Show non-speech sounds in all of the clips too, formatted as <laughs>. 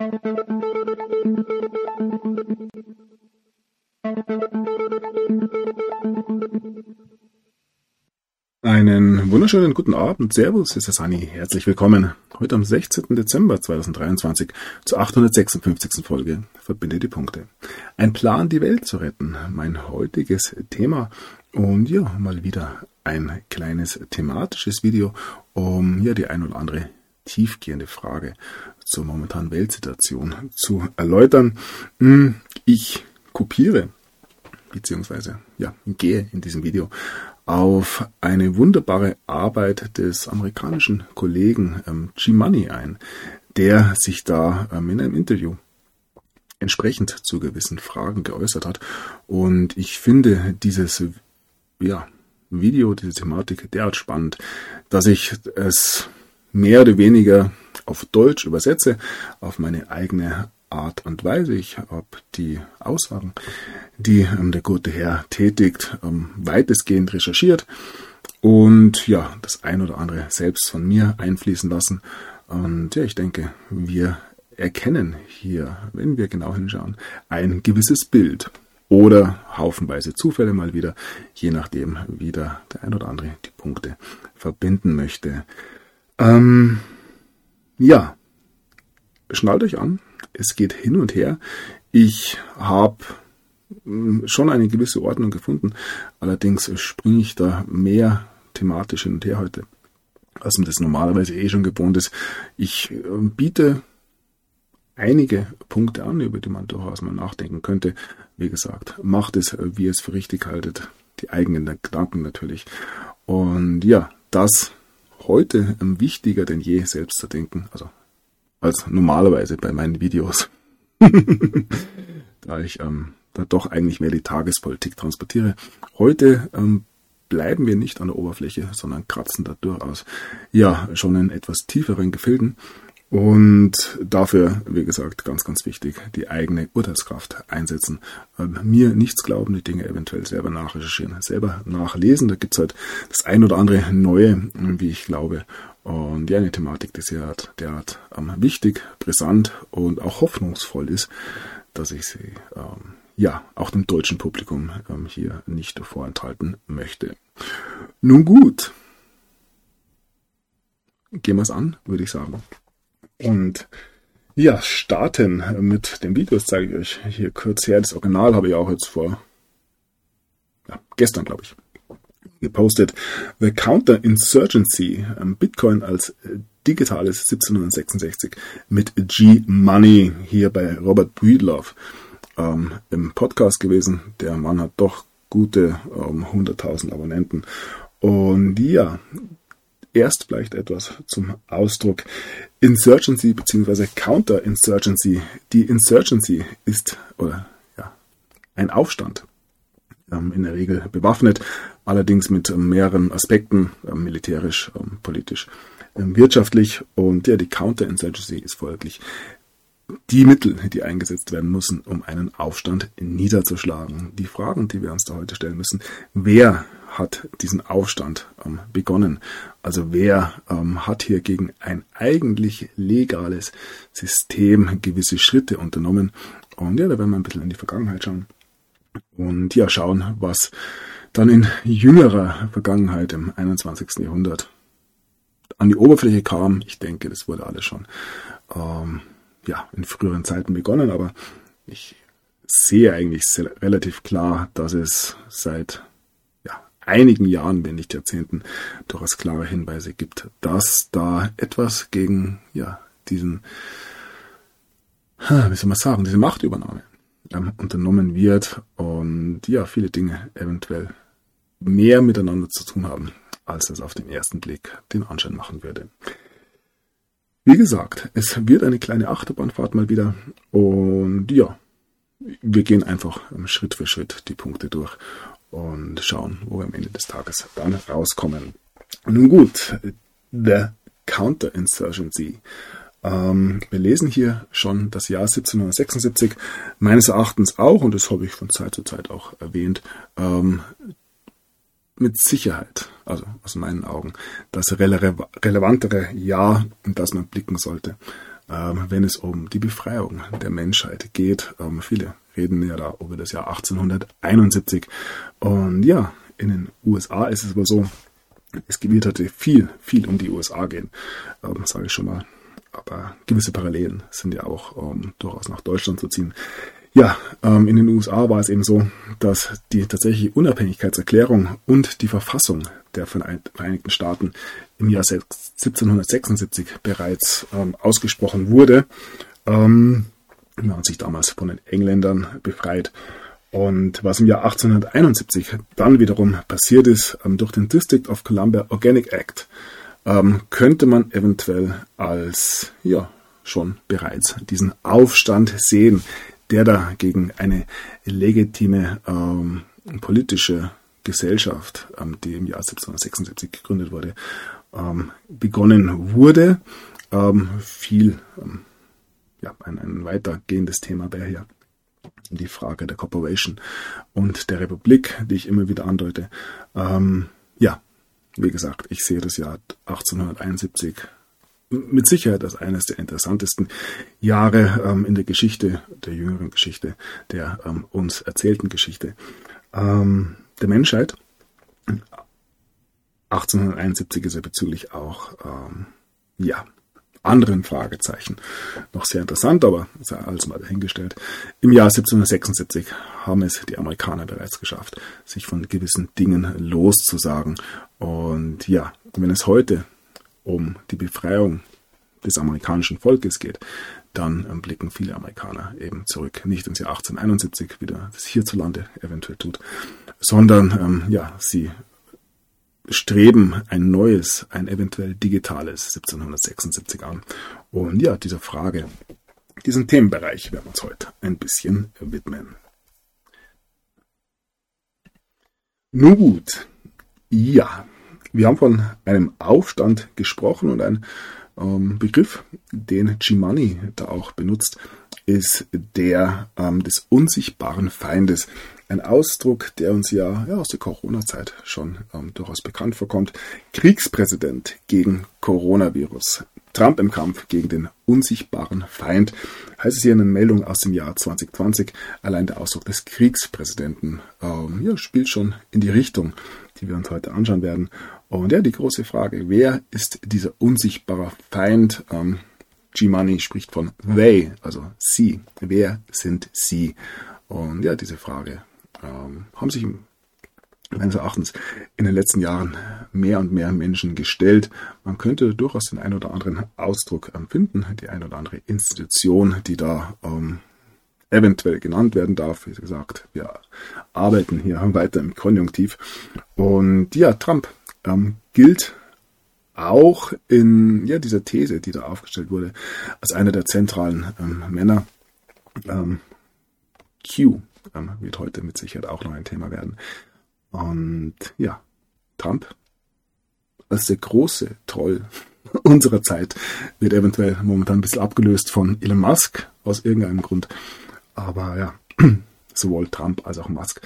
Einen wunderschönen guten Abend. Servus, ist der Sani. Herzlich willkommen. Heute am 16. Dezember 2023 zur 856. Folge Verbinde die Punkte. Ein Plan, die Welt zu retten. Mein heutiges Thema. Und ja, mal wieder ein kleines thematisches Video, um ja die ein oder andere tiefgehende Frage zur momentanen Weltsituation zu erläutern. Hm, ich kopiere beziehungsweise ja, gehe in diesem Video auf eine wunderbare Arbeit des amerikanischen Kollegen ähm, G-Money ein, der sich da ähm, in einem Interview entsprechend zu gewissen Fragen geäußert hat. Und ich finde dieses ja, Video, diese Thematik derart spannend, dass ich es mehr oder weniger auf Deutsch übersetze, auf meine eigene Art und Weise. Ich habe die Aussagen, die ähm, der gute Herr tätigt, ähm, weitestgehend recherchiert und ja, das ein oder andere selbst von mir einfließen lassen. Und ja, ich denke, wir erkennen hier, wenn wir genau hinschauen, ein gewisses Bild oder haufenweise Zufälle mal wieder, je nachdem, wie der, ein oder andere die Punkte verbinden möchte. Ähm, ja, schnallt euch an, es geht hin und her. Ich habe hm, schon eine gewisse Ordnung gefunden. Allerdings springe ich da mehr thematisch hin und her heute, als man das normalerweise eh schon gewohnt ist. Ich ähm, biete einige Punkte an, über die man durchaus mal nachdenken könnte. Wie gesagt, macht es, wie ihr es für richtig haltet. Die eigenen Gedanken natürlich. Und ja, das heute wichtiger denn je selbst zu denken, also als normalerweise bei meinen Videos. <laughs> da ich ähm, da doch eigentlich mehr die Tagespolitik transportiere. Heute ähm, bleiben wir nicht an der Oberfläche, sondern kratzen da durchaus ja schon in etwas tieferen Gefilden. Und dafür, wie gesagt, ganz, ganz wichtig, die eigene Urteilskraft einsetzen. Ähm, mir nichts glauben, die Dinge eventuell selber nachrecherchieren, selber nachlesen. Da gibt's halt das ein oder andere Neue, wie ich glaube. Und ja, eine Thematik, die sehr derart ähm, wichtig, brisant und auch hoffnungsvoll ist, dass ich sie ähm, ja auch dem deutschen Publikum ähm, hier nicht vorenthalten möchte. Nun gut, gehen wir es an, würde ich sagen. Und ja, starten mit den Videos zeige ich euch hier kurz her. Das Original habe ich auch jetzt vor ja, gestern, glaube ich, gepostet. The Counterinsurgency, ähm, Bitcoin als äh, digitales 1766 mit G-Money hier bei Robert Breedlove ähm, im Podcast gewesen. Der Mann hat doch gute ähm, 100.000 Abonnenten. Und ja, erst vielleicht etwas zum Ausdruck Insurgency bzw. Counterinsurgency. Die Insurgency ist oder ja, ein Aufstand ähm, in der Regel bewaffnet, allerdings mit ähm, mehreren Aspekten, ähm, militärisch, politisch, wirtschaftlich und ja, die Counterinsurgency ist folglich die Mittel, die eingesetzt werden müssen, um einen Aufstand niederzuschlagen. Die Fragen, die wir uns da heute stellen müssen, wer hat diesen Aufstand ähm, begonnen? Also wer ähm, hat hier gegen ein eigentlich legales System gewisse Schritte unternommen? Und ja, da werden wir ein bisschen in die Vergangenheit schauen und ja schauen, was dann in jüngerer Vergangenheit im 21. Jahrhundert an die Oberfläche kam. Ich denke, das wurde alles schon ähm, ja, in früheren Zeiten begonnen, aber ich sehe eigentlich relativ klar, dass es seit einigen Jahren, wenn nicht Jahrzehnten, durchaus klare Hinweise gibt, dass da etwas gegen ja, diesen, wie soll man sagen, diese Machtübernahme ähm, unternommen wird und ja, viele Dinge eventuell mehr miteinander zu tun haben, als es auf den ersten Blick den Anschein machen würde. Wie gesagt, es wird eine kleine Achterbahnfahrt mal wieder und ja, wir gehen einfach Schritt für Schritt die Punkte durch und schauen, wo wir am Ende des Tages dann rauskommen. Nun gut, The Counterinsurgency ähm, wir lesen hier schon das Jahr 1776, meines Erachtens auch, und das habe ich von Zeit zu Zeit auch erwähnt, ähm, mit Sicherheit, also aus meinen Augen, das rele relevantere Jahr, in das man blicken sollte. ähm, wenn es um die Befreiung der Menschheit geht. Ähm, viele reden ja da über das Jahr 1871. Und ja, in den USA ist es aber so, es wird heute viel, viel um die USA gehen, ähm, sage ich schon mal. Aber gewisse Parallelen sind ja auch ähm, durchaus nach Deutschland zu ziehen. Ja, ähm, in den USA war es eben so, dass die tatsächliche Unabhängigkeitserklärung und die Verfassung der Vereinigten Staaten im Jahr 1776 bereits ähm, ausgesprochen wurde. Ähm, wir haben sich damals von den Engländern befreit. Und was im Jahr 1871 dann wiederum passiert ist, ähm, durch den District of Columbia Organic Act, ähm, könnte man eventuell als, ja, schon bereits diesen Aufstand sehen, der da gegen eine legitime ähm, politische Gesellschaft, ähm, die im Jahr 1776 gegründet wurde, ähm, begonnen wurde. Ähm, viel, ja, ein, ein weitergehendes Thema wäre hier die Frage der Corporation und der Republik, die ich immer wieder andeute. Ähm, ja, wie gesagt, ich sehe das Jahr 1871 mit Sicherheit als eines der interessantesten Jahre ähm, in der Geschichte, der jüngeren Geschichte, der ähm, uns erzählten Geschichte ähm, der Menschheit. 1871 ist er bezüglich auch, ähm, ja, anderen Fragezeichen noch sehr interessant, aber sei alles mal dahingestellt. Im Jahr 1776 haben es die Amerikaner bereits geschafft, sich von gewissen Dingen loszusagen. Und ja, wenn es heute um die Befreiung des amerikanischen Volkes geht, dann blicken viele Amerikaner eben zurück, nicht ins Jahr 1871, wie das hierzulande eventuell tut, sondern ähm, ja, sie streben ein neues, ein eventuell digitales 1776 an. Und ja, dieser Frage, diesen Themenbereich werden wir uns heute ein bisschen widmen. Nun gut, ja, wir haben von einem Aufstand gesprochen und ein ähm, Begriff, den Chimani da auch benutzt, ist der ähm, des unsichtbaren Feindes. Ein Ausdruck, der uns ja, ja aus der Corona-Zeit schon ähm, durchaus bekannt vorkommt. Kriegspräsident gegen Coronavirus. Trump im Kampf gegen den unsichtbaren Feind. Heißt es hier in einer Meldung aus dem Jahr 2020. Allein der Ausdruck des Kriegspräsidenten ähm, ja, spielt schon in die Richtung, die wir uns heute anschauen werden. Und ja, die große Frage, wer ist dieser unsichtbare Feind? Ähm, G-Money spricht von they, also sie. Wer sind sie? Und ja, diese Frage ähm, haben sich meines Erachtens in den letzten Jahren mehr und mehr Menschen gestellt. Man könnte durchaus den ein oder anderen Ausdruck finden, die ein oder andere Institution, die da ähm, eventuell genannt werden darf. Wie gesagt, wir arbeiten hier weiter im Konjunktiv. Und ja, Trump ähm, gilt auch in ja, dieser These, die da aufgestellt wurde, als einer der zentralen ähm, Männer. Ähm, Q ähm, wird heute mit Sicherheit auch noch ein Thema werden. Und ja, Trump als der große Troll <laughs> unserer Zeit wird eventuell momentan ein bisschen abgelöst von Elon Musk aus irgendeinem Grund. Aber ja, <clears throat> sowohl Trump als auch Musk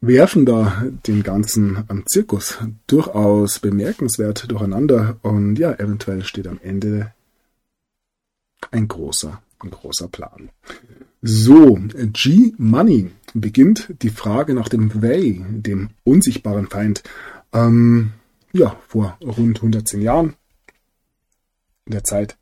werfen da den ganzen Zirkus durchaus bemerkenswert durcheinander und ja, eventuell steht am Ende ein großer, ein großer Plan. So, G-Money beginnt die Frage nach dem Way, dem unsichtbaren Feind. Ähm, ja, vor rund 110 Jahren, in der Zeit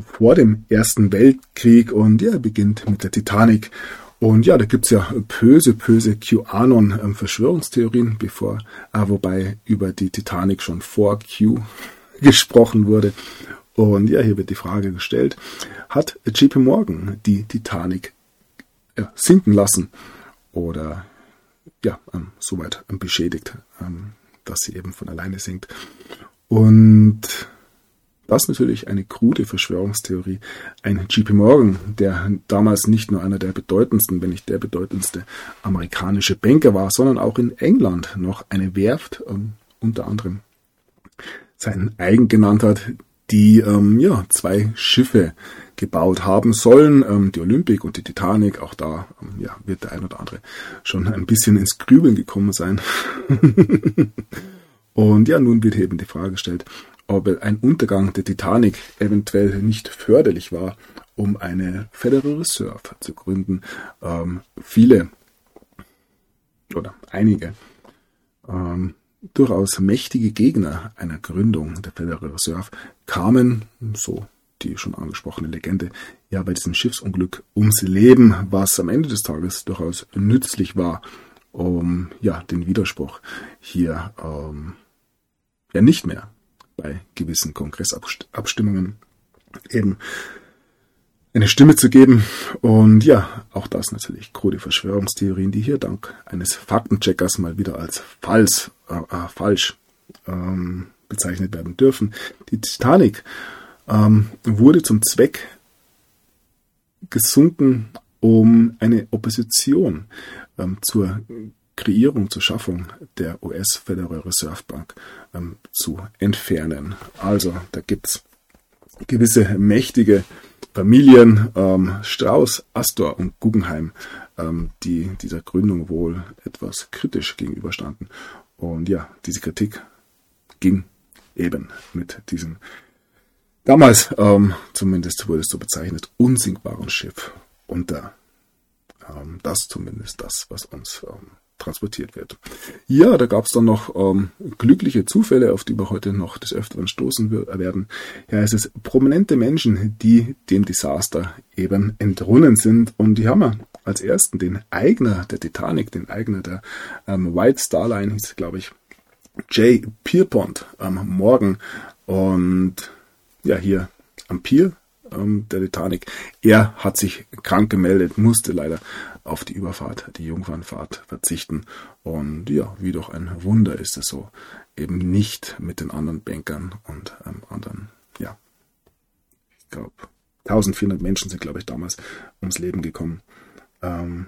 vor dem Ersten Weltkrieg und ja, beginnt mit der Titanic und ja, da gibt's ja böse, böse QAnon-Verschwörungstheorien, bevor, äh, wobei über die Titanic schon vor Q <laughs> gesprochen wurde. Und ja, hier wird die Frage gestellt, hat JP Morgan die Titanic äh, sinken lassen oder ja, ähm, soweit ähm, beschädigt, ähm, dass sie eben von alleine sinkt. Und das ist natürlich eine krude Verschwörungstheorie. Ein JP Morgan, der damals nicht nur einer der bedeutendsten, wenn nicht der bedeutendste amerikanische Banker war, sondern auch in England noch eine Werft, ähm, unter anderem seinen eigen genannt hat, die ähm, ja zwei Schiffe gebaut haben sollen, ähm, die Olympic und die Titanic. Auch da ähm, ja, wird der ein oder andere schon ein bisschen ins Grübeln gekommen sein. <laughs> und ja, nun wird eben die Frage gestellt, ob ein Untergang der Titanic eventuell nicht förderlich war, um eine Federal Reserve zu gründen. Ähm, viele oder einige ähm, durchaus mächtige Gegner einer Gründung der Federal Reserve kamen, so die schon angesprochene Legende, ja bei diesem Schiffsunglück ums Leben, was am Ende des Tages durchaus nützlich war, um ja den Widerspruch hier ähm, ja nicht mehr bei gewissen Kongressabstimmungen eben eine Stimme zu geben. Und ja, auch das natürlich krude Verschwörungstheorien, die hier dank eines Faktencheckers mal wieder als falsch, äh, äh, falsch ähm, bezeichnet werden dürfen. Die Titanic ähm, wurde zum Zweck gesunken, um eine Opposition ähm, zur Kreierung, zur Schaffung der US Federal Reserve Bank ähm, zu entfernen. Also da gibt's gewisse mächtige Familien, ähm, Strauß, Astor und Guggenheim, ähm, die dieser Gründung wohl etwas kritisch gegenüberstanden. Und ja, diese Kritik ging eben mit diesem damals, ähm, zumindest wurde es so bezeichnet, unsinkbaren Schiff unter. Ähm, das zumindest das, was uns ähm, transportiert wird. Ja, da gab es dann noch ähm, glückliche Zufälle, auf die wir heute noch des Öfteren stoßen werden. Ja, es ist prominente Menschen, die dem Desaster eben entrunnen sind. Und die haben wir als ersten den Eigner der Titanic, den Eigner der ähm, White Star Line, hieß glaube ich, Jay Pierpont am Morgen. Und ja, hier am Pier ähm, der Titanic. Er hat sich krank gemeldet, musste leider auf die Überfahrt, die Jungfernfahrt verzichten. Und ja, wie doch ein Wunder ist es so, eben nicht mit den anderen Bankern und ähm, anderen, ja, ich glaube, 1400 Menschen sind, glaube ich, damals ums Leben gekommen. Ähm,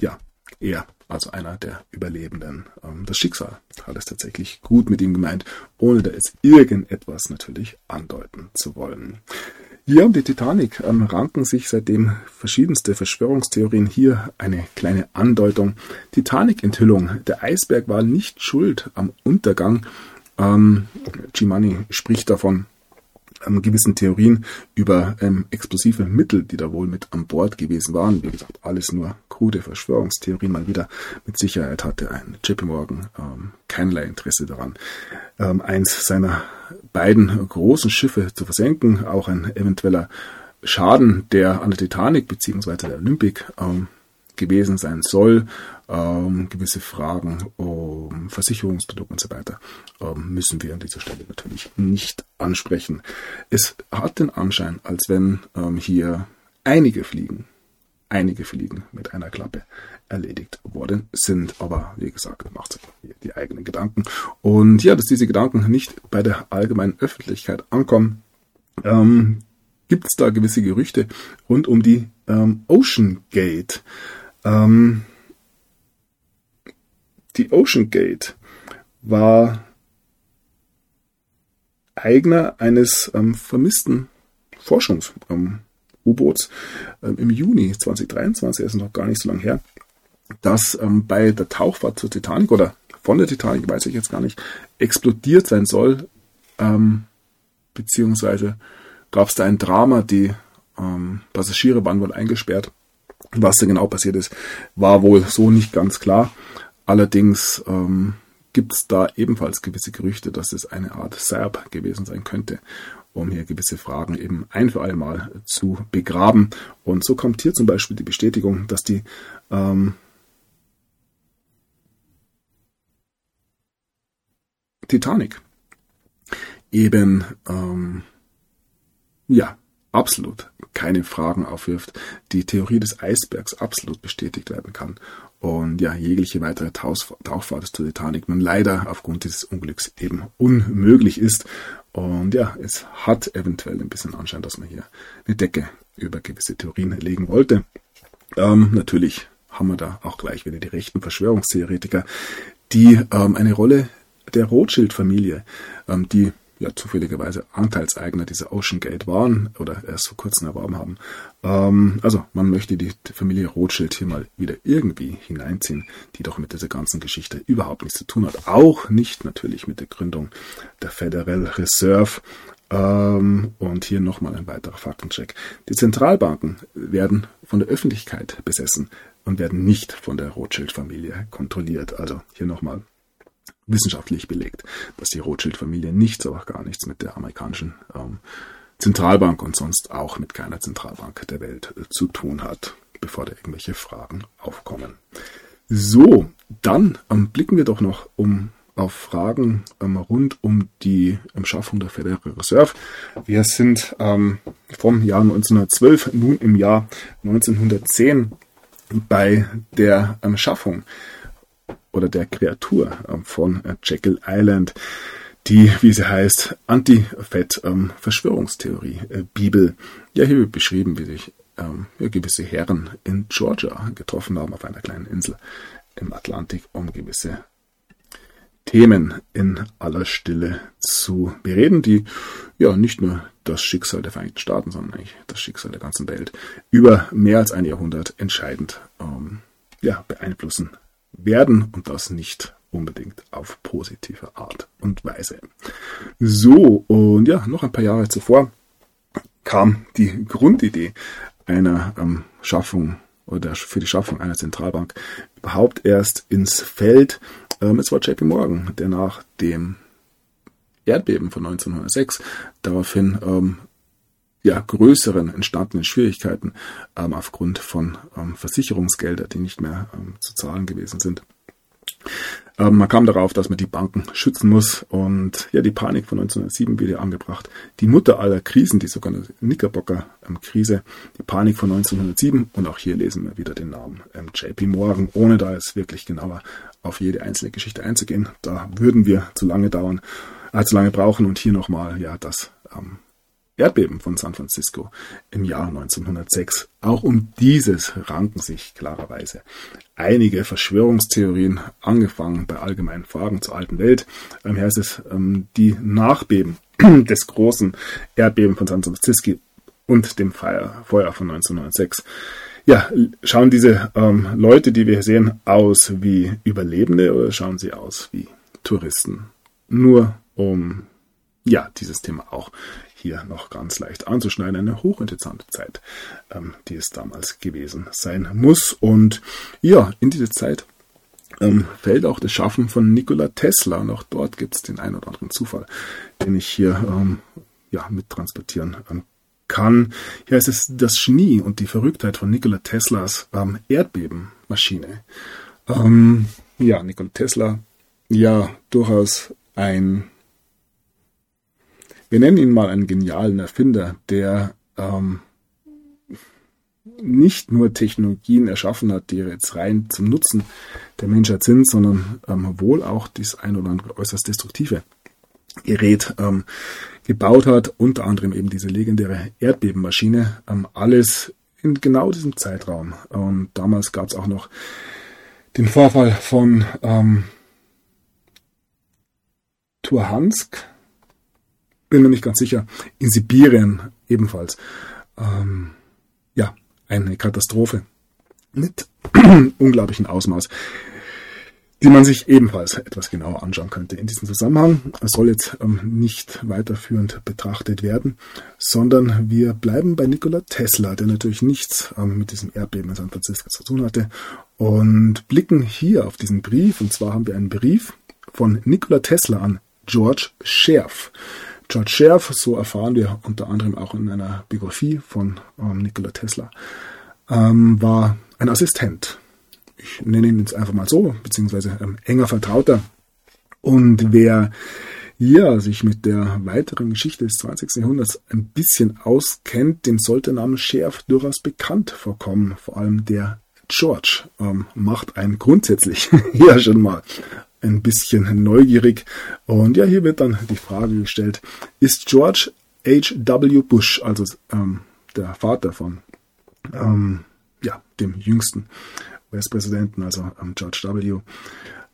ja, er, also einer der Überlebenden. Ähm, das Schicksal hat es tatsächlich gut mit ihm gemeint, ohne da jetzt irgendetwas natürlich andeuten zu wollen. Hier um die Titanic ähm, ranken sich seitdem verschiedenste Verschwörungstheorien. Hier eine kleine Andeutung. Titanic-Enthüllung. Der Eisberg war nicht schuld am Untergang. Ähm, Gimani spricht davon, ähm, gewissen Theorien über ähm, explosive Mittel, die da wohl mit an Bord gewesen waren. Wie gesagt, alles nur krude Verschwörungstheorien. Mal wieder mit Sicherheit hatte ein JP Morgan ähm, keinerlei Interesse daran, ähm, eins seiner beiden großen Schiffe zu versenken. Auch ein eventueller Schaden, der an der Titanic bzw. der Olympic ähm, gewesen sein soll, ähm, gewisse Fragen um Versicherungsprodukte und so weiter, ähm, müssen wir an dieser Stelle natürlich nicht ansprechen. Es hat den Anschein, als wenn ähm, hier einige Fliegen, einige Fliegen mit einer Klappe erledigt worden sind. Aber wie gesagt, macht die eigenen Gedanken. Und ja, dass diese Gedanken nicht bei der allgemeinen Öffentlichkeit ankommen, ähm, gibt es da gewisse Gerüchte rund um die ähm, Ocean Gate. Ähm, die Ocean Gate war Eigner eines ähm, vermissten Forschungs-U-Boots ähm, im Juni 2023, ist noch gar nicht so lange her, das ähm, bei der Tauchfahrt zur Titanic oder von der Titanic, weiß ich jetzt gar nicht, explodiert sein soll, ähm, beziehungsweise gab es da ein Drama, die ähm, Passagiere waren wohl eingesperrt was da genau passiert ist, war wohl so nicht ganz klar. Allerdings ähm, gibt es da ebenfalls gewisse Gerüchte, dass es eine Art Serb gewesen sein könnte, um hier gewisse Fragen eben ein für alle Mal zu begraben. Und so kommt hier zum Beispiel die Bestätigung, dass die ähm, Titanic eben ähm, ja absolut keine Fragen aufwirft, die Theorie des Eisbergs absolut bestätigt werden kann und ja, jegliche weitere Tauchfahrt zur Titanic nun leider aufgrund dieses Unglücks eben unmöglich ist. Und ja, es hat eventuell ein bisschen Anschein, dass man hier eine Decke über gewisse Theorien legen wollte. Ähm, natürlich haben wir da auch gleich wieder die rechten Verschwörungstheoretiker, die ähm, eine Rolle der Rothschild-Familie, ähm, die ja zufälligerweise Anteilseigner dieser Ocean Gate waren oder erst vor kurzem erworben haben. Ähm, also man möchte die Familie Rothschild hier mal wieder irgendwie hineinziehen, die doch mit dieser ganzen Geschichte überhaupt nichts zu tun hat. Auch nicht natürlich mit der Gründung der Federal Reserve. Ähm, und hier nochmal ein weiterer Faktencheck. Die Zentralbanken werden von der Öffentlichkeit besessen und werden nicht von der Rothschild-Familie kontrolliert. Also hier nochmal wissenschaftlich belegt, dass die Rothschild-Familie nichts, aber auch gar nichts mit der amerikanischen ähm, Zentralbank und sonst auch mit keiner Zentralbank der Welt äh, zu tun hat, bevor da irgendwelche Fragen aufkommen. So, dann ähm, blicken wir doch noch um auf Fragen ähm, rund um die ähm, Schaffung der Federal Reserve. Wir sind ähm, vom Jahr 1912 nun im Jahr 1910 bei der ähm, Schaffung oder der Kreatur ähm, von äh, Jekyll Island, die, wie sie heißt, Anti-Fett-Verschwörungstheorie ähm, Bibel. Ja, hier wird beschrieben, wie sich ähm, gewisse Herren in Georgia getroffen haben auf einer kleinen Insel im Atlantik, um gewisse Themen in aller Stille zu bereden, die ja nicht nur das Schicksal der Vereinigten Staaten, sondern eigentlich das Schicksal der ganzen Welt über mehr als ein Jahrhundert entscheidend ähm, ja, beeinflussen werden und das nicht unbedingt auf positive Art und Weise. So, und ja, noch ein paar Jahre zuvor kam die Grundidee einer ähm, Schaffung oder für die Schaffung einer Zentralbank überhaupt erst ins Feld. Ähm, es war JP Morgan, der nach dem Erdbeben von 1906 daraufhin ähm, ja, größeren entstandenen Schwierigkeiten ähm, aufgrund von ähm, Versicherungsgelder, die nicht mehr ähm, zu zahlen gewesen sind. Ähm, man kam darauf, dass man die Banken schützen muss und ja, die Panik von 1907 wieder angebracht. Die Mutter aller Krisen, die sogenannte Knickerbocker-Krise, die Panik von 1907 und auch hier lesen wir wieder den Namen ähm, JP Morgan, ohne da jetzt wirklich genauer auf jede einzelne Geschichte einzugehen. Da würden wir zu lange dauern, äh, zu lange brauchen und hier nochmal ja das ähm, Erdbeben von San Francisco im Jahr 1906. Auch um dieses ranken sich klarerweise einige Verschwörungstheorien, angefangen bei allgemeinen Fragen zur alten Welt. Ähm, hier heißt es, ähm, die Nachbeben <clears throat> des großen Erdbeben von San Francisco und dem Feuer, Feuer von 1906. Ja, schauen diese ähm, Leute, die wir hier sehen, aus wie Überlebende oder schauen sie aus wie Touristen? Nur um ja, dieses Thema auch hier noch ganz leicht anzuschneiden. Eine hochinteressante Zeit, ähm, die es damals gewesen sein muss. Und ja, in diese Zeit ähm, fällt auch das Schaffen von Nikola Tesla. Und auch dort gibt es den einen oder anderen Zufall, den ich hier ähm, ja, mittransportieren ähm, kann. Hier ist es das Genie und die Verrücktheit von Nikola Teslas ähm, Erdbebenmaschine. Ähm, ja, Nikola Tesla, ja, durchaus ein wir nennen ihn mal einen genialen Erfinder, der ähm, nicht nur Technologien erschaffen hat, die jetzt rein zum Nutzen der Menschheit sind, sondern ähm, wohl auch dies ein oder andere äußerst destruktive Gerät ähm, gebaut hat, unter anderem eben diese legendäre Erdbebenmaschine, ähm, alles in genau diesem Zeitraum. Und damals gab es auch noch den Vorfall von ähm, Turhansk, bin mir nicht ganz sicher. In Sibirien ebenfalls. Ähm, ja, eine Katastrophe mit <clears throat> unglaublichen Ausmaß, die man sich ebenfalls etwas genauer anschauen könnte. In diesem Zusammenhang soll jetzt ähm, nicht weiterführend betrachtet werden, sondern wir bleiben bei Nikola Tesla, der natürlich nichts ähm, mit diesem Erdbeben in San Francisco zu tun hatte, und blicken hier auf diesen Brief. Und zwar haben wir einen Brief von Nikola Tesla an George Scherf. George Scherf, so erfahren wir unter anderem auch in einer Biografie von ähm, Nikola Tesla, ähm, war ein Assistent. Ich nenne ihn jetzt einfach mal so, beziehungsweise ähm, enger Vertrauter. Und wer ja, sich mit der weiteren Geschichte des 20. Jahrhunderts ein bisschen auskennt, dem sollte der Name Scherf durchaus bekannt vorkommen. Vor allem der George ähm, macht einen grundsätzlich <laughs> ja schon mal ein bisschen neugierig. Und ja, hier wird dann die Frage gestellt, ist George H.W. Bush, also ähm, der Vater von ähm, ja, dem jüngsten US-Präsidenten, also ähm, George W.,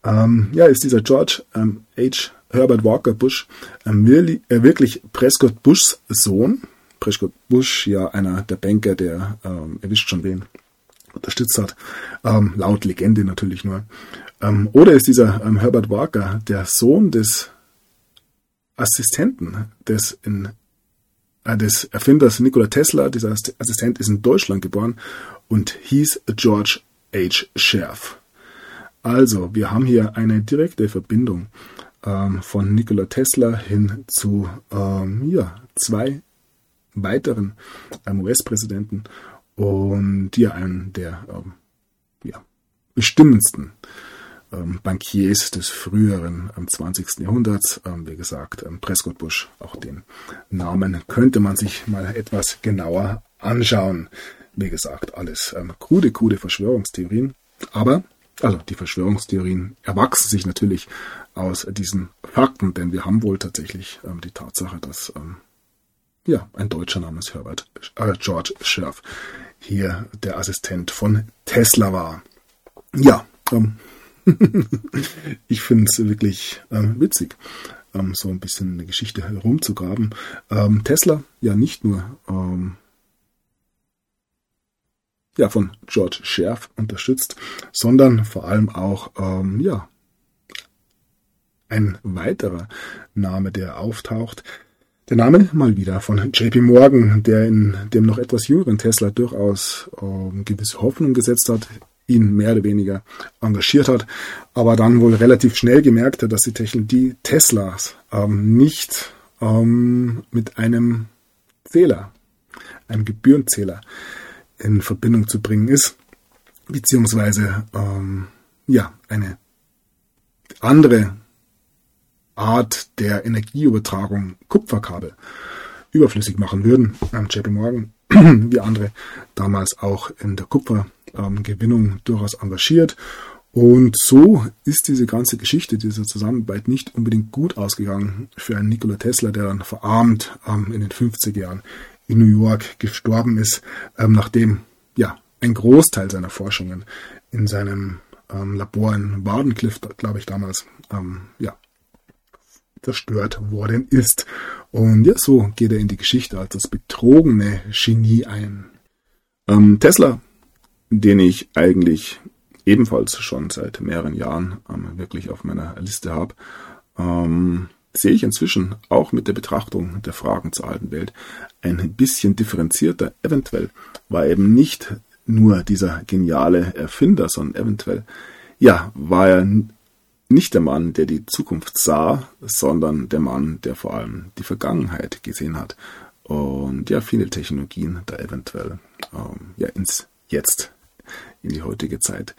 ähm, ja, ist dieser George ähm, H. Herbert Walker Bush ähm, äh, wirklich Prescott Bushs Sohn. Prescott Bush, ja einer der Banker, der erwischt schon wen unterstützt hat, ähm, laut Legende natürlich nur. Ähm, oder ist dieser ähm, Herbert Walker der Sohn des Assistenten des, in, äh, des Erfinders Nikola Tesla? Dieser Assistent ist in Deutschland geboren und hieß George H. Scherf. Also, wir haben hier eine direkte Verbindung ähm, von Nikola Tesla hin zu ähm, ja, zwei weiteren ähm, US-Präsidenten und ja, einen der ähm, ja, bestimmendsten ähm, Bankiers des früheren ähm, 20. Jahrhunderts. Ähm, wie gesagt, ähm, Prescott Bush, auch den Namen könnte man sich mal etwas genauer anschauen. Wie gesagt, alles ähm, krude, krude Verschwörungstheorien. Aber, also die Verschwörungstheorien erwachsen sich natürlich aus diesen Fakten, denn wir haben wohl tatsächlich ähm, die Tatsache, dass ähm, ja, ein Deutscher namens Herbert äh, George Scherf hier der Assistent von Tesla war. Ja, ähm, <laughs> ich finde es wirklich ähm, witzig, ähm, so ein bisschen eine Geschichte herumzugraben. Ähm, Tesla ja nicht nur ähm, ja, von George Scherf unterstützt, sondern vor allem auch ähm, ja, ein weiterer Name, der auftaucht. Der Name mal wieder von JP Morgan, der in dem noch etwas jüngeren Tesla durchaus ähm, gewisse Hoffnung gesetzt hat, ihn mehr oder weniger engagiert hat, aber dann wohl relativ schnell gemerkt hat, dass die Technologie Teslas ähm, nicht ähm, mit einem Zähler, einem Gebührenzähler in Verbindung zu bringen ist, beziehungsweise ähm, ja eine andere Art der Energieübertragung Kupferkabel überflüssig machen würden. Ähm, JP Morgan, <clears throat> wie andere, damals auch in der Kupfergewinnung durchaus engagiert. Und so ist diese ganze Geschichte dieser Zusammenarbeit nicht unbedingt gut ausgegangen für einen Nikola Tesla, der dann verarmt ähm, in den 50er Jahren in New York gestorben ist, ähm, nachdem ja ein Großteil seiner Forschungen in seinem ähm, Labor in Wardenclyffe, glaube ich damals, ja, zerstört worden ist. Und ja, so geht er in die Geschichte als das betrogene Genie ein. Ähm, Tesla, den ich eigentlich ebenfalls schon seit mehreren Jahren ähm, wirklich auf meiner Liste habe, ähm, sehe ich inzwischen auch mit der Betrachtung der Fragen zur alten Welt ein bisschen differenzierter. Eventuell war eben nicht nur dieser geniale Erfinder, sondern eventuell, ja, war er nicht der Mann, der die Zukunft sah, sondern der Mann, der vor allem die Vergangenheit gesehen hat und ja viele Technologien da eventuell ähm, ja ins Jetzt, in die heutige Zeit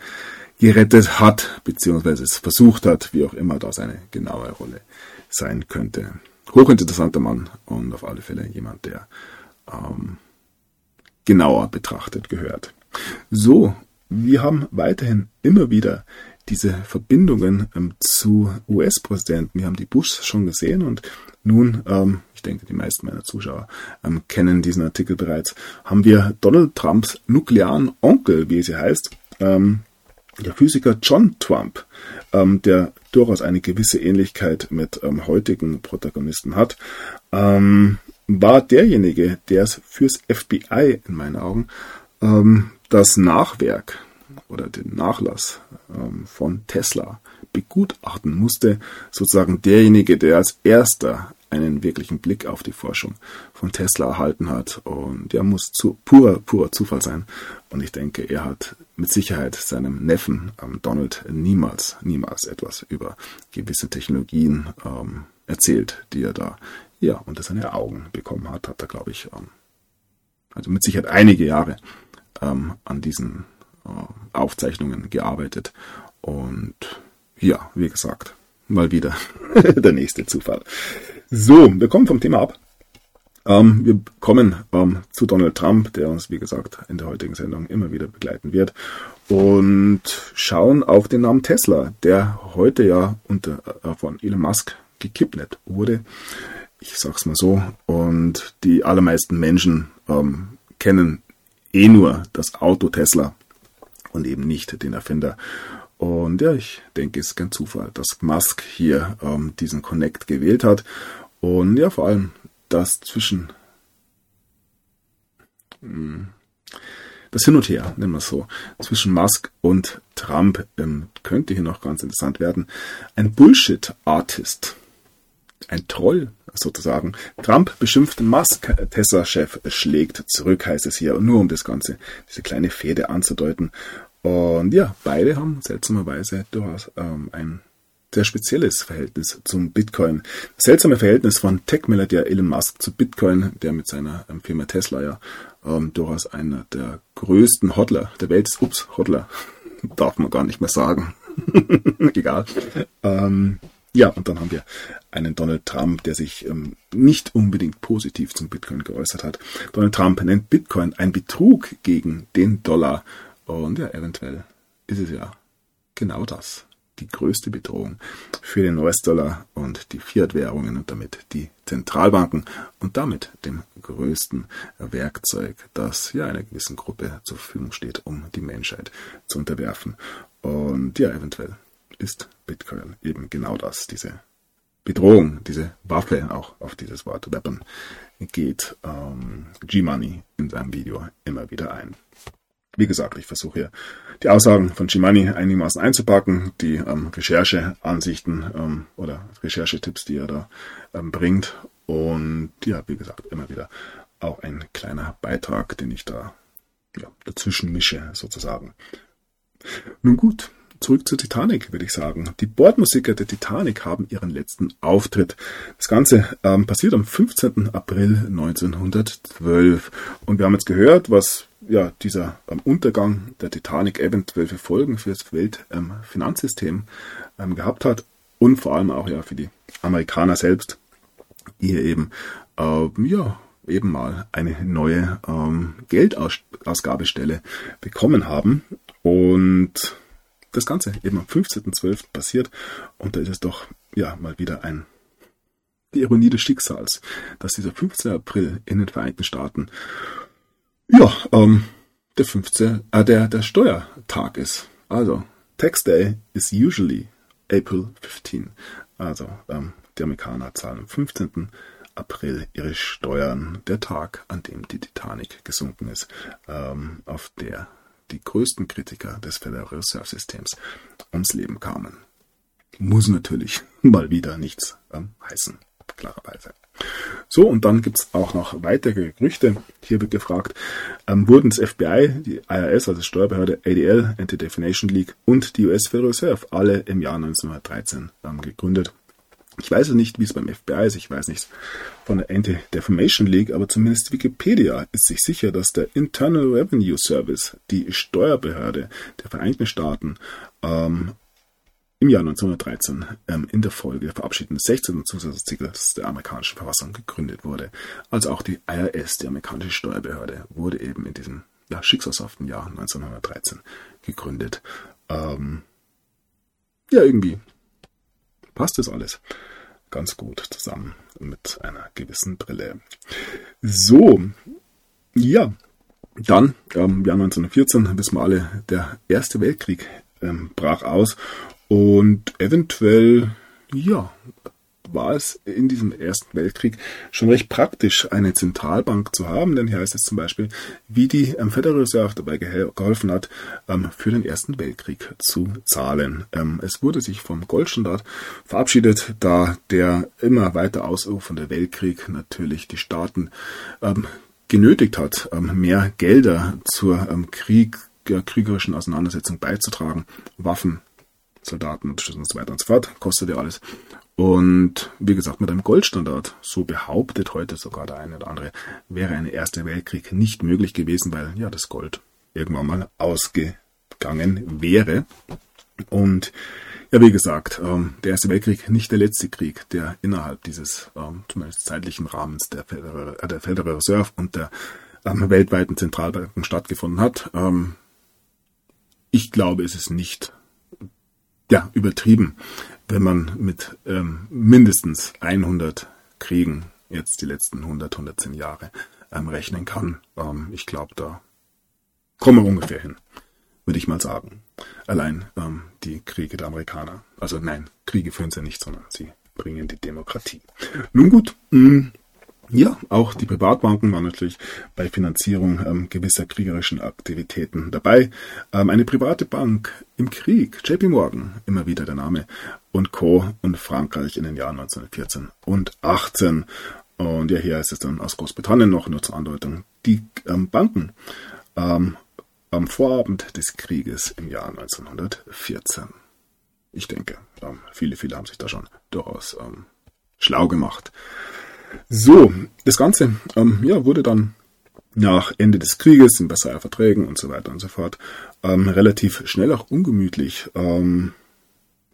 gerettet hat, beziehungsweise es versucht hat, wie auch immer das eine genaue Rolle sein könnte. Hochinteressanter Mann und auf alle Fälle jemand, der ähm, genauer betrachtet gehört. So, wir haben weiterhin immer wieder diese Verbindungen ähm, zu US-Präsidenten. Wir haben die Bushs schon gesehen und nun, ähm, ich denke, die meisten meiner Zuschauer ähm, kennen diesen Artikel bereits, haben wir Donald Trumps nuklearen Onkel, wie sie heißt, ähm, der Physiker John Trump, ähm, der durchaus eine gewisse Ähnlichkeit mit ähm, heutigen Protagonisten hat, war derjenige, der es fürs FBI in meinen Augen das Nachwerk oder den Nachlass ähm, von Tesla begutachten musste, sozusagen derjenige, der als erster einen wirklichen Blick auf die Forschung von Tesla erhalten hat. Und der muss zu, purer, purer Zufall sein. Und ich denke, er hat mit Sicherheit seinem Neffen ähm, Donald niemals, niemals etwas über gewisse Technologien ähm, erzählt, die er da ja unter seine Augen bekommen hat. Hat er, glaube ich, ähm, also mit Sicherheit einige Jahre ähm, an diesen Aufzeichnungen gearbeitet. Und ja, wie gesagt, mal wieder <laughs> der nächste Zufall. So, wir kommen vom Thema ab. Ähm, wir kommen ähm, zu Donald Trump, der uns, wie gesagt, in der heutigen Sendung immer wieder begleiten wird. Und schauen auf den Namen Tesla, der heute ja unter, äh, von Elon Musk gekidnappt wurde. Ich sag's mal so. Und die allermeisten Menschen ähm, kennen eh nur das Auto Tesla und eben nicht den Erfinder. Und ja, ich denke, es ist kein Zufall, dass Musk hier ähm, diesen Connect gewählt hat. Und ja, vor allem das zwischen hm, das Hin und Her, nennen wir es so, zwischen Musk und Trump ähm, könnte hier noch ganz interessant werden. Ein Bullshit-Artist, ein Troll sozusagen. Trump beschimpft Musk, Tesla-Chef schlägt zurück, heißt es hier, nur um das Ganze, diese kleine Fehde anzudeuten. Und ja, beide haben seltsamerweise durchaus ähm, ein sehr spezielles Verhältnis zum Bitcoin. Das seltsame Verhältnis von Tech-Milliardär Elon Musk zu Bitcoin, der mit seiner ähm, Firma Tesla ja ähm, durchaus einer der größten Hodler der Welt ist. Ups, Hodler. <laughs> Darf man gar nicht mehr sagen. <laughs> Egal. Ähm, ja, und dann haben wir einen Donald Trump, der sich ähm, nicht unbedingt positiv zum Bitcoin geäußert hat. Donald Trump nennt Bitcoin ein Betrug gegen den Dollar. Und ja, eventuell ist es ja genau das die größte Bedrohung für den US-Dollar und die Fiat-Währungen und damit die Zentralbanken und damit dem größten Werkzeug, das ja einer gewissen Gruppe zur Verfügung steht, um die Menschheit zu unterwerfen. Und ja, eventuell ist Bitcoin eben genau das, diese Bedrohung, diese Waffe, auch auf dieses Wort Weapon geht ähm, G-Money in seinem Video immer wieder ein. Wie gesagt, ich versuche hier die Aussagen von Shimani einigermaßen einzupacken, die ähm, Rechercheansichten ähm, oder Recherchetipps, die er da ähm, bringt. Und ja, wie gesagt, immer wieder auch ein kleiner Beitrag, den ich da ja, dazwischen mische, sozusagen. Nun gut, zurück zur Titanic, würde ich sagen. Die Bordmusiker der Titanic haben ihren letzten Auftritt. Das Ganze ähm, passiert am 15. April 1912. Und wir haben jetzt gehört, was ja, dieser ähm, Untergang der Titanic eventuell für Folgen für das Weltfinanzsystem ähm, gehabt hat und vor allem auch ja für die Amerikaner selbst, die hier eben äh, ja, eben mal eine neue ähm, Geldausgabestelle bekommen haben. Und das Ganze eben am 15.12. passiert. Und da ist es doch ja mal wieder ein die Ironie des Schicksals, dass dieser 15. April in den Vereinigten Staaten ja, ähm, der 15. Äh, der, der Steuertag ist. Also, Tax Day is usually April 15. Also, ähm, die Amerikaner zahlen am 15. April ihre Steuern. Der Tag, an dem die Titanic gesunken ist, ähm, auf der die größten Kritiker des Federal Reserve Systems ums Leben kamen. Muss natürlich <laughs> mal wieder nichts ähm, heißen, klarerweise. So, und dann gibt es auch noch weitere Gerüchte. Hier wird gefragt, ähm, wurden das FBI, die IRS, also Steuerbehörde, ADL, Anti-Defamation League und die US Federal Reserve alle im Jahr 1913 ähm, gegründet. Ich weiß nicht, wie es beim FBI ist, ich weiß nichts von der Anti-Defamation League, aber zumindest Wikipedia ist sich sicher, dass der Internal Revenue Service, die Steuerbehörde der Vereinigten Staaten, ähm, im Jahr 1913 ähm, in der Folge des 16. Zusatzartikels der amerikanischen Verfassung gegründet wurde. Also auch die IRS, die amerikanische Steuerbehörde, wurde eben in diesem ja, schicksalshaften Jahr 1913 gegründet. Ähm, ja, irgendwie passt das alles ganz gut zusammen mit einer gewissen Brille. So, ja, dann, ähm, Jahr 1914, wissen wir alle, der Erste Weltkrieg ähm, brach aus und eventuell, ja, war es in diesem Ersten Weltkrieg schon recht praktisch, eine Zentralbank zu haben, denn hier heißt es zum Beispiel, wie die ähm, Federal Reserve dabei geholfen hat, ähm, für den Ersten Weltkrieg zu zahlen. Ähm, es wurde sich vom Goldstandard verabschiedet, da der immer weiter ausufernde Weltkrieg natürlich die Staaten genötigt hat, mehr Gelder zur Krieg, kriegerischen Auseinandersetzung beizutragen, Waffen Soldaten und so weiter und so fort. Kostet ja alles. Und wie gesagt, mit einem Goldstandard, so behauptet heute sogar der eine oder andere, wäre ein Erster Weltkrieg nicht möglich gewesen, weil ja das Gold irgendwann mal ausgegangen wäre. Und ja, wie gesagt, ähm, der Erste Weltkrieg nicht der letzte Krieg, der innerhalb dieses ähm, zumindest zeitlichen Rahmens der Federal, äh, der Federal Reserve und der ähm, weltweiten Zentralbanken stattgefunden hat. Ähm, ich glaube, es ist nicht ja, übertrieben, wenn man mit ähm, mindestens 100 Kriegen jetzt die letzten 100, 110 Jahre ähm, rechnen kann. Ähm, ich glaube, da kommen wir ungefähr hin. würde ich mal sagen. Allein ähm, die Kriege der Amerikaner. Also nein, Kriege führen sie nicht, sondern sie bringen die Demokratie. Nun gut, mh, mm, ja, auch die Privatbanken waren natürlich bei Finanzierung ähm, gewisser kriegerischen Aktivitäten dabei. Ähm, eine private Bank im Krieg, JP Morgan, immer wieder der Name, und Co. und Frankreich in den Jahren 1914 und 18. Und ja, hier ist es dann aus Großbritannien noch nur zur Andeutung. Die ähm, Banken ähm, am Vorabend des Krieges im Jahr 1914. Ich denke, ähm, viele, viele haben sich da schon durchaus ähm, schlau gemacht. So, das Ganze ähm, ja, wurde dann nach Ende des Krieges, in Versailler Verträgen und so weiter und so fort, ähm, relativ schnell auch ungemütlich. Ähm,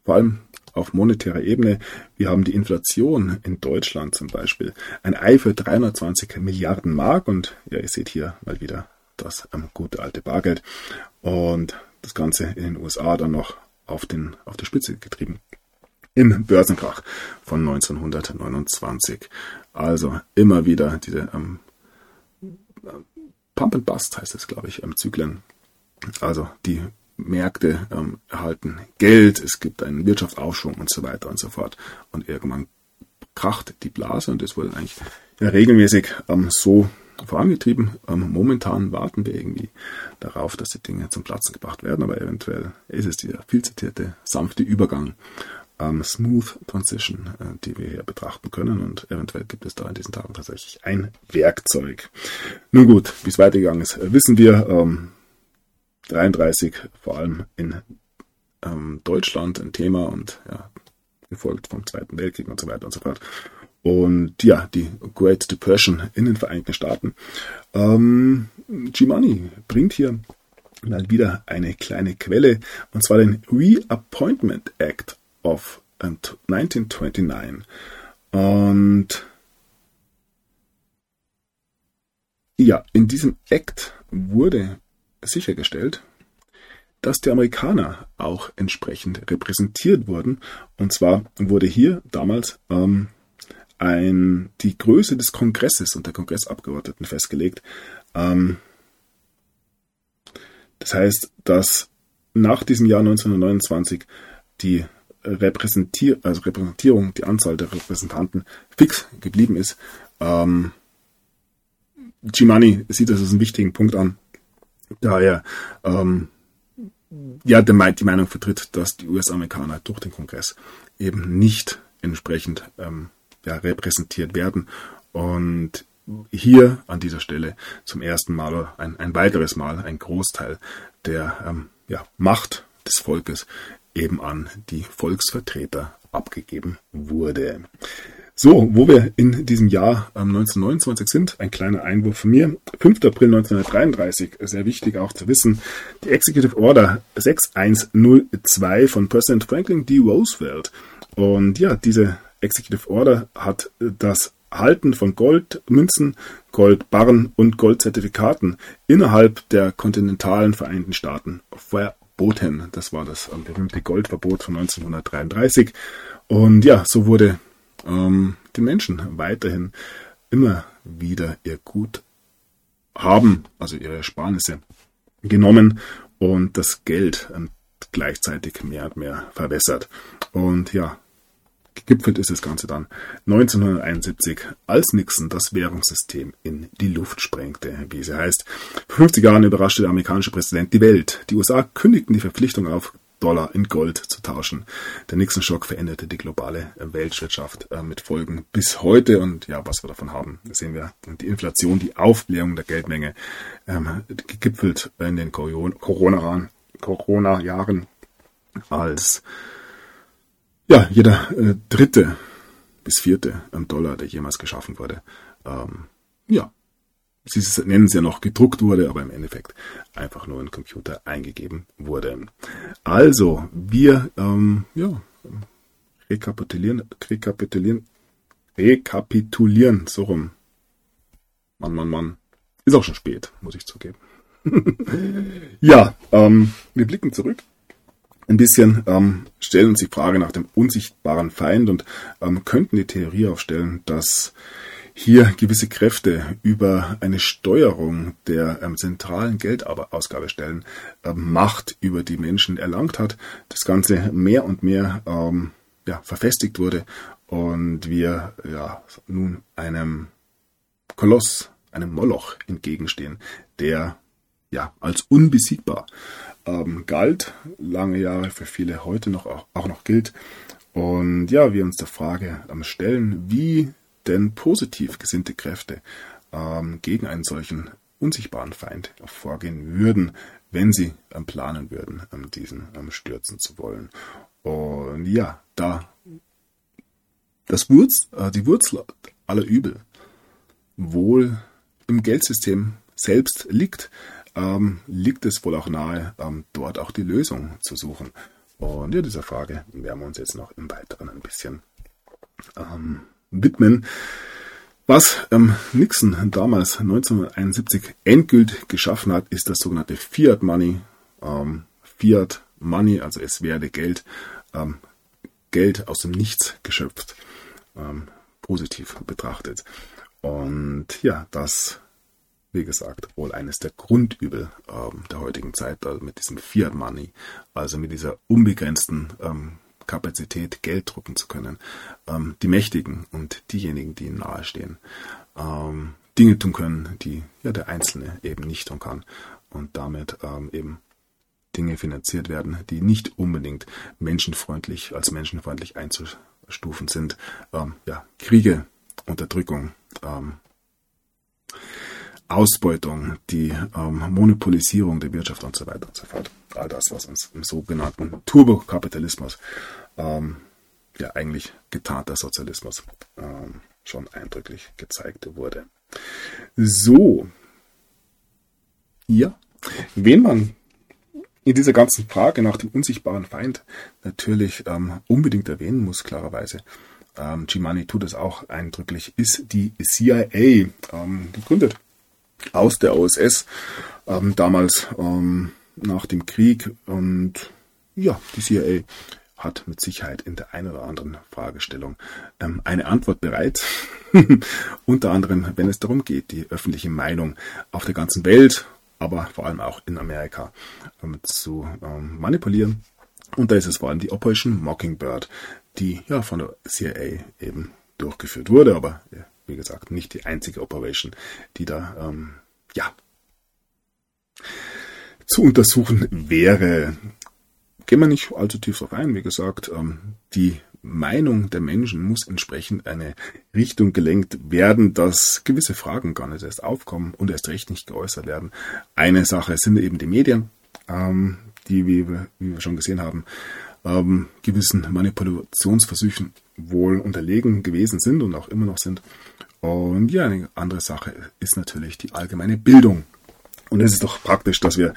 vor allem auf monetärer Ebene. Wir haben die Inflation in Deutschland zum Beispiel. Ein Ei für 320 Milliarden Mark und ja, ihr seht hier mal wieder das ähm, gute alte Bargeld. Und das Ganze in den USA dann noch auf, den, auf die Spitze getrieben. Im Börsenkrach von 1929. Also immer wieder diese ähm, Pump and Bust heißt es, glaube ich, im Zyklen. Also die Märkte ähm, erhalten Geld, es gibt einen Wirtschaftsaufschwung und so weiter und so fort. Und irgendwann kracht die Blase und das wurde eigentlich ja, regelmäßig ähm, so vorangetrieben. Ähm, momentan warten wir irgendwie darauf, dass die Dinge zum Platzen gebracht werden, aber eventuell ist es dieser viel zitierte sanfte Übergang, ähm, Smooth Transition, äh, die wir hier betrachten können und eventuell gibt es da in diesen Tagen tatsächlich ein Werkzeug. Nun gut, wie es weitergegangen ist, äh, wissen wir. Ähm, 33 vor allem in ähm, Deutschland ein Thema und ja, gefolgt vom Zweiten Weltkrieg und so weiter und so fort. Und ja, die Great Depression in den Vereinigten Staaten. Ähm, G-Money bringt hier mal wieder eine kleine Quelle, und zwar den Reappointment Act of 1929. Und ja, in diesem Act wurde sichergestellt, dass die Amerikaner auch entsprechend repräsentiert wurden. Und zwar wurde hier damals ähm, ein, die Größe des Kongresses und der Kongressabgeordneten festgelegt. Ähm, das heißt, dass nach diesem Jahr 1929 die Repräsentier also Repräsentierung, die Anzahl der Repräsentanten fix geblieben ist. Ähm, Gimani sieht das als einen wichtigen Punkt an, da er ähm, ja die Meinung vertritt, dass die US-Amerikaner durch den Kongress eben nicht entsprechend ähm, ja, repräsentiert werden. Und hier an dieser Stelle zum ersten Mal oder ein, ein weiteres Mal ein Großteil der ähm, ja, Macht des Volkes eben an die Volksvertreter abgegeben wurde. So, wo wir in diesem Jahr ähm, 1929 sind, ein kleiner Einwurf von mir. 5. April 1933, sehr wichtig auch zu wissen, die Executive Order 6102 von Präsident Franklin D. Roosevelt. Und ja, diese Executive Order hat das Halten von Goldmünzen, Goldbarren und Goldzertifikaten innerhalb der kontinentalen Vereinigten Staaten verboten. Das war das ähm, berühmte Goldverbot von 1933. Und ja, so wurde ähm, die Menschen weiterhin immer wieder ihr Gut haben, also ihre Ersparnisse genommen und das Geld ähm, gleichzeitig mehr und mehr verwässert. Und ja, gegipfelt ist das Ganze dann 1971, als Nixon das Währungssystem in die Luft sprengte, wie sie heißt. Vor 50 Jahren überraschte der amerikanische Präsident die Welt. Die USA kündigten die Verpflichtung auf, Dollar in Gold zu tauschen. Der Nixon-Schock veränderte die globale Weltwirtschaft äh, mit Folgen bis heute. Und ja, was wir davon haben, sehen wir. Die Inflation, die Aufblähung der Geldmenge, ähm, gegipfelt in den Corona-Jahren Corona als ja, jeder äh, dritte bis vierte Dollar, der jemals geschaffen wurde, ähm, ja, Sie nennen es ja noch gedruckt wurde, aber im Endeffekt einfach nur in Computer eingegeben wurde. Also, wir ähm, ja, rekapitulieren, rekapitulieren, rekapitulieren, so rum. Mann, Mann, Mann. Ist auch schon spät, muss ich zugeben. <laughs> ja, ähm, wir blicken zurück ein bisschen, ähm, stellen uns die Frage nach dem unsichtbaren Feind und ähm, könnten die Theorie aufstellen, dass hier gewisse Kräfte über eine Steuerung der ähm, zentralen Geldausgabestellen ähm, Macht über die Menschen erlangt hat, das Ganze mehr und mehr ähm, ja, verfestigt wurde und wir ja nun einem Koloss, einem Moloch entgegenstehen, der ja als unbesiegbar ähm, galt, lange Jahre für viele heute noch auch, auch noch gilt. Und ja, wir uns der Frage ähm, stellen, wie denn positiv gesinnte Kräfte ähm, gegen einen solchen unsichtbaren Feind vorgehen würden, wenn sie ähm, planen würden, ähm, diesen ähm, stürzen zu wollen. Und ja, da das Wurz, äh, die Wurzel aller Übel wohl im Geldsystem selbst liegt, ähm, liegt es wohl auch nahe, ähm, dort auch die Lösung zu suchen. Und ja, dieser Frage werden wir uns jetzt noch im Weiteren ein bisschen ähm, widmen. Was ähm, Nixon damals 1971 endgültig geschaffen hat, ist das sogenannte Fiat Money. Ähm, Fiat Money, also es werde Geld, ähm, Geld aus dem Nichts geschöpft, positiv betrachtet. Und ja, das wie gesagt, wohl eines der Grundübel ähm, der heutigen Zeit, also mit diesem Fiat Money, also mit dieser unbegrenzten ähm, Kapazität, Geld drucken zu können, ähm, die Mächtigen und diejenigen, die ihnen nahestehen, ähm, Dinge tun können, die ja der Einzelne eben nicht tun kann und damit ähm, eben Dinge finanziert werden, die nicht unbedingt menschenfreundlich als menschenfreundlich einzustufen sind. Ähm, ja, Kriege, Unterdrückung, Ausbeutung, die ähm, Monopolisierung der Wirtschaft und so weiter und so fort. All das, was uns im sogenannten Turbokapitalismus, ähm, ja eigentlich getarnter Sozialismus, ähm, schon eindrücklich gezeigt wurde. So, ja, wen man in dieser ganzen Frage nach dem unsichtbaren Feind natürlich ähm, unbedingt erwähnen muss, klarerweise, ähm, Gimani tut es auch eindrücklich, ist die CIA, ähm, gegründet aus der OSS, ähm, damals ähm, nach dem Krieg. Und ja, die CIA hat mit Sicherheit in der einen oder anderen Fragestellung ähm, eine Antwort bereit. <laughs> Unter anderem, wenn es darum geht, die öffentliche Meinung auf der ganzen Welt, aber vor allem auch in Amerika ähm, zu ähm, manipulieren. Und da ist es vor allem die Operation Mockingbird, die ja von der CIA eben durchgeführt wurde, aber wie gesagt, nicht die einzige Operation, die da, ähm, ja, zu untersuchen wäre. Gehen wir nicht allzu tief darauf ein. Wie gesagt, ähm, die Meinung der Menschen muss entsprechend eine Richtung gelenkt werden, dass gewisse Fragen gar nicht erst aufkommen und erst recht nicht geäußert werden. Eine Sache sind eben die Medien, ähm, die, wie wir, wie wir schon gesehen haben, ähm, gewissen Manipulationsversuchen wohl unterlegen gewesen sind und auch immer noch sind. Und ja, eine andere Sache ist natürlich die allgemeine Bildung. Und es ist doch praktisch, dass wir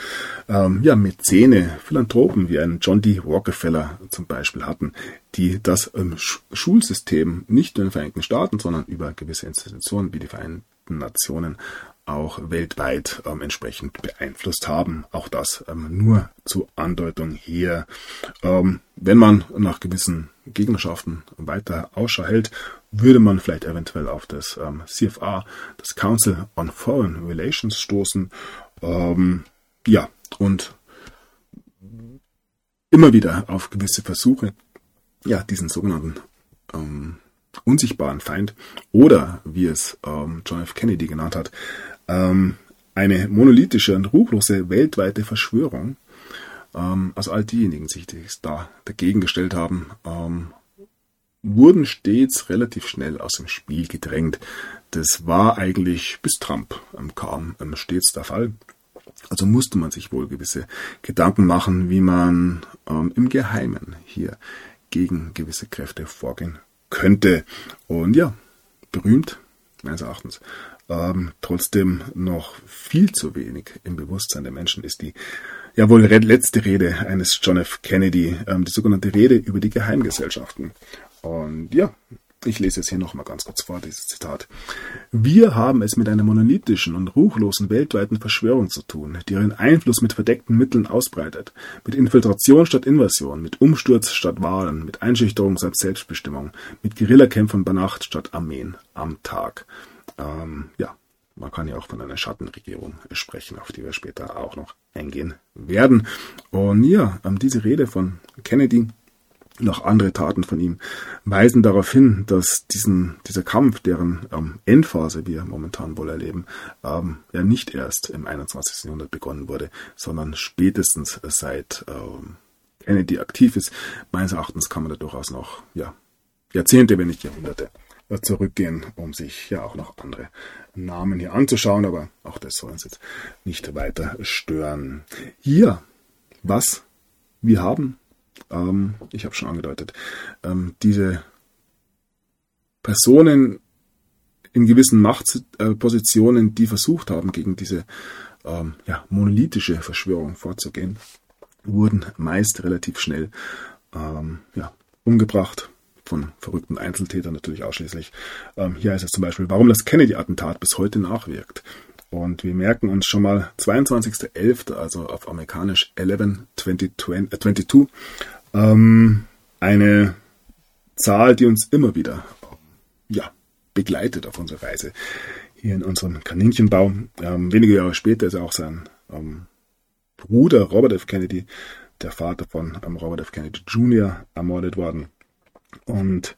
ähm, ja Mäzene, Philanthropen wie einen John D. Rockefeller zum Beispiel hatten, die das ähm, Schulsystem nicht nur in den Vereinigten Staaten, sondern über gewisse Institutionen wie die Vereinten Nationen auch weltweit ähm, entsprechend beeinflusst haben. Auch das ähm, nur zur Andeutung hier. Ähm, wenn man nach gewissen Gegnerschaften weiter Ausschau hält, würde man vielleicht eventuell auf das ähm, CFA, das Council on Foreign Relations stoßen. Ähm, ja, und immer wieder auf gewisse Versuche, ja, diesen sogenannten ähm, unsichtbaren Feind oder wie es ähm, John F. Kennedy genannt hat, ähm, eine monolithische und ruchlose weltweite Verschwörung. Ähm, also all diejenigen, die sich da dagegen gestellt haben, ähm, wurden stets relativ schnell aus dem Spiel gedrängt. Das war eigentlich bis Trump ähm, kam ähm, stets der Fall. Also musste man sich wohl gewisse Gedanken machen, wie man ähm, im Geheimen hier gegen gewisse Kräfte vorgehen könnte. Und ja, berühmt, meines Erachtens, ähm, trotzdem noch viel zu wenig im Bewusstsein der Menschen ist die ja wohl letzte Rede eines John F. Kennedy, ähm, die sogenannte Rede über die Geheimgesellschaften. Und ja, Ich lese es hier nochmal ganz kurz vor, dieses Zitat. Wir haben es mit einer monolithischen und ruchlosen weltweiten Verschwörung zu tun, die ihren Einfluss mit verdeckten Mitteln ausbreitet, mit Infiltration statt Invasion, mit Umsturz statt Wahlen, mit Einschüchterung statt Selbstbestimmung, mit Guerillakämpfern bei Nacht statt Armeen am Tag. Ähm, ja, man kann ja auch von einer Schattenregierung sprechen, auf die wir später auch noch eingehen werden. Und ja, ähm, diese Rede von Kennedy, noch andere Taten von ihm, weisen darauf hin, dass diesen, dieser Kampf, deren ähm, Endphase wir momentan wohl erleben, ähm, ja nicht erst im 21. Jahrhundert begonnen wurde, sondern spätestens seit ähm, Kennedy aktiv ist. Meines Erachtens kann man da durchaus noch ja, Jahrzehnte, wenn nicht Jahrhunderte zurückgehen, um sich ja auch noch andere Namen hier anzuschauen, aber auch das soll uns jetzt nicht weiter stören. Hier, was wir haben, ähm, ich habe schon angedeutet, ähm, diese Personen in gewissen Machtpositionen, die versucht haben, gegen diese ähm, ja, monolithische Verschwörung vorzugehen, wurden meist relativ schnell ähm, ja, umgebracht, von verrückten Einzeltätern natürlich ausschließlich. Ähm, hier heißt es zum Beispiel, warum das Kennedy-Attentat bis heute nachwirkt. Und wir merken uns schon mal 22.11., also auf amerikanisch 11.22, äh, ähm, eine Zahl, die uns immer wieder ja, begleitet auf unserer Reise. Hier in unserem Kaninchenbau. Ähm, wenige Jahre später ist auch sein ähm, Bruder Robert F. Kennedy, der Vater von ähm, Robert F. Kennedy Jr., ermordet worden. Und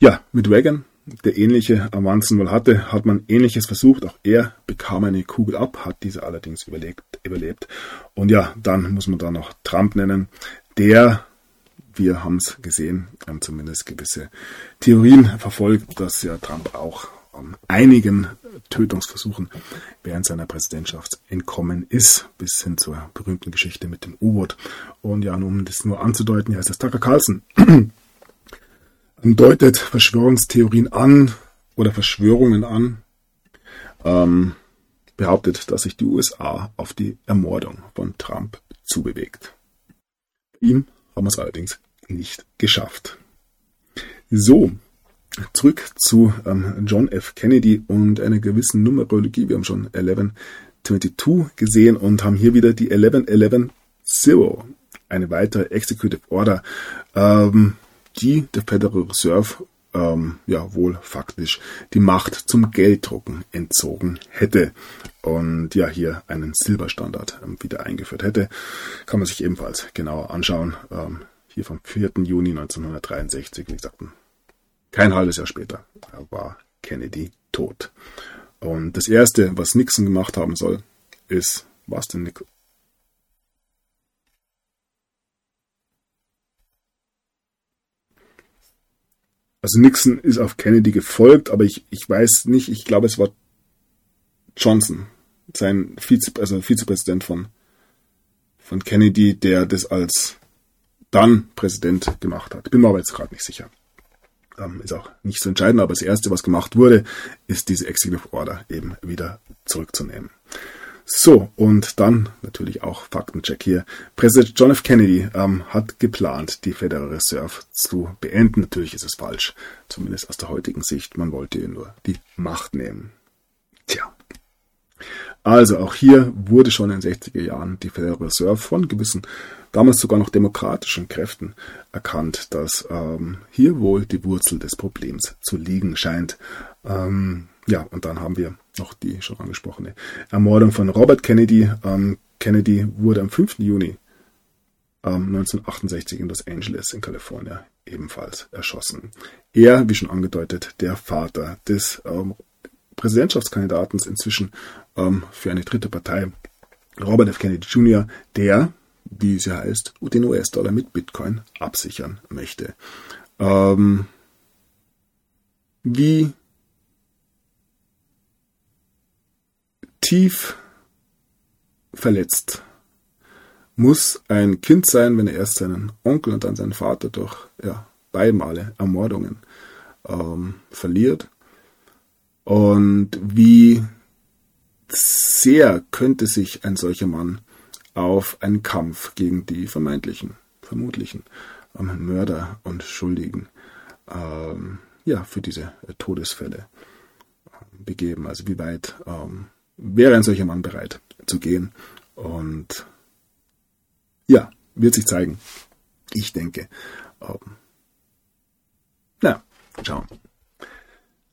ja, mit Reagan, der ähnliche Avancen wohl hatte, hat man ähnliches versucht. Auch er bekam eine Kugel ab, hat diese allerdings überlebt. überlebt. Und ja, dann muss man da noch Trump nennen, der, wir haben es gesehen, zumindest gewisse Theorien verfolgt, dass ja Trump auch um, einigen Tötungsversuchen während seiner Präsidentschaft entkommen ist, bis hin zur berühmten Geschichte mit dem U-Boot. Und ja, um das nur anzudeuten, hier heißt es Tucker Carlson. <clears throat> deutet Verschwörungstheorien an oder Verschwörungen an, ähm, behauptet, dass sich die USA auf die Ermordung von Trump zubewegt. Ihm haben wir es allerdings nicht geschafft. So, zurück zu ähm, John F. Kennedy und einer gewissen Numerologie. Wir haben schon 1122 gesehen und haben hier wieder die 1111 Zero, eine weitere Executive Order. Ähm, die der Federal Reserve ähm, ja wohl faktisch die Macht zum Gelddrucken entzogen hätte und ja hier einen Silberstandard ähm, wieder eingeführt hätte. Kann man sich ebenfalls genauer anschauen. Ähm, hier vom 4. Juni 1963, wie gesagt, kein halbes Jahr später war Kennedy tot. Und das erste, was Nixon gemacht haben soll, ist, was denn Also Nixon ist auf Kennedy gefolgt, aber ich, ich weiß nicht, ich glaube, es war Johnson, sein Vize, also Vizepräsident von, von Kennedy, der das als dann Präsident gemacht hat. Bin mir aber jetzt gerade nicht sicher. Ähm, ist auch nicht so entscheidend, aber das Erste, was gemacht wurde, ist diese Executive Order eben wieder zurückzunehmen. So, und dann natürlich auch Faktencheck hier. Präsident John F. Kennedy ähm, hat geplant, die Federal Reserve zu beenden. Natürlich ist es falsch, zumindest aus der heutigen Sicht. Man wollte ihr nur die Macht nehmen. Tja. Also auch hier wurde schon in den 60er Jahren die Federal Reserve von gewissen, damals sogar noch demokratischen Kräften erkannt, dass ähm, hier wohl die Wurzel des Problems zu liegen scheint. Ähm, ja, und dann haben wir noch die schon angesprochene Ermordung von Robert Kennedy. Ähm, Kennedy wurde am 5. Juni ähm, 1968 in Los Angeles in Kalifornien ebenfalls erschossen. Er, wie schon angedeutet, der Vater des ähm, Präsidentschaftskandidaten inzwischen ähm, für eine dritte Partei, Robert F. Kennedy Jr., der, wie ja heißt, den US-Dollar mit Bitcoin absichern möchte. Ähm, wie tief verletzt muss ein Kind sein, wenn er erst seinen Onkel und dann seinen Vater durch ja, beimale Ermordungen ähm, verliert. Und wie sehr könnte sich ein solcher Mann auf einen Kampf gegen die vermeintlichen, vermutlichen ähm, Mörder und Schuldigen ähm, ja, für diese Todesfälle begeben. Also wie weit ähm, wäre ein solcher Mann bereit zu gehen? Und ja, wird sich zeigen. Ich denke. Ähm, na, schauen.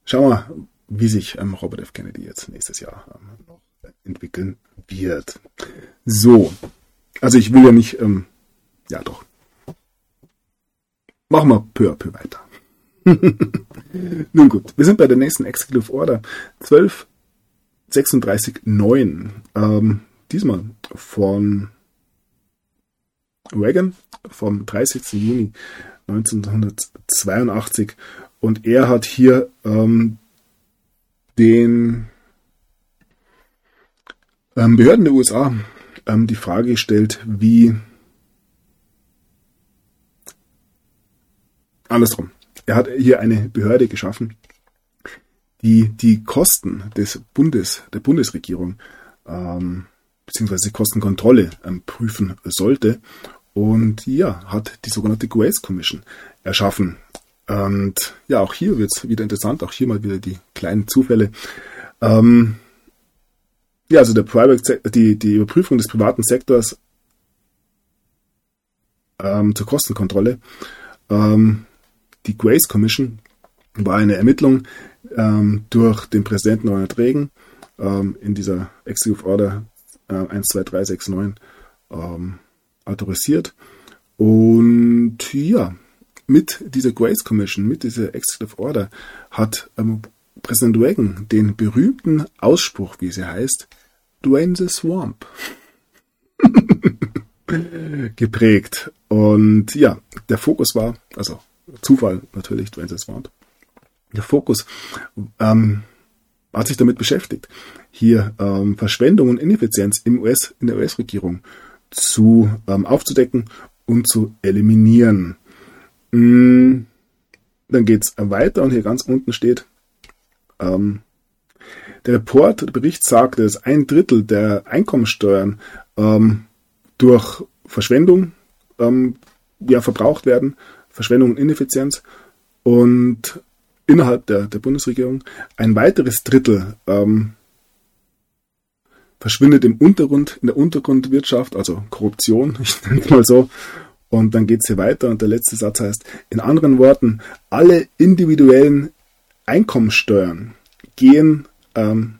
Schauen wir, wie sich ähm, Robert F. Kennedy jetzt nächstes Jahr ähm, noch entwickeln wird. So, also ich will ja nicht, ähm, ja doch. Machen wir peu à peu weiter. <laughs> Nun gut, wir sind bei der nächsten Executive Order 1236.9. Ähm, diesmal von Reagan vom 30. Juni 1982. Und er hat hier ähm, den ähm, Behörden der USA ähm, die Frage gestellt, wie andersrum. Er hat hier eine Behörde geschaffen, die die Kosten des Bundes, der Bundesregierung, ähm, beziehungsweise Kostenkontrolle ähm, prüfen sollte. Und ja, hat die sogenannte Grace Commission erschaffen. Und ja, auch hier wird es wieder interessant, auch hier mal wieder die kleinen Zufälle. Ähm, ja, also der Private, die, die Überprüfung des privaten Sektors ähm, zur Kostenkontrolle. Ähm, die Grace Commission war eine Ermittlung ähm, durch den Präsidenten Ronald Reagan ähm, in dieser Executive Order äh, 12369 ähm, autorisiert. Und ja, mit dieser Grace Commission, mit dieser Executive Order hat ähm, Präsident Reagan den berühmten Ausspruch, wie sie heißt, Dwayne the Swamp <laughs> geprägt. Und ja, der Fokus war, also Zufall natürlich, Dwayne the Swamp, der Fokus ähm, hat sich damit beschäftigt, hier ähm, Verschwendung und Ineffizienz im US, in der US-Regierung zu ähm, aufzudecken und zu eliminieren. Mm, dann geht's weiter und hier ganz unten steht, ähm, der Report, der Bericht sagt, dass ein Drittel der Einkommensteuern ähm, durch Verschwendung ähm, ja, verbraucht werden, Verschwendung und Ineffizienz und innerhalb der, der Bundesregierung ein weiteres Drittel ähm, verschwindet im Untergrund, in der Untergrundwirtschaft, also Korruption, <laughs> ich nenne es mal so. Und dann geht es hier weiter und der letzte Satz heißt, in anderen Worten, alle individuellen Einkommensteuern gehen, ähm,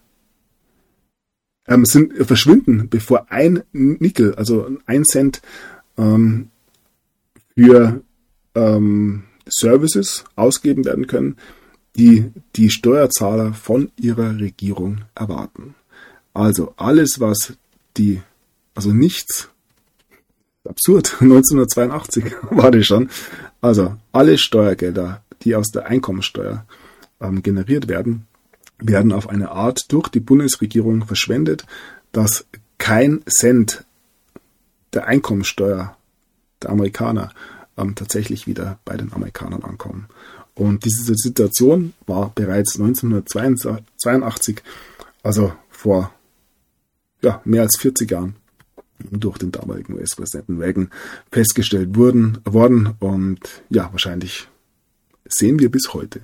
ähm, sind, verschwinden, bevor ein Nickel, also ein Cent ähm, für ähm, Services ausgeben werden können, die die Steuerzahler von ihrer Regierung erwarten. Also alles, was die, also nichts, absurd, <laughs> 1982 <laughs> war das schon, also alle Steuergelder, die aus der Einkommensteuer ähm, generiert werden, werden auf eine Art durch die Bundesregierung verschwendet, dass kein Cent der Einkommensteuer der Amerikaner ähm, tatsächlich wieder bei den Amerikanern ankommen. Und diese Situation war bereits 1982, also vor ja, mehr als 40 Jahren durch den damaligen US-Präsidenten Reagan festgestellt wurden, worden. Und ja, wahrscheinlich sehen wir bis heute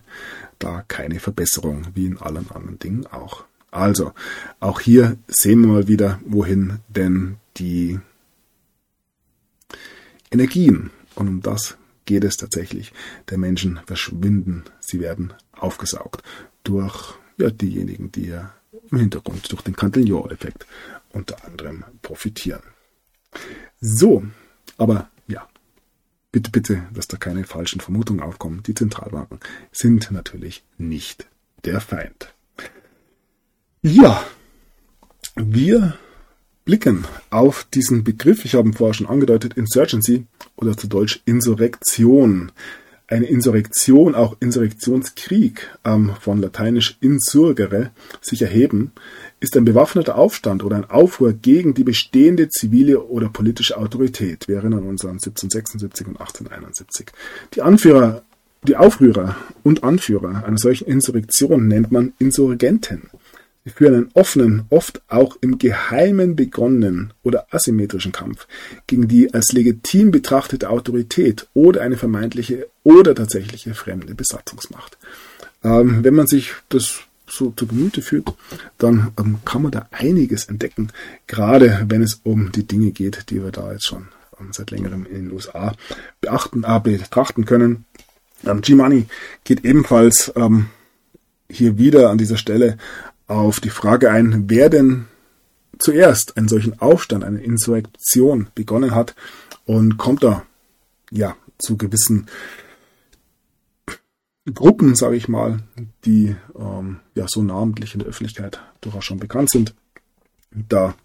da keine Verbesserung, wie in allen anderen Dingen auch. Also, auch hier sehen wir mal wieder, wohin denn die Energien, und um das geht es tatsächlich, der Menschen verschwinden. Sie werden aufgesaugt durch ja, diejenigen, die ja im Hintergrund durch den Cantillon-Effekt unter anderem profitieren. So, aber ja, bitte, bitte, dass da keine falschen Vermutungen aufkommen. Die Zentralbanken sind natürlich nicht der Feind. Ja, wir blicken auf diesen Begriff, ich habe ihn vorher schon angedeutet, Insurgency oder zu Deutsch Insurrektion eine Insurrektion, auch Insurrektionskrieg ähm, von lateinisch insurgere, sich erheben, ist ein bewaffneter Aufstand oder ein Aufruhr gegen die bestehende zivile oder politische Autorität. Wir erinnern uns an 1776 und 1871. Die Anführer, die Aufrührer und Anführer einer solchen Insurrektion nennt man Insurgenten. Für einen offenen, oft auch im Geheimen begonnenen oder asymmetrischen Kampf gegen die als legitim betrachtete Autorität oder eine vermeintliche oder tatsächliche fremde Besatzungsmacht. Ähm, wenn man sich das so zu Gemüte führt, dann ähm, kann man da einiges entdecken, gerade wenn es um die Dinge geht, die wir da jetzt schon ähm, seit längerem in den USA beachten, äh, betrachten können. Ähm, G-Money geht ebenfalls ähm, hier wieder an dieser Stelle auf die Frage ein, wer denn zuerst einen solchen Aufstand, eine Insurrektion begonnen hat und kommt da ja zu gewissen Gruppen, sage ich mal, die ähm, ja so namentlich in der Öffentlichkeit durchaus schon bekannt sind. Da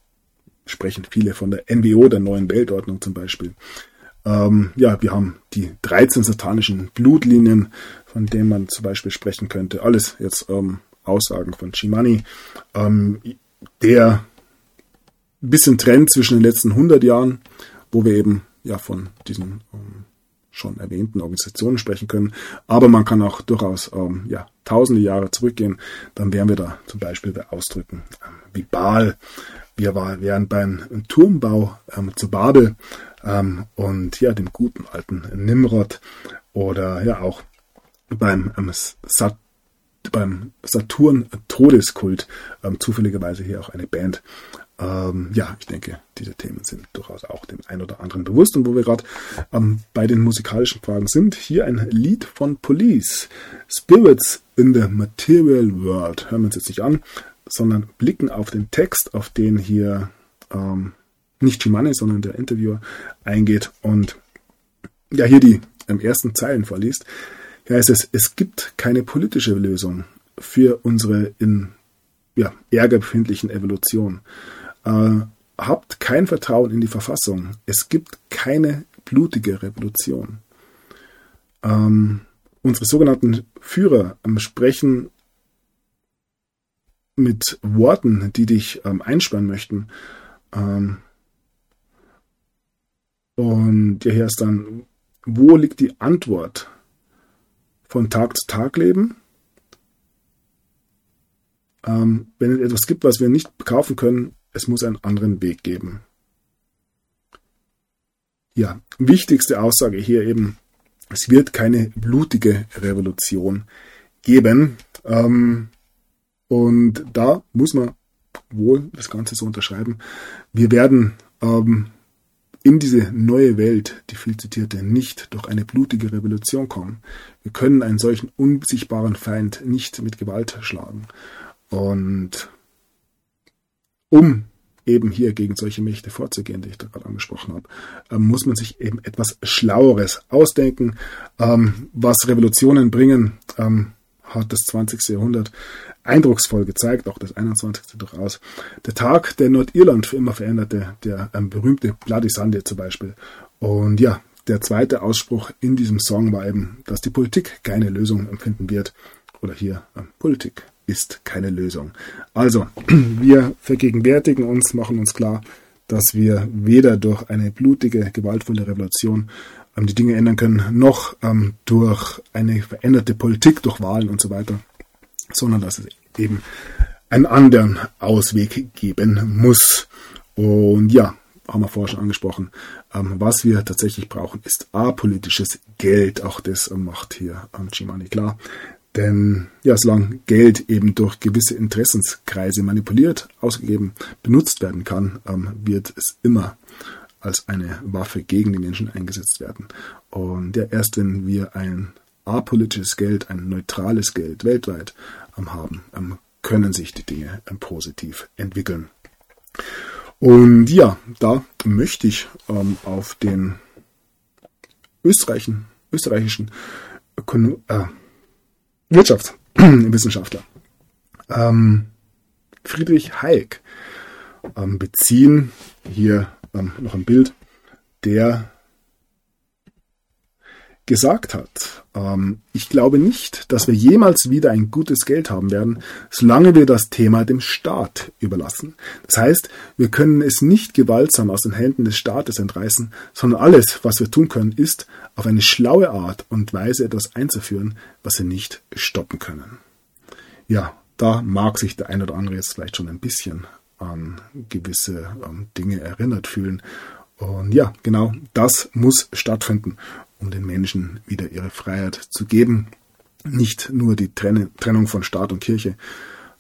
sprechen viele von der NWO, der neuen Weltordnung zum Beispiel. Ähm, ja, wir haben die 13 satanischen Blutlinien, von denen man zum Beispiel sprechen könnte. Alles jetzt ähm, Aussagen von Chimani, ähm, der ein bisschen trennt zwischen den letzten 100 Jahren, wo wir eben ja von diesen ähm, schon erwähnten Organisationen sprechen können, aber man kann auch durchaus ähm, ja, tausende Jahre zurückgehen, dann wären wir da zum Beispiel bei Ausdrücken ähm, wie Baal. Wir war, wären beim Turmbau ähm, zu Babel ähm, und ja, dem guten alten Nimrod oder ja auch beim ähm, Sat beim Saturn Todeskult, ähm, zufälligerweise hier auch eine Band. Ähm, ja, ich denke, diese Themen sind durchaus auch dem einen oder anderen bewusst. Und wo wir gerade ähm, bei den musikalischen Fragen sind, hier ein Lied von Police, Spirits in the Material World. Hören wir uns jetzt nicht an, sondern blicken auf den Text, auf den hier ähm, nicht Chimane, sondern der Interviewer eingeht und ja, hier die ähm, ersten Zeilen vorliest heißt es, es gibt keine politische Lösung für unsere in ja, Ärger befindlichen Evolution. Äh, habt kein Vertrauen in die Verfassung. Es gibt keine blutige Revolution. Ähm, unsere sogenannten Führer ähm, sprechen mit Worten, die dich ähm, einsperren möchten. Ähm, und ja, hier ist dann, wo liegt die Antwort von Tag zu Tag leben. Ähm, wenn es etwas gibt, was wir nicht kaufen können, es muss einen anderen Weg geben. Ja, wichtigste Aussage hier eben, es wird keine blutige Revolution geben. Ähm, und da muss man wohl das Ganze so unterschreiben. Wir werden ähm, in diese neue Welt, die viel zitierte, nicht durch eine blutige Revolution kommen. Wir können einen solchen unsichtbaren Feind nicht mit Gewalt schlagen. Und um eben hier gegen solche Mächte vorzugehen, die ich da gerade angesprochen habe, ähm, muss man sich eben etwas Schlaueres ausdenken. Ähm, was Revolutionen bringen, ähm, hat das 20. Jahrhundert eindrucksvoll gezeigt, auch das 21. durchaus. Der Tag, der Nordirland für immer veränderte, der ähm, berühmte Bloody Sunday zum Beispiel. Und ja, der zweite Ausspruch in diesem Song war eben, dass die Politik keine Lösung empfinden wird. Oder hier, ähm, Politik ist keine Lösung. Also, <clears throat> wir vergegenwärtigen uns, machen uns klar, dass wir weder durch eine blutige, gewaltvolle Revolution ähm, die Dinge ändern können, noch ähm, durch eine veränderte Politik, durch Wahlen und so weiter sondern dass es eben einen anderen Ausweg geben muss. Und ja, haben wir vorher schon angesprochen, ähm, was wir tatsächlich brauchen, ist apolitisches Geld. Auch das macht hier Chimani klar. Denn ja, solange Geld eben durch gewisse Interessenskreise manipuliert, ausgegeben, benutzt werden kann, ähm, wird es immer als eine Waffe gegen die Menschen eingesetzt werden. Und ja, erst wenn wir ein apolitisches Geld, ein neutrales Geld weltweit haben, ähm, können sich die Dinge ähm, positiv entwickeln. Und ja, da möchte ich ähm, auf den österreichischen, österreichischen Ökono äh, Wirtschaftswissenschaftler ähm, Friedrich Hayek ähm, beziehen. Hier ähm, noch ein Bild, der gesagt hat. Ähm, ich glaube nicht, dass wir jemals wieder ein gutes Geld haben werden, solange wir das Thema dem Staat überlassen. Das heißt, wir können es nicht gewaltsam aus den Händen des Staates entreißen, sondern alles, was wir tun können, ist, auf eine schlaue Art und Weise etwas einzuführen, was wir nicht stoppen können. Ja, da mag sich der ein oder andere jetzt vielleicht schon ein bisschen an gewisse ähm, Dinge erinnert fühlen. Und ja, genau das muss stattfinden, um den Menschen wieder ihre Freiheit zu geben. Nicht nur die Trennung von Staat und Kirche,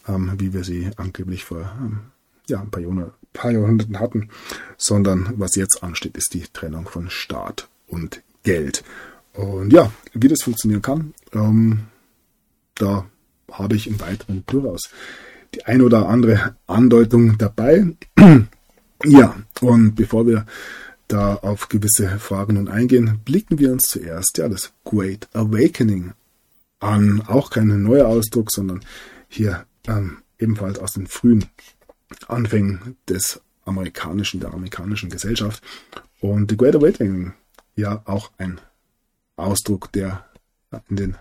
ähm, wie wir sie angeblich vor ähm, ja, ein paar, Jahrhundert, paar Jahrhunderten hatten, sondern was jetzt ansteht, ist die Trennung von Staat und Geld. Und ja, wie das funktionieren kann, ähm, da habe ich im Weiteren durchaus die ein oder andere Andeutung dabei. <clears throat> ja, und bevor wir da auf gewisse Fragen nun eingehen, blicken wir uns zuerst ja das Great Awakening an. Auch kein neuer Ausdruck, sondern hier ähm, ebenfalls aus den frühen Anfängen des amerikanischen, der amerikanischen Gesellschaft. Und The Great Awakening, ja auch ein Ausdruck, der in den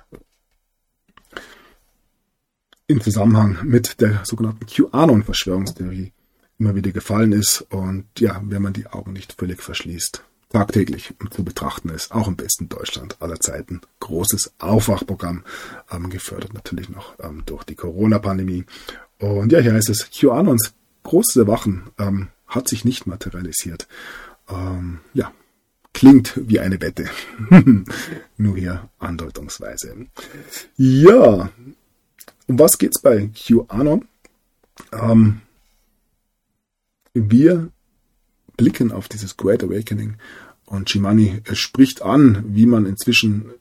im Zusammenhang mit der sogenannten QAnon-Verschwörungstheorie immer wieder gefallen ist und ja, wenn man die Augen nicht völlig verschließt, tagtäglich zu betrachten ist, auch im besten Deutschland aller Zeiten. Großes Aufwachprogramm, ähm, gefördert natürlich noch ähm, durch die Corona-Pandemie. Und ja, hier heißt es, QAnons großes Erwachen ähm, hat sich nicht materialisiert. Ähm, ja, klingt wie eine Wette. <laughs> Nur hier andeutungsweise. Ja, um was geht's bei QAnon? Ähm, wir blicken auf dieses Great Awakening und Shimani spricht an, wie man inzwischen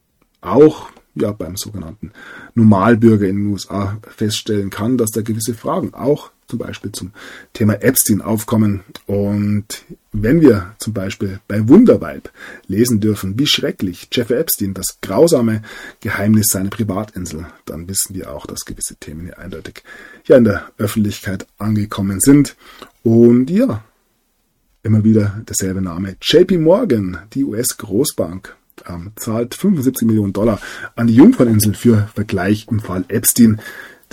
auch ja, beim sogenannten Normalbürger in den USA feststellen kann, dass da gewisse Fragen auch zum Beispiel zum Thema Epstein aufkommen. Und wenn wir zum Beispiel bei Wunderweib lesen dürfen, wie schrecklich Jeffrey Epstein das grausame Geheimnis seiner Privatinsel, dann wissen wir auch, dass gewisse Themen hier eindeutig ja in der Öffentlichkeit angekommen sind. Und ja, immer wieder derselbe Name. JP Morgan, die US-Großbank, ähm, zahlt 75 Millionen Dollar an die Jungferninsel für Vergleich im Fall Epstein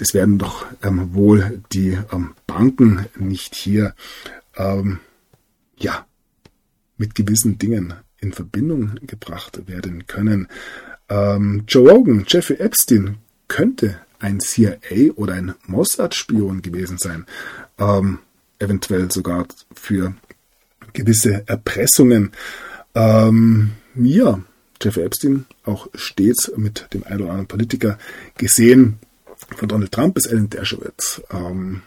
das werden doch ähm, wohl die ähm, Banken nicht hier ähm, ja mit gewissen Dingen in Verbindung gebracht werden können. Ähm, Joe Rogan, Jeffrey Epstein könnte ein CIA oder ein Mossad-Spion gewesen sein, ähm, eventuell sogar für gewisse Erpressungen. Ähm, ja, Jeffrey Epstein auch stets mit dem einen oder anderen Politiker gesehen, von Donald Trump bis Alan Dershowitz. Ähm,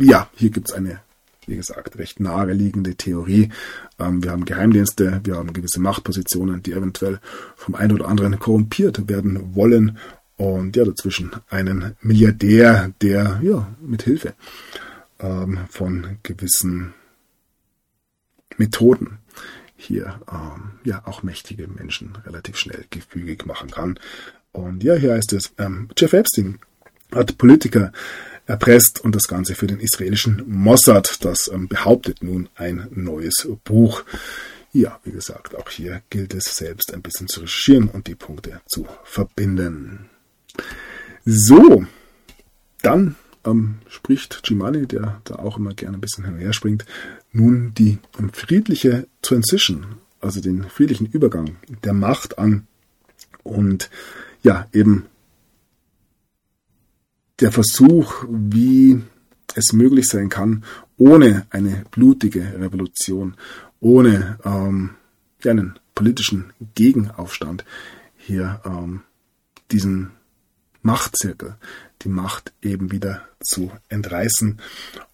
ja, hier gibt es eine, wie gesagt, recht naheliegende Theorie. Ähm, wir haben Geheimdienste, wir haben gewisse Machtpositionen, die eventuell vom einen oder anderen korrumpiert werden wollen. Und ja, dazwischen einen Milliardär, der ja mit Hilfe ähm, von gewissen Methoden hier ähm, ja auch mächtige Menschen relativ schnell gefügig machen kann. Und ja, hier heißt es, ähm, Jeff Epstein hat Politiker erpresst und das Ganze für den israelischen Mossad. Das ähm, behauptet nun ein neues Buch. Ja, wie gesagt, auch hier gilt es selbst ein bisschen zu recherchieren und die Punkte zu verbinden. So, dann ähm, spricht Jimani, der da auch immer gerne ein bisschen hin her springt, nun die ähm, friedliche Transition, also den friedlichen Übergang der Macht an. Und ja, eben der Versuch, wie es möglich sein kann, ohne eine blutige Revolution, ohne ähm, ja, einen politischen Gegenaufstand hier ähm, diesen Machtzirkel, die Macht eben wieder zu entreißen.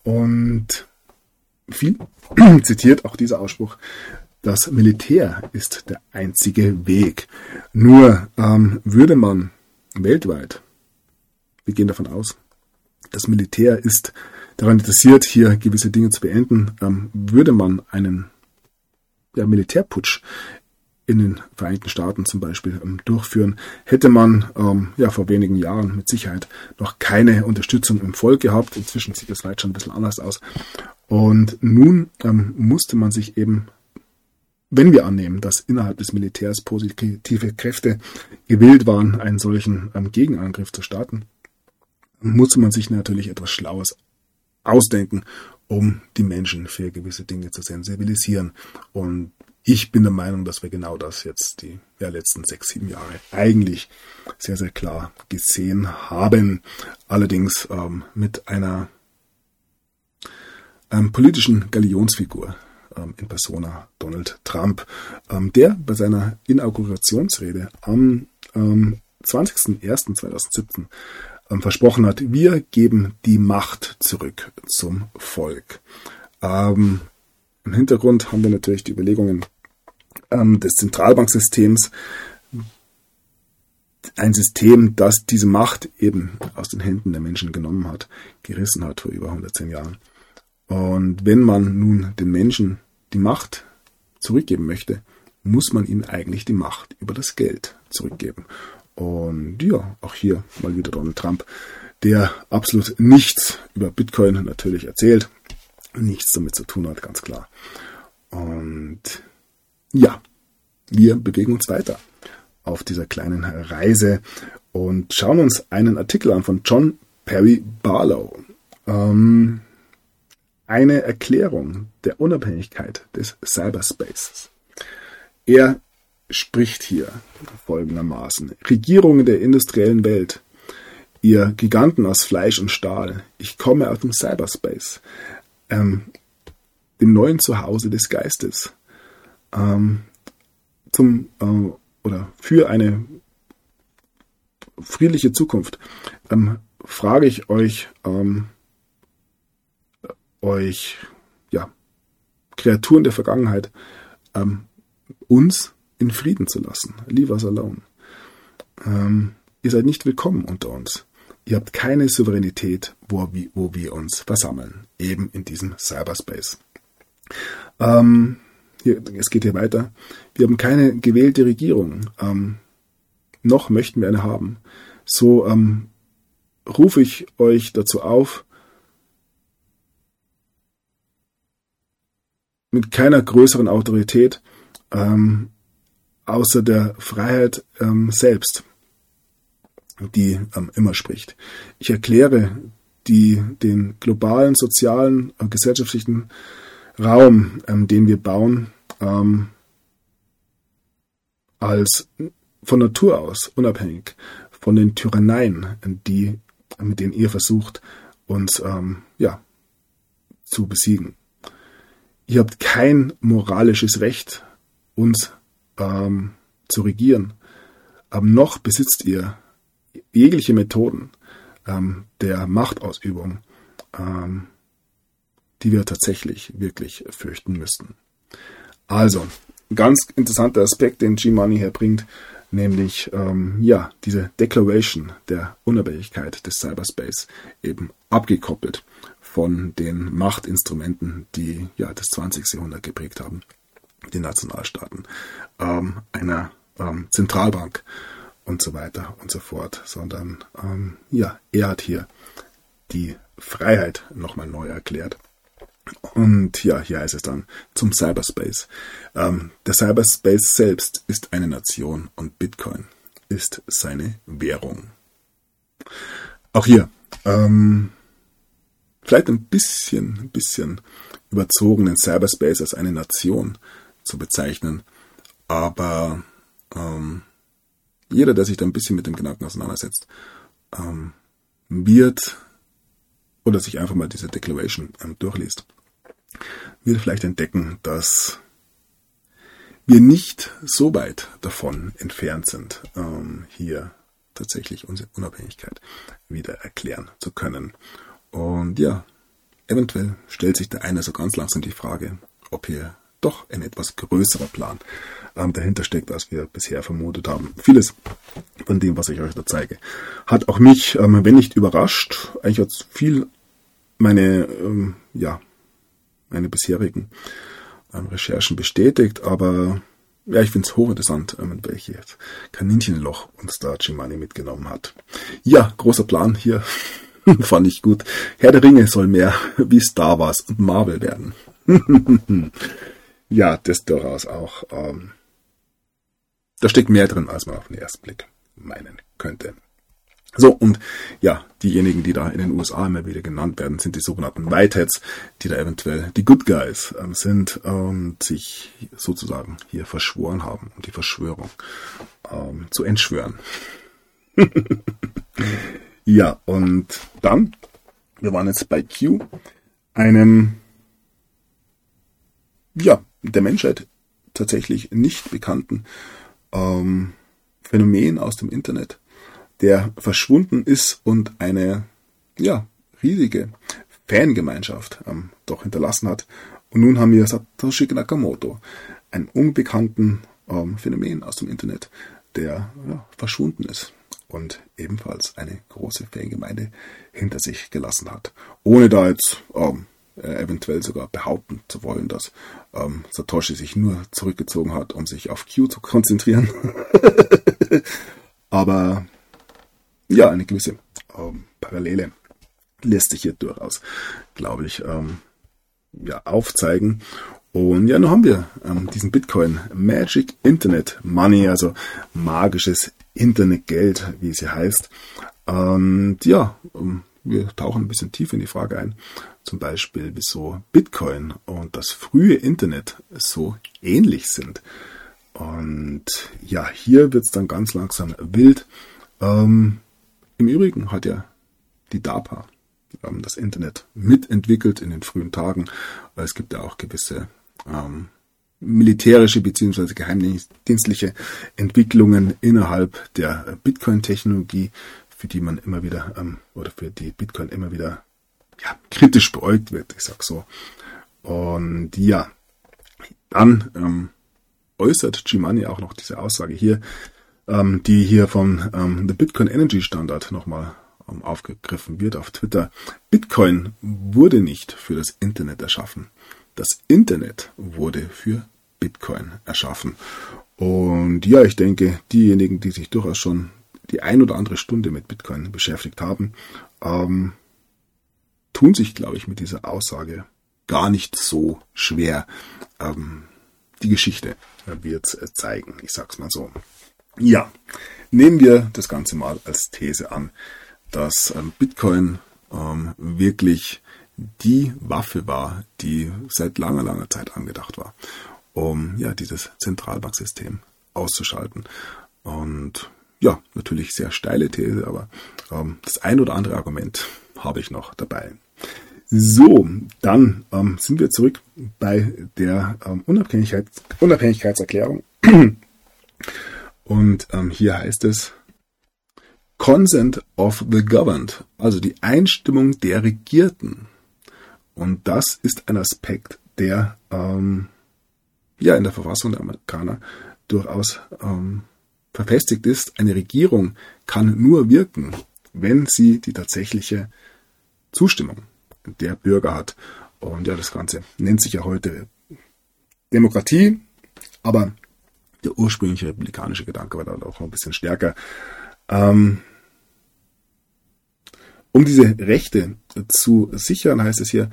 Und viel <clears throat> zitiert auch dieser Ausspruch, das Militär ist der einzige Weg. Nur ähm, würde man weltweit, wir gehen davon aus, das Militär ist daran interessiert, hier gewisse Dinge zu beenden, ähm, würde man einen ja, Militärputsch in den Vereinigten Staaten zum Beispiel ähm, durchführen, hätte man ähm, ja vor wenigen Jahren mit Sicherheit noch keine Unterstützung im Volk gehabt. Inzwischen sieht das weit schon ein bisschen anders aus. Und nun ähm, musste man sich eben wenn wir annehmen, dass innerhalb des Militärs positive Kräfte gewillt waren, einen solchen Gegenangriff zu starten, muss man sich natürlich etwas Schlaues ausdenken, um die Menschen für gewisse Dinge zu sensibilisieren. Und ich bin der Meinung, dass wir genau das jetzt die ja, letzten sechs, sieben Jahre eigentlich sehr, sehr klar gesehen haben. Allerdings ähm, mit einer ähm, politischen Galionsfigur in Persona Donald Trump, ähm, der bei seiner Inaugurationsrede am ähm, 20.01.2017 ähm, versprochen hat, wir geben die Macht zurück zum Volk. Ähm, Im Hintergrund haben wir natürlich die Überlegungen ähm, des Zentralbanksystems, ein System, das diese Macht eben aus den Händen der Menschen genommen hat, gerissen hat vor über 110 Jahren. Und wenn man nun den Menschen die Macht zurückgeben möchte, muss man ihnen eigentlich die Macht über das Geld zurückgeben. Und ja, auch hier mal wieder Donald Trump, der absolut nichts über Bitcoin natürlich erzählt, nichts damit zu tun hat, ganz klar. Und ja, wir bewegen uns weiter auf dieser kleinen Reise und schauen uns einen Artikel an von John Perry Barlow. Ähm, eine Erklärung der Unabhängigkeit des Cyberspaces. Er spricht hier folgendermaßen. Regierungen der industriellen Welt, ihr Giganten aus Fleisch und Stahl, ich komme aus dem Cyberspace, ähm, dem neuen Zuhause des Geistes, ähm, zum äh, oder für eine friedliche Zukunft, ähm, frage ich euch, ähm, euch, ja, Kreaturen der Vergangenheit, ähm, uns in Frieden zu lassen. Leave us alone. Ähm, ihr seid nicht willkommen unter uns. Ihr habt keine Souveränität, wo, wo wir uns versammeln. Eben in diesem Cyberspace. Ähm, hier, es geht hier weiter. Wir haben keine gewählte Regierung. Ähm, noch möchten wir eine haben. So ähm, rufe ich euch dazu auf, mit keiner größeren Autorität ähm, außer der Freiheit ähm, selbst, die ähm, immer spricht. Ich erkläre die, den globalen, sozialen, äh, gesellschaftlichen Raum, ähm, den wir bauen, ähm, als von Natur aus unabhängig von den Tyranneien, die, mit denen ihr versucht, uns ähm, ja, zu besiegen ihr habt kein moralisches Recht, uns ähm, zu regieren. Aber noch besitzt ihr jegliche Methoden ähm, der Machtausübung, ähm, die wir tatsächlich wirklich fürchten müssten. Also, ganz interessanter Aspekt, den G-Money herbringt, nämlich ähm, ja diese Declaration der Unabhängigkeit des Cyberspace eben abgekoppelt von den Machtinstrumenten, die ja das 20. Jahrhundert geprägt haben, die Nationalstaaten, ähm, einer ähm, Zentralbank und so weiter und so fort, sondern ähm, ja, er hat hier die Freiheit nochmal neu erklärt. Und ja, hier heißt es dann zum Cyberspace. Ähm, der Cyberspace selbst ist eine Nation und Bitcoin ist seine Währung. Auch hier ähm, vielleicht ein bisschen, ein bisschen überzogen, den Cyberspace als eine Nation zu bezeichnen. Aber ähm, jeder, der sich da ein bisschen mit dem Gedanken auseinandersetzt, ähm, wird oder sich einfach mal diese Declaration ähm, durchliest, wird vielleicht entdecken, dass wir nicht so weit davon entfernt sind, ähm, hier tatsächlich unsere Unabhängigkeit wieder erklären zu können. Und ja, eventuell stellt sich der eine so ganz langsam die Frage, ob hier doch ein etwas größerer Plan ähm, dahinter steckt, als wir bisher vermutet haben. Vieles von dem, was ich euch da zeige, hat auch mich, ähm, wenn nicht überrascht, eigentlich hat viel meine, ähm, ja, meine bisherigen ähm, Recherchen bestätigt, aber ja, ich finde es hochinteressant, ähm, welches Kaninchenloch uns da Chimani mitgenommen hat. Ja, großer Plan hier <laughs> Fand ich gut. Herr der Ringe soll mehr <laughs> wie Star Wars und Marvel werden. <laughs> ja, das durchaus auch. Ähm, da steckt mehr drin, als man auf den ersten Blick meinen könnte. So, und ja, diejenigen, die da in den USA immer wieder genannt werden, sind die sogenannten Whiteheads, die da eventuell die Good Guys ähm, sind und sich sozusagen hier verschworen haben, um die Verschwörung ähm, zu entschwören. Ja, und dann, wir waren jetzt bei Q, einem, ja, der Menschheit tatsächlich nicht bekannten ähm, Phänomen aus dem Internet, der verschwunden ist und eine ja, riesige Fangemeinschaft ähm, doch hinterlassen hat. Und nun haben wir Satoshi Nakamoto, einen unbekannten ähm, Phänomen aus dem Internet, der ja, verschwunden ist und ebenfalls eine große Fangemeinde hinter sich gelassen hat. Ohne da jetzt ähm, eventuell sogar behaupten zu wollen, dass ähm, Satoshi sich nur zurückgezogen hat, um sich auf Q zu <laughs> konzentrieren. Aber ja, eine gewisse ähm, Parallele lässt sich hier durchaus, glaube ich, ähm, ja, aufzeigen. Und ja, nun haben wir ähm, diesen Bitcoin Magic Internet Money, also magisches Internetgeld, wie es hier heißt. Und ja, ähm, wir tauchen ein bisschen tiefer in die Frage ein. Zum Beispiel, wieso Bitcoin und das frühe Internet so ähnlich sind. Und ja, hier wird es dann ganz langsam wild. Ähm, Im Übrigen hat ja die DARPA ähm, das Internet mitentwickelt in den frühen Tagen. Es gibt ja auch gewisse ähm, militärische bzw. geheimdienstliche Entwicklungen innerhalb der Bitcoin-Technologie, für die man immer wieder ähm, oder für die Bitcoin immer wieder ja, kritisch beäugt wird, ich sag so. Und ja, dann ähm, äußert Gimani auch noch diese Aussage hier, ähm, die hier von ähm, The Bitcoin Energy Standard nochmal ähm, aufgegriffen wird auf Twitter. Bitcoin wurde nicht für das Internet erschaffen. Das Internet wurde für Bitcoin erschaffen. Und ja, ich denke, diejenigen, die sich durchaus schon die ein oder andere Stunde mit Bitcoin beschäftigt haben, ähm, tun sich, glaube ich, mit dieser Aussage gar nicht so schwer. Ähm, die Geschichte wird zeigen, ich sag's mal so. Ja, nehmen wir das Ganze mal als These an, dass ähm, Bitcoin ähm, wirklich die Waffe war, die seit langer, langer Zeit angedacht war, um ja dieses Zentralbanksystem auszuschalten. Und ja, natürlich sehr steile These, aber ähm, das ein oder andere Argument <laughs> habe ich noch dabei. So, dann ähm, sind wir zurück bei der ähm, Unabhängigkeits Unabhängigkeitserklärung. <clears throat> Und ähm, hier heißt es Consent of the Governed, also die Einstimmung der Regierten. Und das ist ein Aspekt, der ähm, ja in der Verfassung der Amerikaner durchaus ähm, verfestigt ist. Eine Regierung kann nur wirken, wenn sie die tatsächliche Zustimmung der Bürger hat. Und ja, das Ganze nennt sich ja heute Demokratie, aber der ursprüngliche republikanische Gedanke war da auch noch ein bisschen stärker. Ähm, um diese Rechte zu sichern, heißt es hier,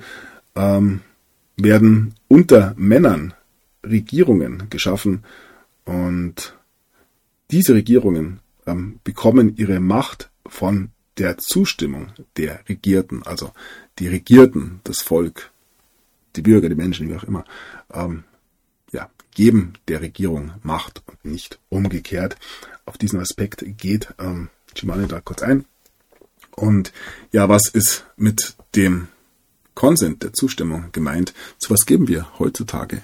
ähm, werden unter Männern Regierungen geschaffen und diese Regierungen ähm, bekommen ihre Macht von der Zustimmung der Regierten, also die Regierten, das Volk, die Bürger, die Menschen, wie auch immer, ähm, ja, geben der Regierung Macht und nicht umgekehrt. Auf diesen Aspekt geht ähm, Chimane da kurz ein. Und ja, was ist mit dem Consent, der Zustimmung gemeint? Zu was geben wir heutzutage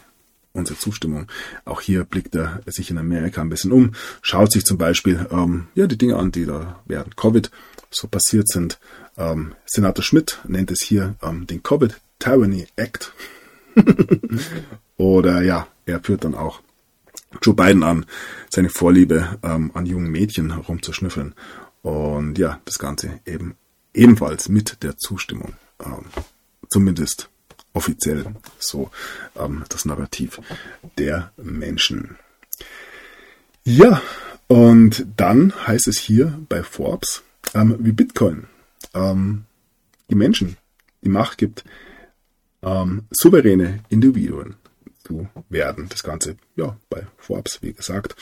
unsere Zustimmung? Auch hier blickt er sich in Amerika ein bisschen um, schaut sich zum Beispiel ähm, ja, die Dinge an, die da während Covid so passiert sind. Ähm, Senator Schmidt nennt es hier ähm, den Covid Tyranny Act. <laughs> Oder ja, er führt dann auch Joe Biden an, seine Vorliebe ähm, an jungen Mädchen rumzuschnüffeln. Und ja, das Ganze eben ebenfalls mit der Zustimmung, ähm, zumindest offiziell so ähm, das Narrativ der Menschen. Ja, und dann heißt es hier bei Forbes, ähm, wie Bitcoin ähm, die Menschen die Macht gibt, ähm, souveräne Individuen zu werden. Das Ganze, ja, bei Forbes, wie gesagt.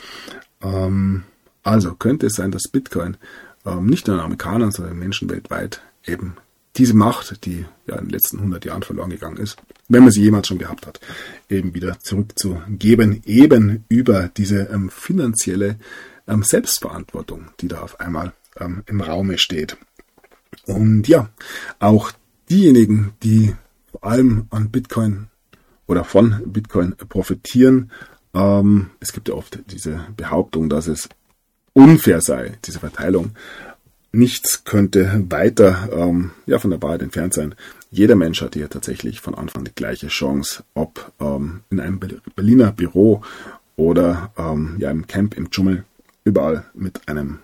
Ähm, also könnte es sein, dass Bitcoin ähm, nicht nur den Amerikanern, sondern den Menschen weltweit eben diese Macht, die ja in den letzten 100 Jahren verloren gegangen ist, wenn man sie jemals schon gehabt hat, eben wieder zurückzugeben, eben über diese ähm, finanzielle ähm, Selbstverantwortung, die da auf einmal ähm, im Raume steht. Und ja, auch diejenigen, die vor allem an Bitcoin oder von Bitcoin profitieren, ähm, es gibt ja oft diese Behauptung, dass es unfair sei, diese Verteilung. Nichts könnte weiter ähm, ja, von der Wahrheit entfernt sein. Jeder Mensch hat hier tatsächlich von Anfang die gleiche Chance, ob ähm, in einem Berliner Büro oder ähm, ja, im Camp im Dschungel, überall mit einem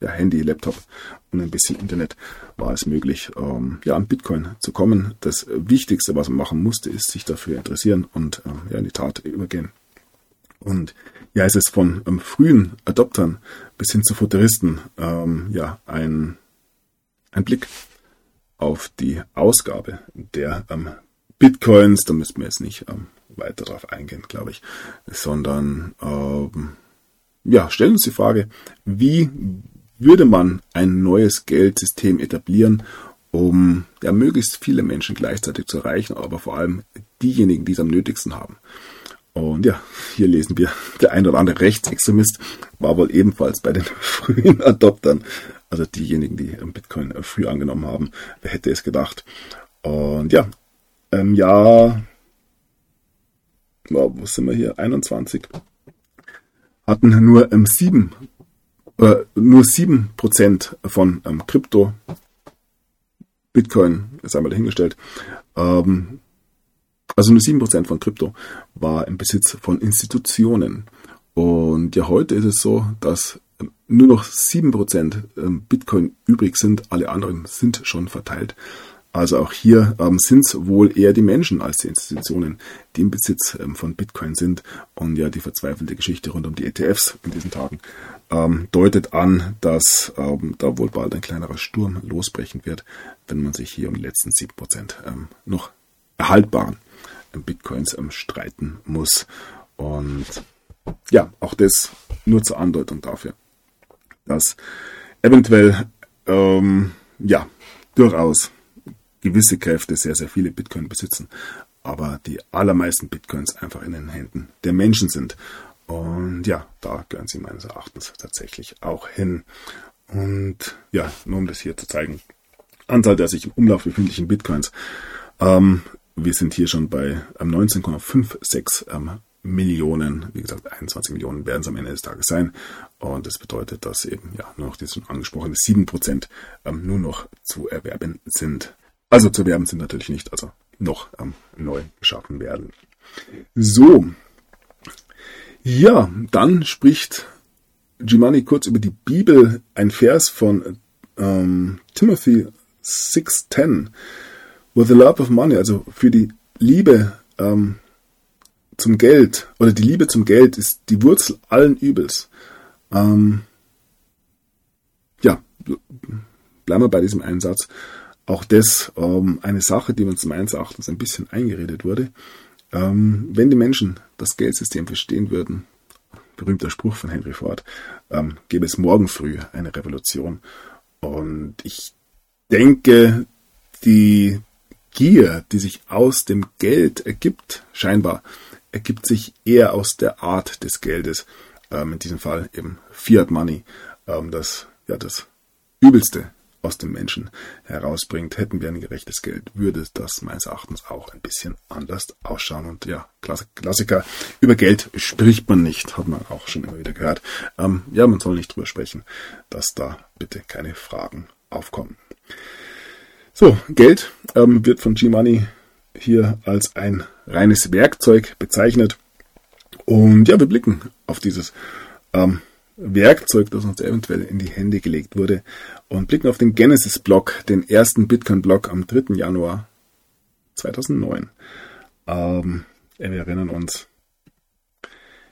ja, Handy, Laptop und ein bisschen Internet war es möglich, ähm, ja, an Bitcoin zu kommen. Das Wichtigste, was man machen musste, ist sich dafür interessieren und ähm, ja, in die Tat übergehen. Und ja, es ist von ähm, frühen Adoptern bis hin zu Futuristen ähm, ja ein, ein Blick auf die Ausgabe der ähm, Bitcoins. Da müssen wir jetzt nicht ähm, weiter darauf eingehen, glaube ich, sondern ähm, ja, stellen uns die Frage, wie würde man ein neues Geldsystem etablieren, um ja, möglichst viele Menschen gleichzeitig zu erreichen, aber vor allem diejenigen, die es am nötigsten haben. Und ja, hier lesen wir, der ein oder andere Rechtsextremist war wohl ebenfalls bei den <laughs> frühen Adoptern, also diejenigen, die Bitcoin früh angenommen haben. Wer hätte es gedacht? Und ja, im Jahr, wo sind wir hier, 21, hatten nur ähm, sieben, äh, nur sieben Prozent von ähm, Krypto, Bitcoin, ist einmal dahingestellt, ähm, also nur 7% von Krypto war im Besitz von Institutionen. Und ja, heute ist es so, dass nur noch 7% ähm, Bitcoin übrig sind. Alle anderen sind schon verteilt. Also auch hier ähm, sind es wohl eher die Menschen als die Institutionen, die im Besitz ähm, von Bitcoin sind. Und ja, die verzweifelte Geschichte rund um die ETFs in diesen Tagen ähm, deutet an, dass ähm, da wohl bald ein kleinerer Sturm losbrechen wird, wenn man sich hier um die letzten 7% ähm, noch erhaltbaren Bitcoins ähm, streiten muss. Und ja, auch das nur zur Andeutung dafür, dass eventuell ähm, ja durchaus gewisse Kräfte sehr, sehr viele Bitcoin besitzen, aber die allermeisten Bitcoins einfach in den Händen der Menschen sind. Und ja, da gehören sie meines Erachtens tatsächlich auch hin. Und ja, nur um das hier zu zeigen, Anzahl der sich im Umlauf befindlichen Bitcoins. Ähm, wir sind hier schon bei 19,56 ähm, ähm, Millionen. Wie gesagt, 21 Millionen werden es am Ende des Tages sein. Und das bedeutet, dass eben ja nur noch diese schon angesprochene 7% ähm, nur noch zu erwerben sind. Also zu erwerben sind natürlich nicht, also noch ähm, neu geschaffen werden. So. Ja, dann spricht Gimani kurz über die Bibel, ein Vers von ähm, Timothy 6,10 with the love of money, also für die Liebe ähm, zum Geld oder die Liebe zum Geld ist die Wurzel allen Übels. Ähm, ja, bleiben wir bei diesem Einsatz. Auch das ähm, eine Sache, die uns meines Erachtens ein bisschen eingeredet wurde. Ähm, wenn die Menschen das Geldsystem verstehen würden, berühmter Spruch von Henry Ford, ähm, gäbe es morgen früh eine Revolution. Und ich denke, die Gier, die sich aus dem Geld ergibt, scheinbar, ergibt sich eher aus der Art des Geldes. Ähm, in diesem Fall eben Fiat Money, ähm, das ja das Übelste aus dem Menschen herausbringt. Hätten wir ein gerechtes Geld, würde das meines Erachtens auch ein bisschen anders ausschauen. Und ja, Klassiker, über Geld spricht man nicht, hat man auch schon immer wieder gehört. Ähm, ja, man soll nicht drüber sprechen, dass da bitte keine Fragen aufkommen. So, Geld ähm, wird von G-Money hier als ein reines Werkzeug bezeichnet. Und ja, wir blicken auf dieses ähm, Werkzeug, das uns eventuell in die Hände gelegt wurde, und blicken auf den Genesis-Block, den ersten Bitcoin-Block am 3. Januar 2009. Ähm, wir erinnern uns,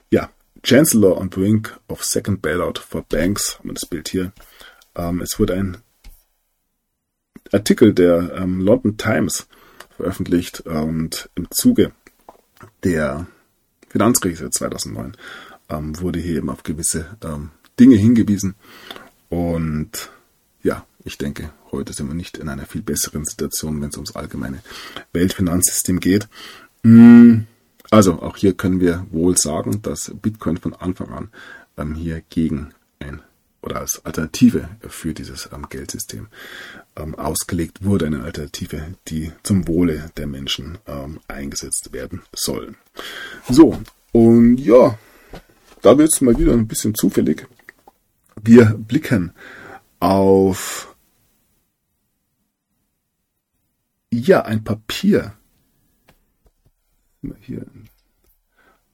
ja, Chancellor on brink of second bailout for banks, haben wir das Bild hier. Ähm, es wurde ein Artikel der ähm, London Times veröffentlicht und im Zuge der Finanzkrise 2009 ähm, wurde hier eben auf gewisse ähm, Dinge hingewiesen Und ja, ich denke, heute sind wir nicht in einer viel besseren Situation, wenn es ums allgemeine Weltfinanzsystem geht. Mm, also auch hier können wir wohl sagen, dass Bitcoin von Anfang an ähm, hier gegen ein oder als Alternative für dieses ähm, Geldsystem ähm, ausgelegt wurde, eine Alternative, die zum Wohle der Menschen ähm, eingesetzt werden soll. So, und ja, da wird es mal wieder ein bisschen zufällig. Wir blicken auf ja ein Papier. Hier.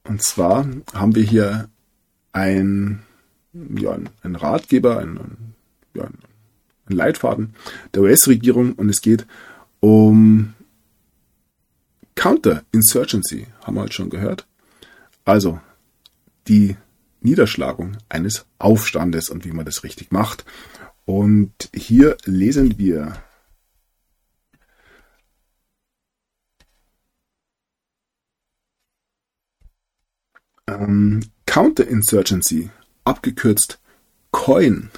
Und zwar haben wir hier ein ja, ein Ratgeber, ein, ja, ein Leitfaden der US-Regierung und es geht um Counterinsurgency, haben wir halt schon gehört. Also die Niederschlagung eines Aufstandes und wie man das richtig macht. Und hier lesen wir ähm, Counterinsurgency abgekürzt Coin.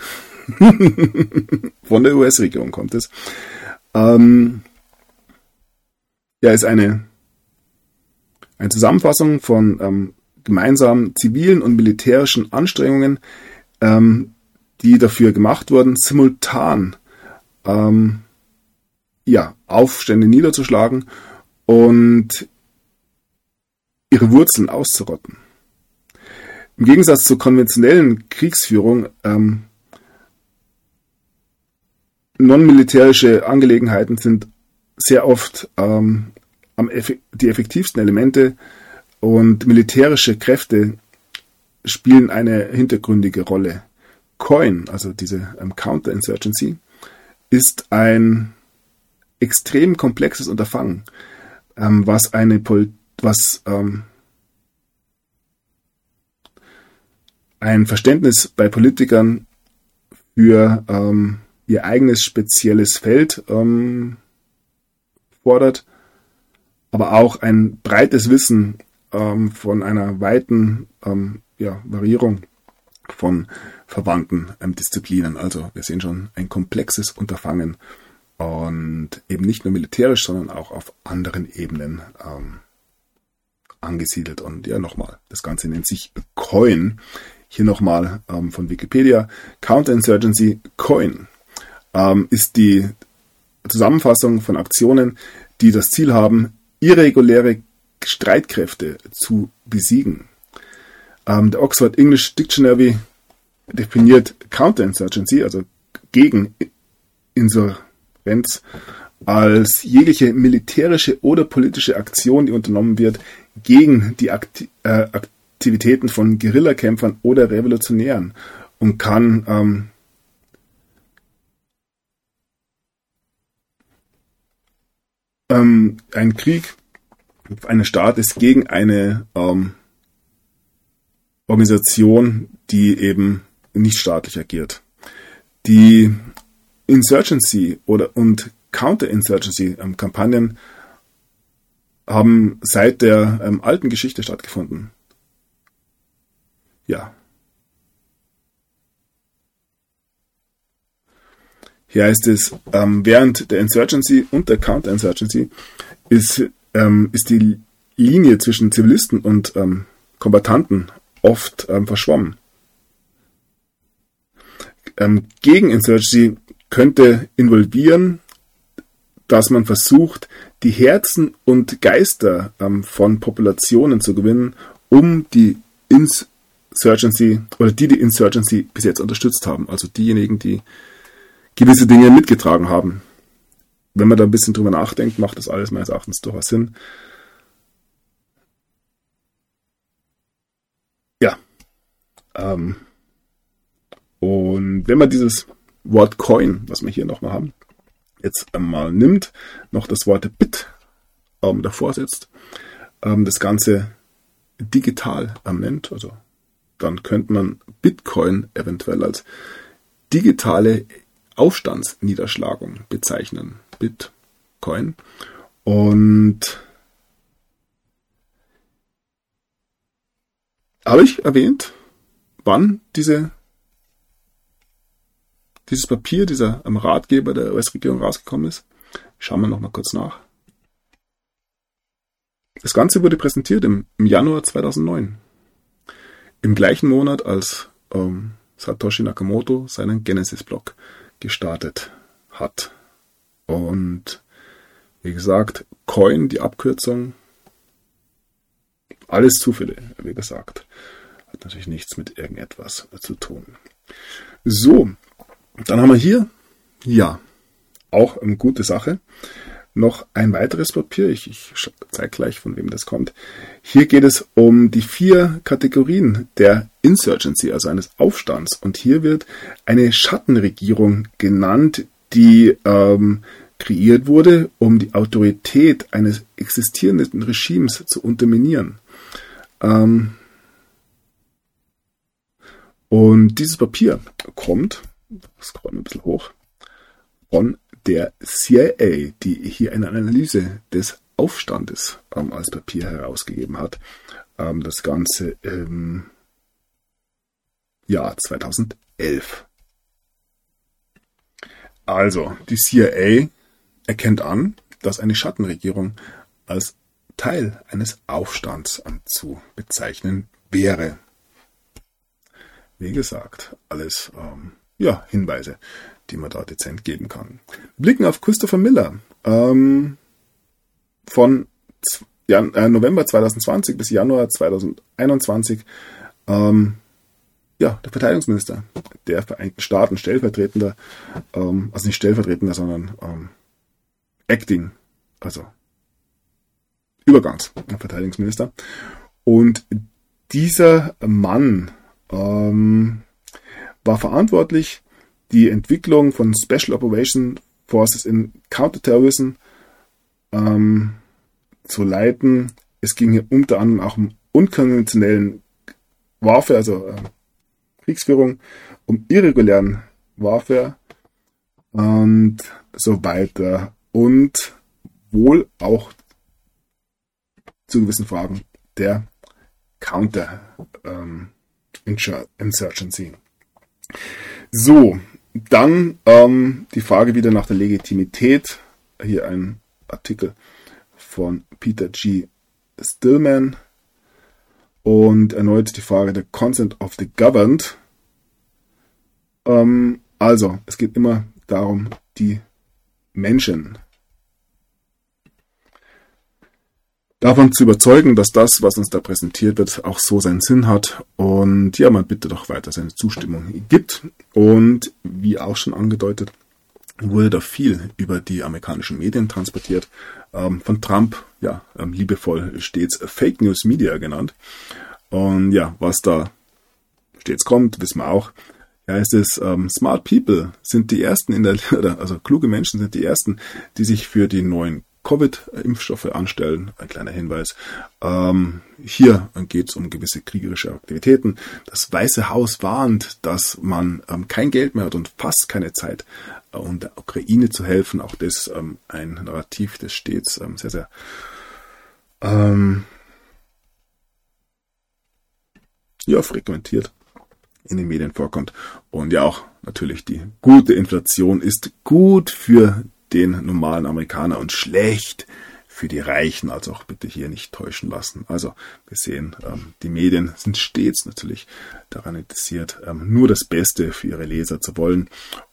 Von der US-Regierung kommt es. Ähm, ja, ist eine, eine Zusammenfassung von ähm, gemeinsamen zivilen und militärischen Anstrengungen, ähm, die dafür gemacht wurden, simultan ähm, ja, Aufstände niederzuschlagen und ihre Wurzeln auszurotten. Im Gegensatz zur konventionellen Kriegsführung ähm, non-militärische Angelegenheiten sind sehr oft ähm, die effektivsten Elemente und militärische Kräfte spielen eine hintergründige Rolle. COIN, also diese ähm, Counterinsurgency, ist ein extrem komplexes Unterfangen, ähm, was eine Pol was ähm, ein Verständnis bei Politikern für ähm, ihr eigenes spezielles Feld ähm, fordert, aber auch ein breites Wissen ähm, von einer weiten ähm, ja, Variierung von verwandten ähm, Disziplinen. Also wir sehen schon ein komplexes Unterfangen und eben nicht nur militärisch, sondern auch auf anderen Ebenen ähm, angesiedelt. Und ja, nochmal, das Ganze nennt sich COIN. Hier nochmal ähm, von Wikipedia. Counterinsurgency COIN ähm, ist die Zusammenfassung von Aktionen, die das Ziel haben, irreguläre Streitkräfte zu besiegen. Ähm, der Oxford English Dictionary definiert Counterinsurgency, also gegen Insurrenz, als jegliche militärische oder politische Aktion, die unternommen wird gegen die Akti äh, Aktivitäten von Guerillakämpfern oder Revolutionären und kann ähm, ähm, ein Krieg eines Staates gegen eine ähm, Organisation, die eben nicht staatlich agiert. Die Insurgency oder und Counterinsurgency-Kampagnen ähm, haben seit der ähm, alten Geschichte stattgefunden ja. Hier heißt es, ähm, während der Insurgency und der Counterinsurgency ist, ähm, ist die Linie zwischen Zivilisten und ähm, Kombattanten oft ähm, verschwommen. Ähm, gegen Insurgency könnte involvieren, dass man versucht, die Herzen und Geister ähm, von Populationen zu gewinnen, um die Ins Insurgency oder die die Insurgency bis jetzt unterstützt haben, also diejenigen, die gewisse Dinge mitgetragen haben. Wenn man da ein bisschen drüber nachdenkt, macht das alles meines Erachtens durchaus Sinn. Ja. Ähm. Und wenn man dieses Wort Coin, was wir hier nochmal haben, jetzt einmal nimmt, noch das Wort Bit ähm, davor setzt, ähm, das Ganze digital ähm, nennt, also dann könnte man Bitcoin eventuell als digitale Aufstandsniederschlagung bezeichnen. Bitcoin. Und habe ich erwähnt, wann diese dieses Papier, dieser Ratgeber der US-Regierung rausgekommen ist. Schauen wir nochmal kurz nach. Das Ganze wurde präsentiert im, im Januar 2009. Im gleichen Monat, als ähm, Satoshi Nakamoto seinen Genesis-Blog gestartet hat. Und wie gesagt, Coin, die Abkürzung, alles Zufälle, wie gesagt. Hat natürlich nichts mit irgendetwas zu tun. So, dann haben wir hier, ja, auch eine gute Sache. Noch ein weiteres Papier, ich, ich zeige gleich, von wem das kommt. Hier geht es um die vier Kategorien der Insurgency, also eines Aufstands. Und hier wird eine Schattenregierung genannt, die ähm, kreiert wurde, um die Autorität eines existierenden Regimes zu unterminieren. Ähm und dieses Papier kommt, scrollen wir ein bisschen hoch, von der CIA, die hier eine Analyse des Aufstandes ähm, als Papier herausgegeben hat. Ähm, das Ganze im Jahr 2011. Also, die CIA erkennt an, dass eine Schattenregierung als Teil eines Aufstands zu bezeichnen wäre. Wie gesagt, alles ähm, ja, Hinweise, die man da dezent geben kann. Blicken auf Christopher Miller ähm, von Jan äh, November 2020 bis Januar 2021. Ähm, ja, der Verteidigungsminister der Vereinigten Staaten, stellvertretender, ähm, also nicht stellvertretender, sondern ähm, Acting, also Übergangsverteidigungsminister. Und dieser Mann ähm, war verantwortlich, die Entwicklung von Special Operation Forces in Counterterrorism ähm, zu leiten. Es ging hier unter anderem auch um unkonventionellen Warfare, also äh, Kriegsführung, um irregulären Warfare und so weiter und wohl auch zu gewissen Fragen der Counter ähm, Insurgency. So, dann ähm, die Frage wieder nach der Legitimität. Hier ein Artikel von Peter G. Stillman und erneut die Frage der Consent of the Governed. Ähm, also, es geht immer darum, die Menschen davon zu überzeugen, dass das, was uns da präsentiert wird, auch so seinen Sinn hat und ja, man bitte doch weiter seine Zustimmung gibt. Und wie auch schon angedeutet, wurde da viel über die amerikanischen Medien transportiert. Ähm, von Trump, ja, ähm, liebevoll stets Fake News Media genannt. Und ja, was da stets kommt, wissen wir auch heißt es, ähm, Smart People sind die ersten in der, <laughs> also kluge Menschen sind die ersten, die sich für die neuen Covid-Impfstoffe anstellen. Ein kleiner Hinweis. Ähm, hier geht es um gewisse kriegerische Aktivitäten. Das Weiße Haus warnt, dass man ähm, kein Geld mehr hat und fast keine Zeit, äh, um der Ukraine zu helfen. Auch das ähm, ein Narrativ, das stets ähm, sehr, sehr ähm, ja, frequentiert in den Medien vorkommt. Und ja auch natürlich die gute Inflation ist gut für den normalen Amerikaner und schlecht für die Reichen, also auch bitte hier nicht täuschen lassen. Also wir sehen, ähm, die Medien sind stets natürlich daran interessiert, ähm, nur das Beste für ihre Leser zu wollen.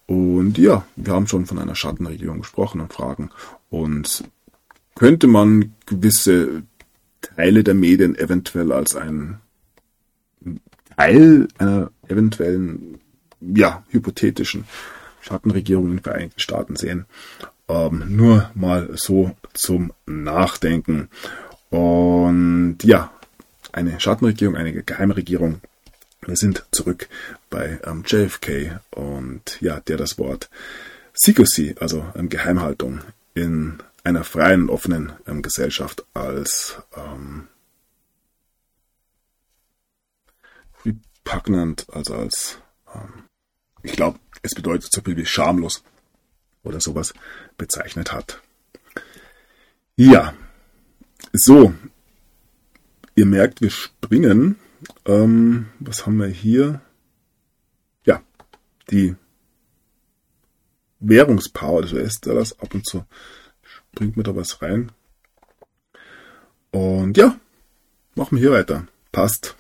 Und ja, wir haben schon von einer Schattenregierung gesprochen und Fragen. Und könnte man gewisse Teile der Medien eventuell als ein Teil einer eventuellen, ja, hypothetischen Schattenregierung in den Vereinigten Staaten sehen. Ähm, nur mal so zum Nachdenken. Und ja, eine Schattenregierung, eine Geheimregierung. Wir sind zurück bei ähm, JFK und ja, der das Wort Secrecy, also ähm, Geheimhaltung in einer freien, offenen ähm, Gesellschaft als ähm, repugnant, also als, ähm, ich glaube, es bedeutet so viel wie schamlos oder sowas bezeichnet hat. Ja, so, ihr merkt, wir springen. Ähm, was haben wir hier? Ja, die Währungspower des US-Dollars. Ab und zu bringt mir da was rein. Und ja, machen wir hier weiter. Passt.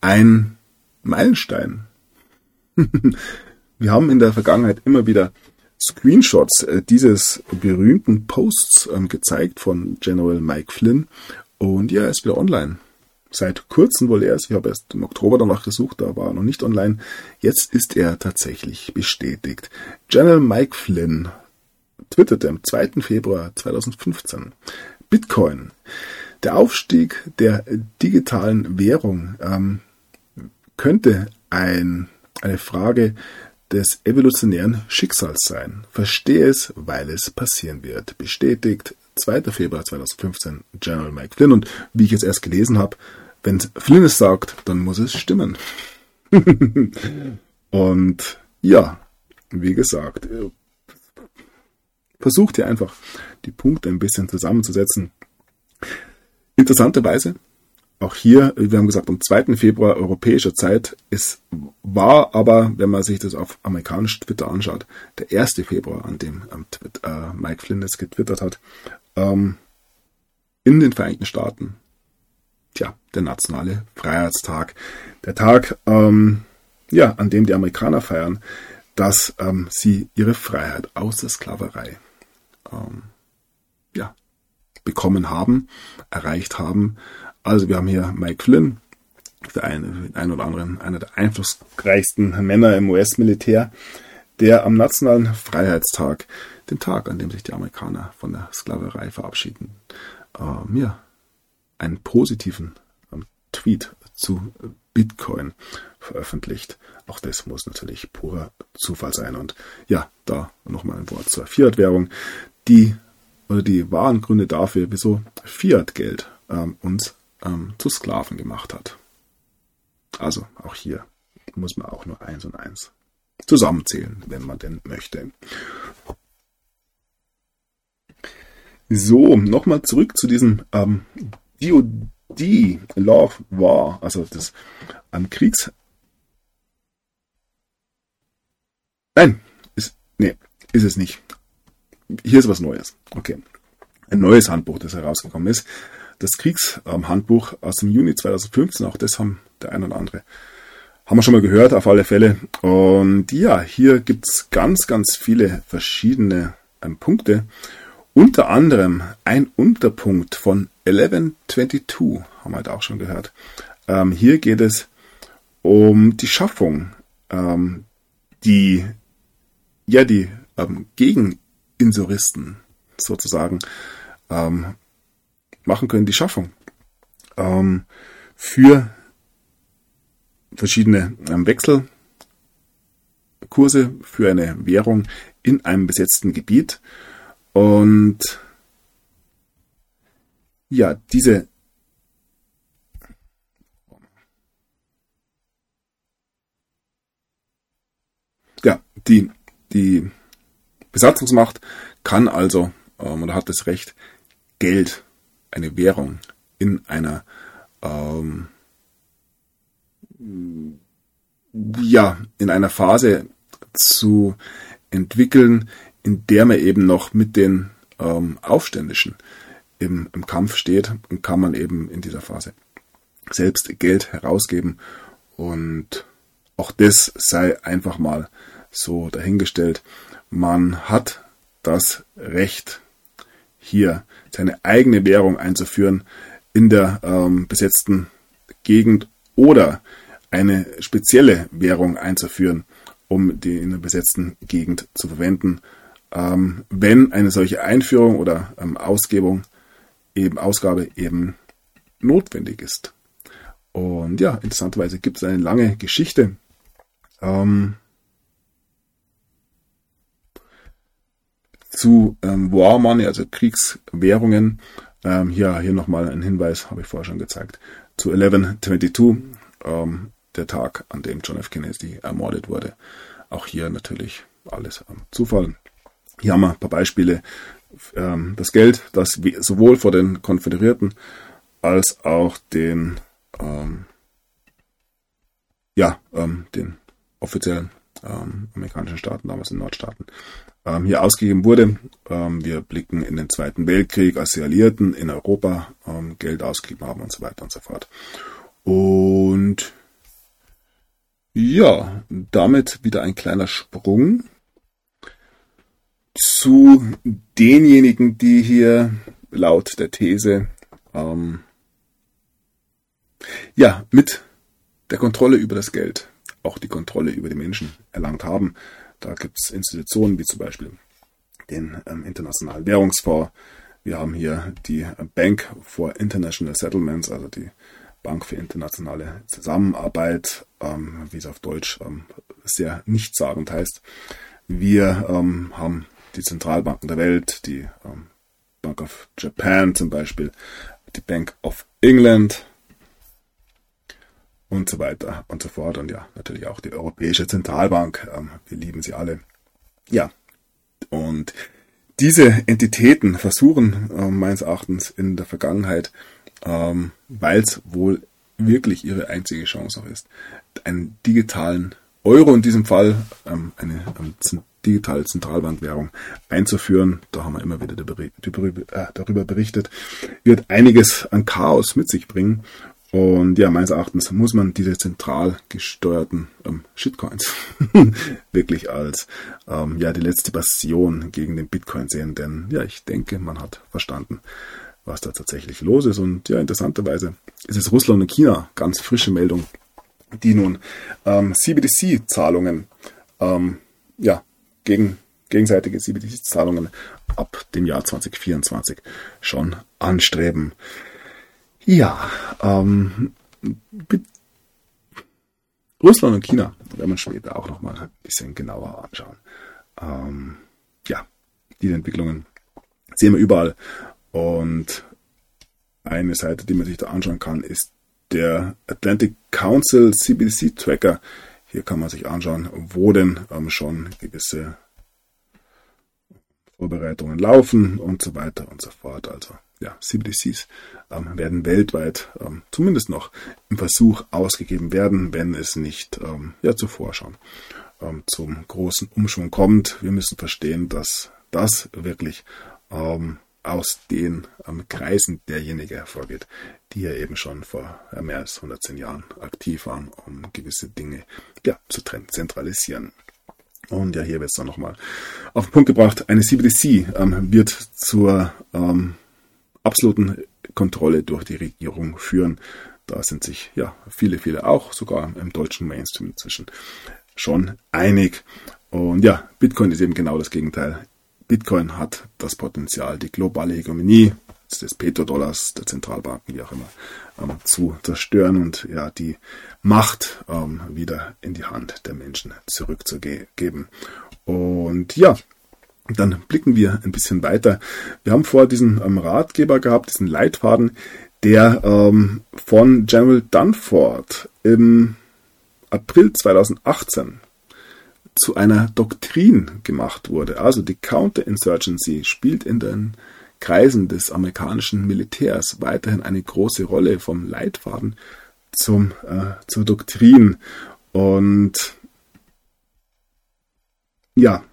Ein Meilenstein. <laughs> wir haben in der Vergangenheit immer wieder Screenshots äh, dieses berühmten Posts ähm, gezeigt von General Mike Flynn. Und ja, er ist wieder online. Seit kurzem wohl erst. Ich habe erst im Oktober danach gesucht, da war er noch nicht online. Jetzt ist er tatsächlich bestätigt. General Mike Flynn twitterte am 2. Februar 2015. Bitcoin. Der Aufstieg der digitalen Währung ähm, könnte ein, eine Frage des evolutionären Schicksals sein. Verstehe es, weil es passieren wird. Bestätigt 2. Februar 2015 General Mike Flynn. Und wie ich jetzt erst gelesen habe, wenn Flynn es sagt, dann muss es stimmen. <laughs> und ja, wie gesagt, versucht ihr einfach die Punkte ein bisschen zusammenzusetzen. Interessanterweise auch hier, wir haben gesagt, am 2. Februar europäischer Zeit. Es war aber, wenn man sich das auf amerikanisch Twitter anschaut, der 1. Februar, an dem ähm, Twitter, äh, Mike Flynn es getwittert hat, ähm, in den Vereinigten Staaten. Tja, der nationale Freiheitstag. Der Tag, ähm, ja, an dem die Amerikaner feiern, dass ähm, sie ihre Freiheit aus der Sklaverei ähm, ja, bekommen haben, erreicht haben also wir haben hier Mike Flynn, der eine, ein oder anderen, einer der einflussreichsten Männer im US-Militär, der am Nationalen Freiheitstag, dem Tag, an dem sich die Amerikaner von der Sklaverei verabschieden, äh, ja, einen positiven ähm, Tweet zu Bitcoin veröffentlicht. Auch das muss natürlich purer Zufall sein. Und ja, da nochmal ein Wort zur Fiat-Währung. Die oder die wahren Gründe dafür, wieso Fiat-Geld ähm, uns ähm, zu Sklaven gemacht hat. Also auch hier muss man auch nur eins und eins zusammenzählen, wenn man denn möchte. So, nochmal zurück zu diesem ähm, DOD, of War, also das ähm, Kriegs... Nein, ist, nee, ist es nicht. Hier ist was Neues. Okay. Ein neues Handbuch, das herausgekommen ist das Kriegshandbuch aus dem Juni 2015. Auch das haben der ein oder andere haben wir schon mal gehört, auf alle Fälle. Und ja, hier gibt's ganz, ganz viele verschiedene ähm, Punkte. Unter anderem ein Unterpunkt von 1122, haben wir halt auch schon gehört. Ähm, hier geht es um die Schaffung, ähm, die, ja, die ähm, Gegeninsuristen sozusagen ähm, machen können, die Schaffung ähm, für verschiedene ähm, Wechselkurse für eine Währung in einem besetzten Gebiet. Und ja, diese ja, die, die Besatzungsmacht kann also ähm, oder hat das Recht, Geld eine Währung in einer ähm, ja in einer Phase zu entwickeln, in der man eben noch mit den ähm, Aufständischen im, im Kampf steht und kann man eben in dieser Phase selbst Geld herausgeben und auch das sei einfach mal so dahingestellt. Man hat das Recht, hier seine eigene Währung einzuführen in der ähm, besetzten Gegend oder eine spezielle Währung einzuführen, um die in der besetzten Gegend zu verwenden, ähm, wenn eine solche Einführung oder ähm, Ausgebung eben Ausgabe eben notwendig ist. Und ja, interessanterweise gibt es eine lange Geschichte. Ähm, zu ähm, War Money, also Kriegswährungen. Ähm, hier hier nochmal ein Hinweis, habe ich vorher schon gezeigt, zu 1122, ähm, der Tag, an dem John F. Kennedy ermordet wurde. Auch hier natürlich alles am Zufall. Hier haben wir ein paar Beispiele. Ähm, das Geld, das sowohl vor den Konföderierten als auch den, ähm, ja, ähm, den offiziellen ähm, amerikanischen Staaten, damals in Nordstaaten, hier ausgegeben wurde. Ähm, wir blicken in den Zweiten Weltkrieg, als die Alliierten in Europa ähm, Geld ausgegeben haben und so weiter und so fort. Und ja, damit wieder ein kleiner Sprung zu denjenigen, die hier laut der These ähm, ja mit der Kontrolle über das Geld auch die Kontrolle über die Menschen erlangt haben. Da gibt es Institutionen wie zum Beispiel den ähm, Internationalen Währungsfonds. Wir haben hier die Bank for International Settlements, also die Bank für internationale Zusammenarbeit, ähm, wie es auf Deutsch ähm, sehr nichtssagend heißt. Wir ähm, haben die Zentralbanken der Welt, die ähm, Bank of Japan zum Beispiel, die Bank of England und so weiter und so fort. Und ja, natürlich auch die Europäische Zentralbank. Ähm, wir lieben sie alle. Ja, und diese Entitäten versuchen äh, meines Erachtens in der Vergangenheit, ähm, weil es wohl wirklich ihre einzige Chance auch ist, einen digitalen Euro in diesem Fall, ähm, eine ähm, digitale Zentralbankwährung einzuführen, da haben wir immer wieder äh, darüber berichtet, wird einiges an Chaos mit sich bringen. Und ja, meines Erachtens muss man diese zentral gesteuerten ähm, Shitcoins <laughs> wirklich als ähm, ja die letzte Passion gegen den Bitcoin sehen, denn ja, ich denke, man hat verstanden, was da tatsächlich los ist. Und ja, interessanterweise ist es Russland und China, ganz frische Meldung, die nun ähm, CBDC-Zahlungen ähm, ja, gegen gegenseitige CBDC-Zahlungen ab dem Jahr 2024 schon anstreben. Ja, ähm, Russland und China werden wir später auch nochmal ein bisschen genauer anschauen. Ähm, ja, diese Entwicklungen sehen wir überall. Und eine Seite, die man sich da anschauen kann, ist der Atlantic Council CBDC Tracker. Hier kann man sich anschauen, wo denn ähm, schon gewisse Vorbereitungen laufen und so weiter und so fort. Also ja, CBDCs ähm, werden weltweit ähm, zumindest noch im Versuch ausgegeben werden, wenn es nicht ähm, ja zuvor schon ähm, zum großen Umschwung kommt. Wir müssen verstehen, dass das wirklich ähm, aus den ähm, Kreisen derjenigen hervorgeht, die ja eben schon vor mehr als 110 Jahren aktiv waren, um gewisse Dinge ja, zu zentralisieren. Und ja, hier wird es dann nochmal auf den Punkt gebracht. Eine CBDC ähm, wird zur ähm, absoluten Kontrolle durch die Regierung führen. Da sind sich ja viele, viele auch sogar im deutschen Mainstream inzwischen schon einig. Und ja, Bitcoin ist eben genau das Gegenteil. Bitcoin hat das Potenzial, die globale Hegemonie des Petrodollars, der Zentralbanken, wie auch immer, ähm, zu zerstören und ja, die Macht ähm, wieder in die Hand der Menschen zurückzugeben. Und ja, dann blicken wir ein bisschen weiter. Wir haben vor diesen ähm, Ratgeber gehabt, diesen Leitfaden, der ähm, von General Dunford im April 2018 zu einer Doktrin gemacht wurde. Also die Counterinsurgency spielt in den Kreisen des amerikanischen Militärs weiterhin eine große Rolle vom Leitfaden zum, äh, zur Doktrin. Und ja,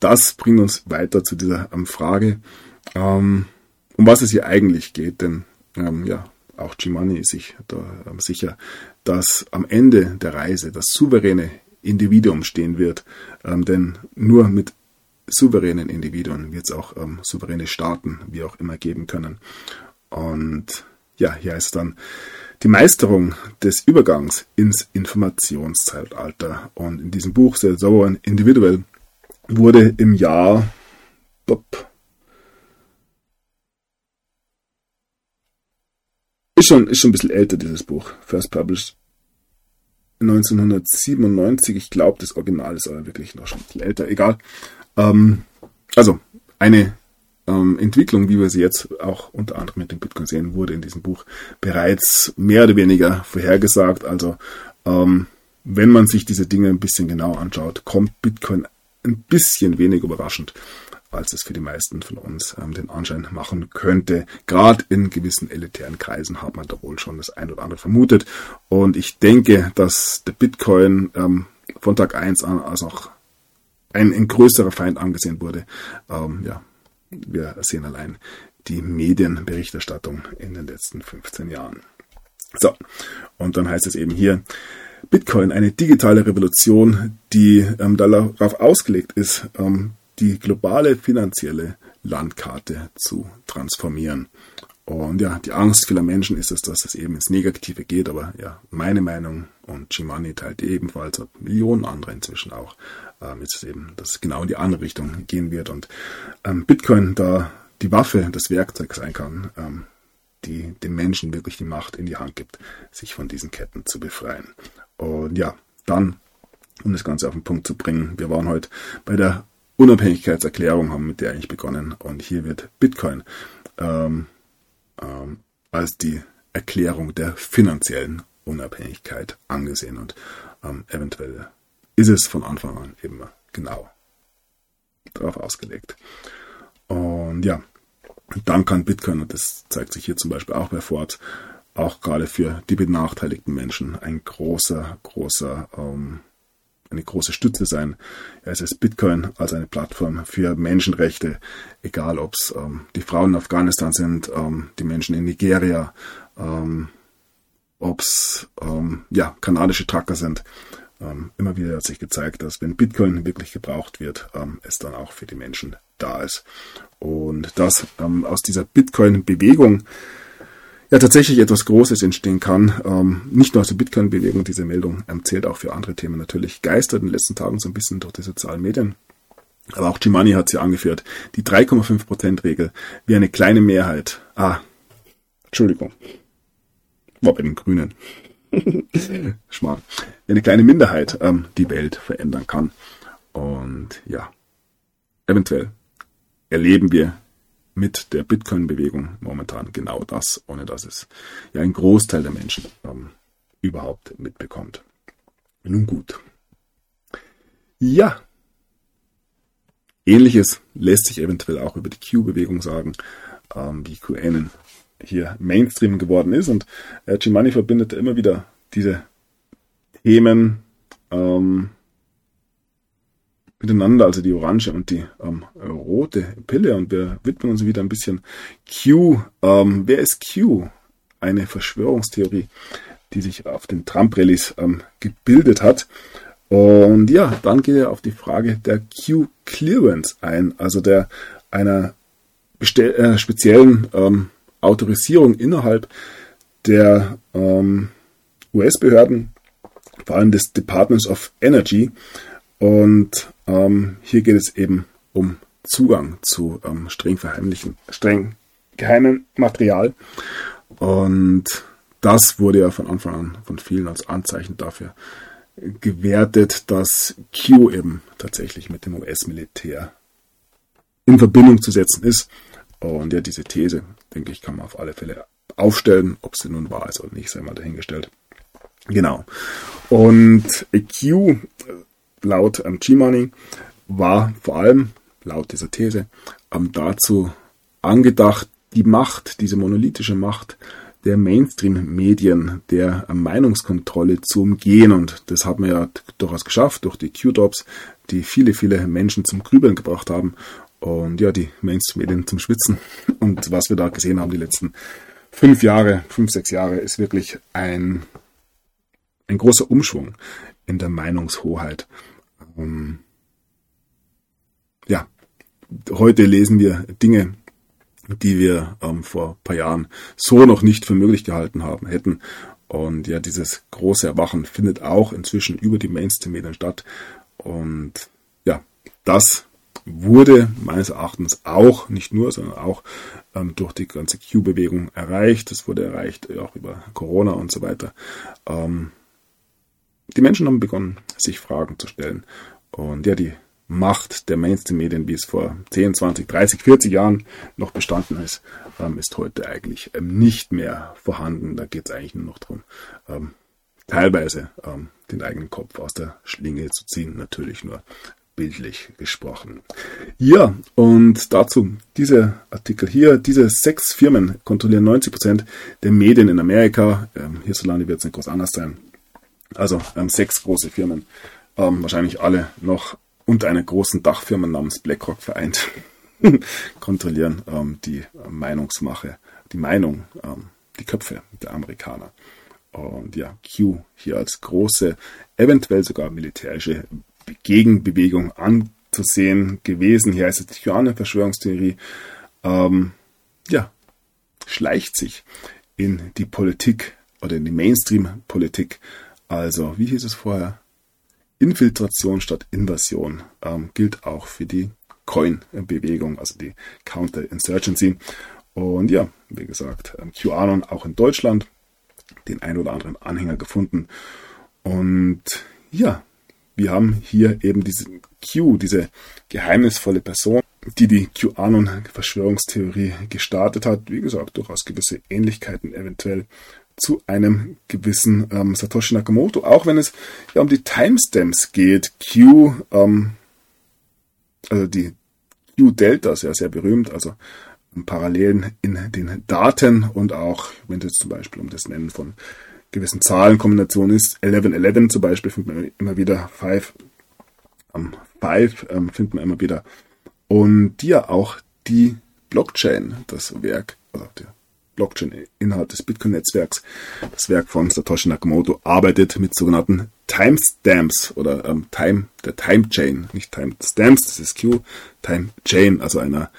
das bringt uns weiter zu dieser ähm, Frage, ähm, um was es hier eigentlich geht. Denn ähm, ja, auch Gimani ist sich da ähm, sicher, dass am Ende der Reise das souveräne Individuum stehen wird. Denn nur mit souveränen Individuen wird es auch souveräne Staaten, wie auch immer, geben können. Und ja, hier heißt dann die Meisterung des Übergangs ins Informationszeitalter. Und in diesem Buch, The Sovereign Individual, wurde im Jahr Bob, ist schon, ist schon ein bisschen älter, dieses Buch. First published 1997. Ich glaube, das Original ist aber wirklich noch schon ein bisschen älter. Egal. Ähm, also, eine ähm, Entwicklung, wie wir sie jetzt auch unter anderem mit dem Bitcoin sehen, wurde in diesem Buch bereits mehr oder weniger vorhergesagt. Also, ähm, wenn man sich diese Dinge ein bisschen genau anschaut, kommt Bitcoin ein bisschen wenig überraschend, als es für die meisten von uns ähm, den Anschein machen könnte. Gerade in gewissen elitären Kreisen hat man da wohl schon das ein oder andere vermutet. Und ich denke, dass der Bitcoin ähm, von Tag 1 an als auch ein, ein größerer Feind angesehen wurde. Ähm, ja, wir sehen allein die Medienberichterstattung in den letzten 15 Jahren. So, und dann heißt es eben hier, Bitcoin, eine digitale Revolution, die ähm, darauf ausgelegt ist, ähm, die globale finanzielle Landkarte zu transformieren. Und ja, die Angst vieler Menschen ist es, dass es eben ins Negative geht, aber ja, meine Meinung und Chimani teilt ebenfalls, Millionen andere inzwischen auch, ähm, ist eben, dass es genau in die andere Richtung gehen wird und ähm, Bitcoin da die Waffe, das Werkzeug sein kann, ähm, die dem Menschen wirklich die Macht in die Hand gibt, sich von diesen Ketten zu befreien. Und ja, dann, um das Ganze auf den Punkt zu bringen, wir waren heute bei der Unabhängigkeitserklärung, haben mit der eigentlich begonnen. Und hier wird Bitcoin ähm, ähm, als die Erklärung der finanziellen Unabhängigkeit angesehen. Und ähm, eventuell ist es von Anfang an eben genau darauf ausgelegt. Und ja, dann kann Bitcoin, und das zeigt sich hier zum Beispiel auch bei Ford, auch gerade für die benachteiligten Menschen ein großer, großer, ähm, eine große Stütze sein. Es ist Bitcoin als eine Plattform für Menschenrechte, egal ob es ähm, die Frauen in Afghanistan sind, ähm, die Menschen in Nigeria, ähm, ob es ähm, ja, kanadische Trucker sind. Ähm, immer wieder hat sich gezeigt, dass wenn Bitcoin wirklich gebraucht wird, ähm, es dann auch für die Menschen da ist. Und ähm, aus dieser Bitcoin-Bewegung ja tatsächlich etwas Großes entstehen kann. Ähm, nicht nur aus der Bitcoin-Bewegung, diese Meldung ähm, zählt auch für andere Themen natürlich. Geistert in den letzten Tagen so ein bisschen durch die sozialen Medien. Aber auch Gimani hat sie angeführt. Die 3,5%-Regel, wie eine kleine Mehrheit. Ah, Entschuldigung. War bei den Grünen. <laughs> Schmarrn. Wie eine kleine Minderheit ähm, die Welt verändern kann. Und ja, eventuell erleben wir mit der Bitcoin-Bewegung momentan genau das, ohne dass es ja ein Großteil der Menschen ähm, überhaupt mitbekommt. Nun gut. Ja. Ähnliches lässt sich eventuell auch über die Q-Bewegung sagen, ähm, wie QAnon hier Mainstream geworden ist. Und äh, Gimani verbindet immer wieder diese Themen ähm, miteinander, also die orange und die ähm, rote Pille. Und wir widmen uns wieder ein bisschen Q. Ähm, wer ist Q? Eine Verschwörungstheorie, die sich auf den Trump-Rallies ähm, gebildet hat. Und ja, dann geht er auf die Frage der Q-Clearance ein, also der einer äh, speziellen ähm, Autorisierung innerhalb der ähm, US-Behörden, vor allem des Departments of Energy. Und ähm, hier geht es eben um Zugang zu ähm, streng verheimlichen, streng geheimen Material. Und das wurde ja von Anfang an von vielen als Anzeichen dafür gewertet, dass Q eben tatsächlich mit dem US-Militär in Verbindung zu setzen ist. Und ja, diese These, denke ich, kann man auf alle Fälle aufstellen. Ob sie nun wahr ist oder nicht, sei mal dahingestellt. Genau. Und Q laut ähm, G-Money war vor allem laut dieser These ähm, dazu angedacht, die Macht, diese monolithische Macht der Mainstream-Medien, der ähm, Meinungskontrolle zu umgehen. Und das hat man ja durchaus geschafft durch die Q-Dops, die viele, viele Menschen zum Grübeln gebracht haben und ja, die Mainstream-Medien zum Schwitzen. <laughs> Und was wir da gesehen haben die letzten fünf Jahre, fünf, sechs Jahre, ist wirklich ein, ein großer Umschwung in der Meinungshoheit. Ähm, ja, heute lesen wir Dinge, die wir ähm, vor ein paar Jahren so noch nicht für möglich gehalten haben hätten. Und ja, dieses große Erwachen findet auch inzwischen über die Mainstream-Medien statt. Und ja, das wurde meines Erachtens auch, nicht nur, sondern auch ähm, durch die ganze Q-Bewegung erreicht. Das wurde erreicht auch über Corona und so weiter. Ähm, die Menschen haben begonnen, sich Fragen zu stellen. Und ja, die Macht der Mainstream-Medien, wie es vor 10, 20, 30, 40 Jahren noch bestanden ist, ähm, ist heute eigentlich ähm, nicht mehr vorhanden. Da geht es eigentlich nur noch darum, ähm, teilweise den eigenen Kopf aus der Schlinge zu ziehen. Natürlich nur bildlich gesprochen. Ja, und dazu dieser Artikel hier. Diese sechs Firmen kontrollieren 90 Prozent der Medien in Amerika. Ähm, hierzulande wird es nicht groß anders sein. Also ähm, sechs große Firmen, ähm, wahrscheinlich alle noch unter einer großen Dachfirma namens BlackRock vereint, <laughs> kontrollieren ähm, die Meinungsmache, die Meinung, ähm, die Köpfe der Amerikaner. Und ja, Q hier als große, eventuell sogar militärische Gegenbewegung anzusehen gewesen. Hier heißt es die QAnon-Verschwörungstheorie. Ähm, ja, schleicht sich in die Politik oder in die Mainstream-Politik. Also, wie hieß es vorher? Infiltration statt Invasion ähm, gilt auch für die Coin-Bewegung, also die Counter-Insurgency. Und ja, wie gesagt, ähm, QAnon auch in Deutschland den ein oder anderen Anhänger gefunden. Und ja, wir haben hier eben diese Q, diese geheimnisvolle Person, die die QAnon-Verschwörungstheorie gestartet hat. Wie gesagt, durchaus gewisse Ähnlichkeiten eventuell zu einem gewissen ähm, Satoshi Nakamoto, auch wenn es ja um die Timestamps geht. Q, ähm, also die Q-Delta ist ja sehr berühmt, also Parallelen in den Daten und auch, wenn es zum Beispiel um das Nennen von gewissen Zahlenkombinationen ist, 1111 zum Beispiel findet man immer wieder, 5, ähm, 5 ähm, findet man immer wieder. Und ja auch die Blockchain, das Werk, also der Blockchain-Inhalt des Bitcoin-Netzwerks, das Werk von Satoshi Nakamoto, arbeitet mit sogenannten Timestamps oder ähm, Time, der Time Chain, nicht Timestamps, das ist Q, Time Chain, also einer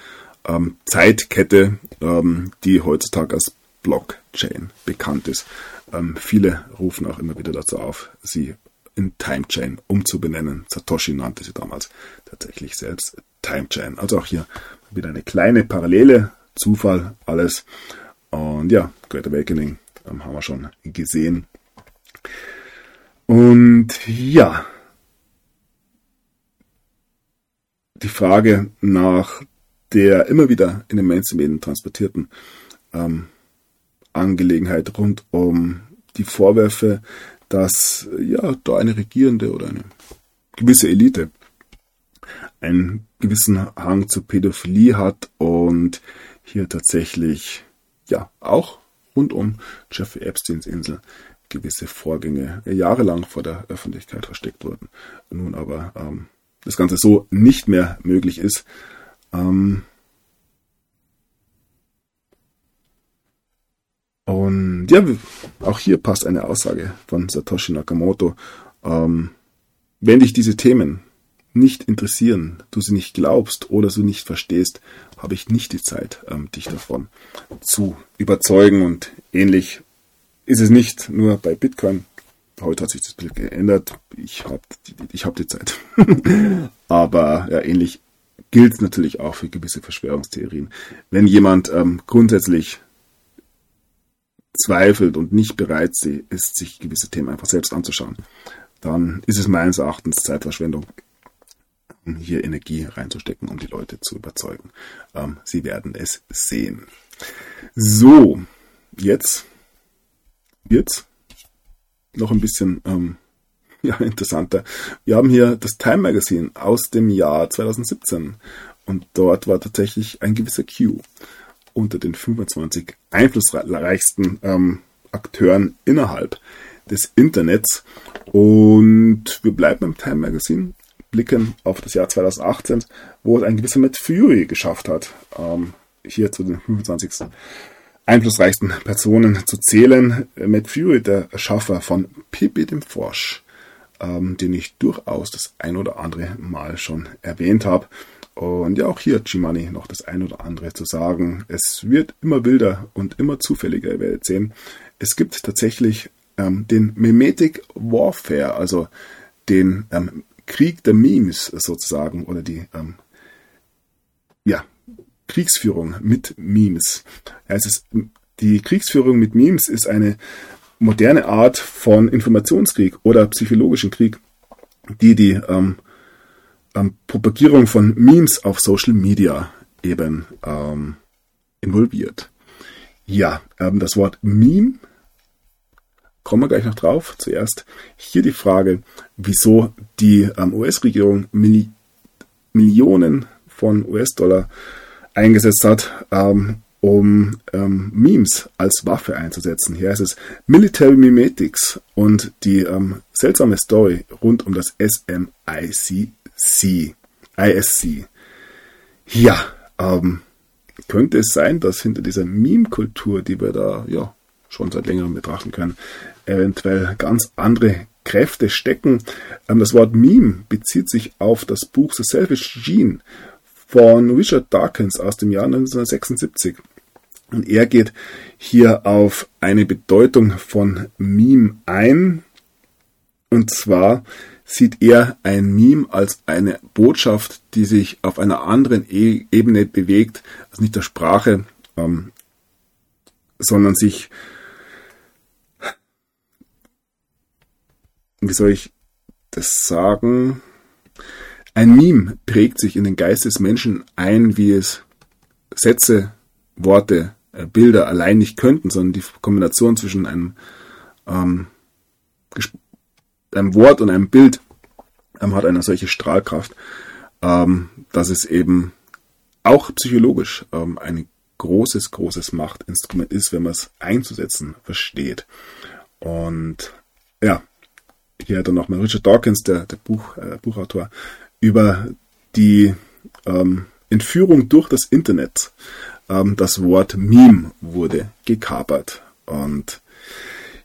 ähm, Zeitkette, ähm, die heutzutage als Blockchain bekannt ist. Ähm, viele rufen auch immer wieder dazu auf, sie in Timechain umzubenennen. Satoshi nannte sie damals tatsächlich selbst Timechain. Also auch hier wieder eine kleine Parallele, Zufall, alles. Und ja, Great Awakening ähm, haben wir schon gesehen. Und ja, die Frage nach der immer wieder in den Mainstream-Medien transportierten ähm, Angelegenheit rund um die Vorwürfe, dass ja da eine regierende oder eine gewisse Elite einen gewissen Hang zur Pädophilie hat und hier tatsächlich ja auch rund um Jeffrey Epsteins Insel gewisse Vorgänge jahrelang vor der Öffentlichkeit versteckt wurden. Nun aber ähm, das Ganze so nicht mehr möglich ist, ähm, und ja, auch hier passt eine Aussage von Satoshi Nakamoto. Ähm, wenn dich diese Themen nicht interessieren, du sie nicht glaubst oder sie nicht verstehst, habe ich nicht die Zeit, ähm, dich davon zu überzeugen. Und ähnlich ist es nicht nur bei Bitcoin. Heute hat sich das Bild geändert. Ich habe ich hab die Zeit. <laughs> Aber ja, ähnlich gilt natürlich auch für gewisse Verschwörungstheorien. Wenn jemand ähm, grundsätzlich zweifelt und nicht bereit ist, sich gewisse Themen einfach selbst anzuschauen, dann ist es meines Erachtens Zeitverschwendung, um hier Energie reinzustecken, um die Leute zu überzeugen. Ähm, sie werden es sehen. So, jetzt wird's noch ein bisschen ähm, <laughs> ja, interessanter. Wir haben hier das Time Magazine aus dem Jahr 2017 und dort war tatsächlich ein gewisser Q unter den 25 einflussreichsten ähm, Akteuren innerhalb des Internets. Und wir bleiben im Time Magazine, blicken auf das Jahr 2018, wo es ein gewisser Matt Fury geschafft hat, ähm, hier zu den 25 einflussreichsten Personen zu zählen. Matt Fury, der Erschaffer von Pippi dem Frosch, ähm, den ich durchaus das ein oder andere Mal schon erwähnt habe. Und ja, auch hier hat Gimani noch das ein oder andere zu sagen. Es wird immer wilder und immer zufälliger, ihr werdet sehen. Es gibt tatsächlich ähm, den Memetic Warfare, also den ähm, Krieg der Memes sozusagen, oder die ähm, ja, Kriegsführung mit Memes. Ja, es ist, die Kriegsführung mit Memes ist eine moderne Art von Informationskrieg oder psychologischen Krieg, die die ähm, ähm, Propagierung von Memes auf Social Media eben ähm, involviert. Ja, ähm, das Wort Meme kommen wir gleich noch drauf. Zuerst hier die Frage, wieso die ähm, US-Regierung Milli Millionen von US-Dollar eingesetzt hat, ähm, um ähm, Memes als Waffe einzusetzen. Hier heißt es Military Mimetics und die ähm, seltsame Story rund um das SMIC ISC. ISC. Ja, ähm, könnte es sein, dass hinter dieser Meme-Kultur, die wir da ja schon seit längerem betrachten können, eventuell ganz andere Kräfte stecken. Ähm, das Wort Meme bezieht sich auf das Buch The Selfish Gene von Richard Dawkins aus dem Jahr 1976. Und er geht hier auf eine Bedeutung von Meme ein. Und zwar sieht er ein Meme als eine Botschaft, die sich auf einer anderen e Ebene bewegt, also nicht der Sprache, ähm, sondern sich, wie soll ich das sagen? Ein Meme prägt sich in den Geist des Menschen ein, wie es Sätze, Worte, äh, Bilder allein nicht könnten, sondern die Kombination zwischen einem, ähm, einem Wort und einem Bild ähm, hat eine solche Strahlkraft, ähm, dass es eben auch psychologisch ähm, ein großes, großes Machtinstrument ist, wenn man es einzusetzen versteht. Und ja, hier dann nochmal Richard Dawkins, der, der Buch, äh, Buchautor, über die ähm, Entführung durch das Internet ähm, das Wort Meme wurde gekapert. Und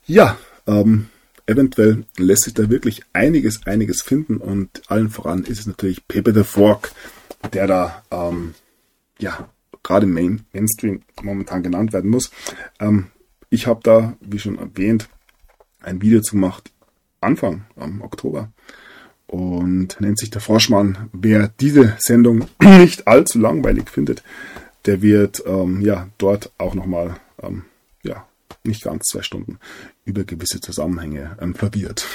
ja, ähm, eventuell lässt sich da wirklich einiges, einiges finden und allen voran ist es natürlich Pepe the Fork, der da, ähm, ja, gerade Main Mainstream momentan genannt werden muss. Ähm, ich habe da, wie schon erwähnt, ein Video zu gemacht, Anfang ähm, Oktober. Und nennt sich der Froschmann. Wer diese Sendung <clears throat> nicht allzu langweilig findet, der wird ähm, ja dort auch nochmal ähm, ja nicht ganz zwei Stunden über gewisse Zusammenhänge ähm, verwirrt.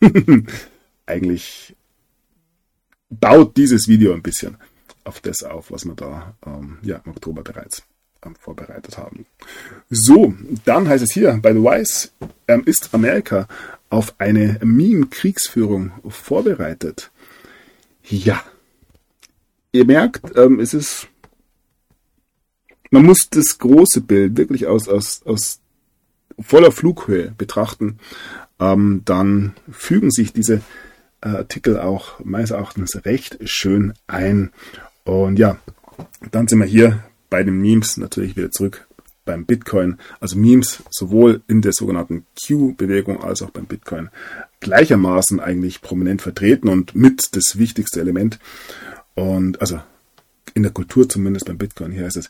<laughs> Eigentlich baut dieses Video ein bisschen auf das auf, was wir da ähm, ja, im Oktober bereits ähm, vorbereitet haben. So, dann heißt es hier, by the Wise ähm, ist Amerika auf eine Meme-Kriegsführung vorbereitet. Ja, ihr merkt, ähm, es ist man muss das große Bild wirklich aus, aus, aus voller Flughöhe betrachten. Ähm, dann fügen sich diese äh, Artikel auch meines Erachtens recht schön ein. Und ja, dann sind wir hier bei den Memes natürlich wieder zurück beim Bitcoin. Also Memes sowohl in der sogenannten Q-Bewegung als auch beim Bitcoin gleichermaßen eigentlich prominent vertreten und mit das wichtigste Element. Und also in der Kultur zumindest beim Bitcoin hier heißt es,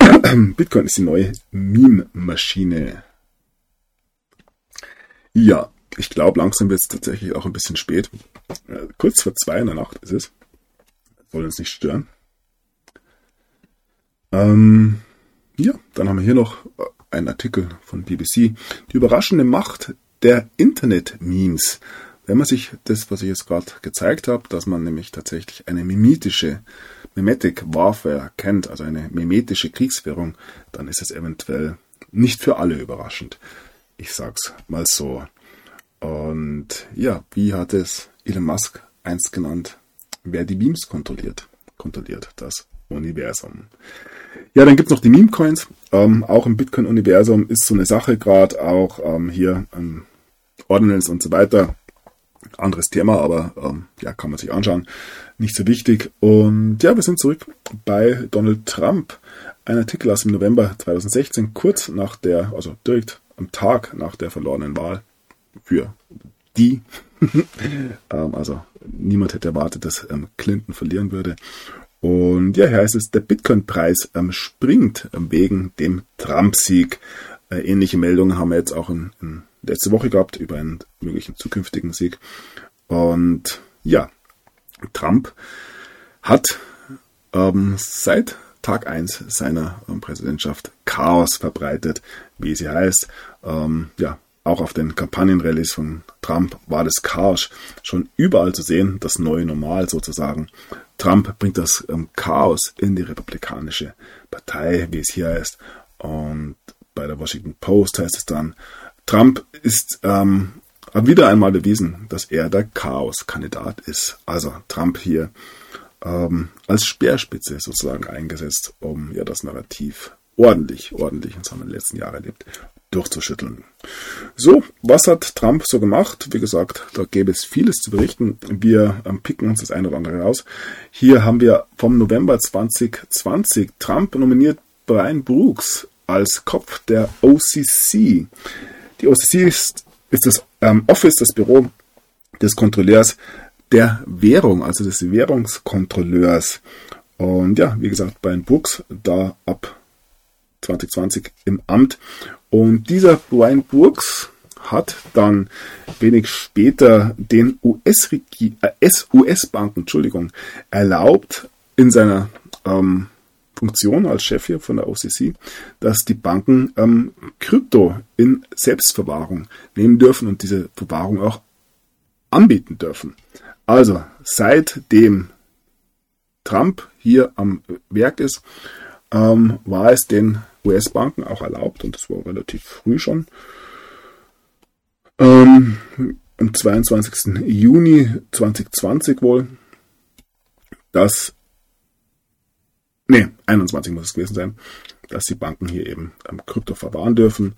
<coughs> Bitcoin ist die neue Meme-Maschine. Ja, ich glaube, langsam wird es tatsächlich auch ein bisschen spät. Äh, kurz vor zwei in der Nacht ist es. Soll uns nicht stören. Ähm, ja, dann haben wir hier noch äh, einen Artikel von BBC. Die überraschende Macht der Internet-Memes. Wenn man sich das, was ich jetzt gerade gezeigt habe, dass man nämlich tatsächlich eine mimetische Mimetic Warfare kennt, also eine mimetische Kriegsführung, dann ist es eventuell nicht für alle überraschend. Ich sag's mal so. Und ja, wie hat es Elon Musk einst genannt? Wer die Beams kontrolliert, kontrolliert das Universum. Ja, dann gibt's noch die Meme-Coins. Ähm, auch im Bitcoin-Universum ist so eine Sache gerade auch ähm, hier ähm, Ordinals und so weiter anderes Thema, aber ähm, ja, kann man sich anschauen. Nicht so wichtig. Und ja, wir sind zurück bei Donald Trump. Ein Artikel aus dem November 2016, kurz nach der, also direkt am Tag nach der verlorenen Wahl für die. <laughs> ähm, also niemand hätte erwartet, dass ähm, Clinton verlieren würde. Und ja, hier heißt es, der Bitcoin-Preis ähm, springt wegen dem Trump-Sieg. Äh, ähnliche Meldungen haben wir jetzt auch in, in letzte Woche gehabt über einen möglichen zukünftigen Sieg. Und ja, Trump hat ähm, seit Tag 1 seiner ähm, Präsidentschaft Chaos verbreitet, wie sie heißt. Ähm, ja, auch auf den Kampagnenrallies von Trump war das Chaos schon überall zu sehen, das neue Normal sozusagen. Trump bringt das ähm, Chaos in die Republikanische Partei, wie es hier heißt. Und bei der Washington Post heißt es dann, Trump ist ähm, wieder einmal bewiesen, dass er der Chaos-Kandidat ist. Also Trump hier ähm, als Speerspitze sozusagen eingesetzt, um ja das Narrativ ordentlich, ordentlich, in den letzten Jahren erlebt, durchzuschütteln. So, was hat Trump so gemacht? Wie gesagt, da gäbe es vieles zu berichten. Wir ähm, picken uns das eine oder andere raus. Hier haben wir vom November 2020 Trump nominiert Brian Brooks als Kopf der OCC. Die OCC ist, ist das ähm, Office, das Büro des Kontrolleurs der Währung, also des Währungskontrolleurs. Und ja, wie gesagt, Brian Brooks da ab 2020 im Amt. Und dieser Brian Brooks hat dann wenig später den US-Banken, äh, erlaubt, in seiner ähm, Funktion als Chef hier von der OCC, dass die Banken ähm, Krypto in Selbstverwahrung nehmen dürfen und diese Verwahrung auch anbieten dürfen. Also seitdem Trump hier am Werk ist, ähm, war es den US-Banken auch erlaubt, und das war relativ früh schon, ähm, am 22. Juni 2020 wohl, dass, nee, 21 muss es gewesen sein, dass die Banken hier eben ähm, Krypto verwahren dürfen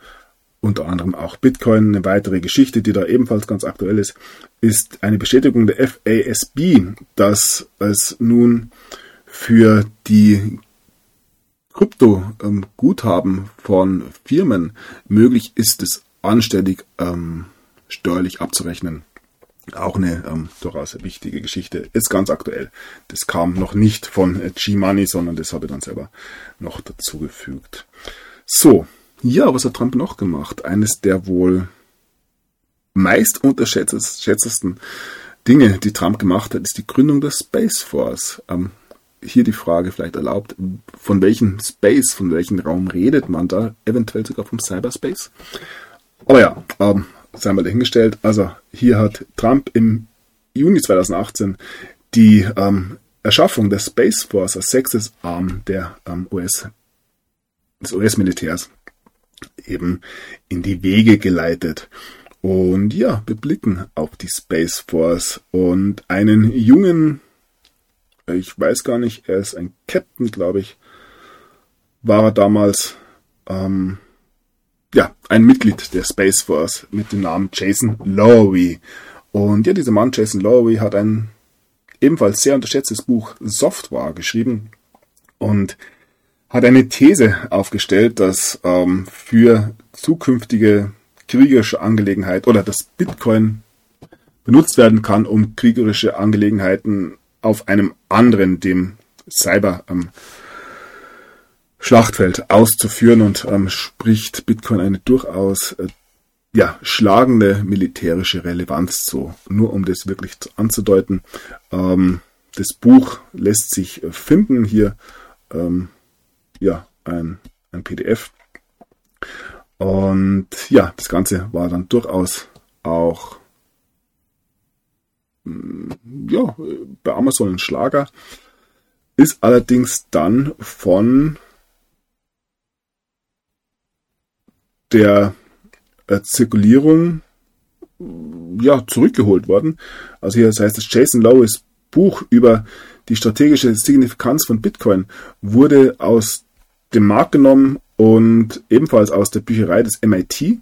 unter anderem auch Bitcoin. Eine weitere Geschichte, die da ebenfalls ganz aktuell ist, ist eine Bestätigung der FASB, dass es nun für die Krypto-Guthaben von Firmen möglich ist, es anständig ähm, steuerlich abzurechnen. Auch eine ähm, durchaus wichtige Geschichte. Ist ganz aktuell. Das kam noch nicht von G-Money, sondern das habe ich dann selber noch dazugefügt. So, ja, was hat Trump noch gemacht? Eines der wohl meist unterschätztesten Dinge, die Trump gemacht hat, ist die Gründung der Space Force. Ähm, hier die Frage vielleicht erlaubt, von welchem Space, von welchem Raum redet man da? Eventuell sogar vom Cyberspace? Aber ja, ähm, sei mal dahingestellt. Also hier hat Trump im Juni 2018 die ähm, Erschaffung der Space Force als sechstes Arm der ähm, US, des US-Militärs eben in die Wege geleitet. Und ja, wir blicken auf die Space Force und einen jungen, ich weiß gar nicht, er ist ein Captain, glaube ich, war er damals, ähm, ja, ein Mitglied der Space Force mit dem Namen Jason Lowery. Und ja, dieser Mann, Jason Lowery, hat ein ebenfalls sehr unterschätztes Buch Software geschrieben. Und hat eine These aufgestellt, dass ähm, für zukünftige kriegerische Angelegenheiten oder dass Bitcoin benutzt werden kann, um kriegerische Angelegenheiten auf einem anderen, dem Cyber ähm, Schlachtfeld auszuführen und ähm, spricht Bitcoin eine durchaus äh, ja, schlagende militärische Relevanz zu. Nur um das wirklich anzudeuten. Ähm, das Buch lässt sich finden hier ähm, ja, ein, ein PDF. Und ja, das Ganze war dann durchaus auch ja, bei Amazon ein Schlager, ist allerdings dann von der äh, Zirkulierung ja, zurückgeholt worden. Also hier das heißt es Jason Lowes Buch über die strategische Signifikanz von Bitcoin wurde aus dem Markt genommen und ebenfalls aus der Bücherei des MIT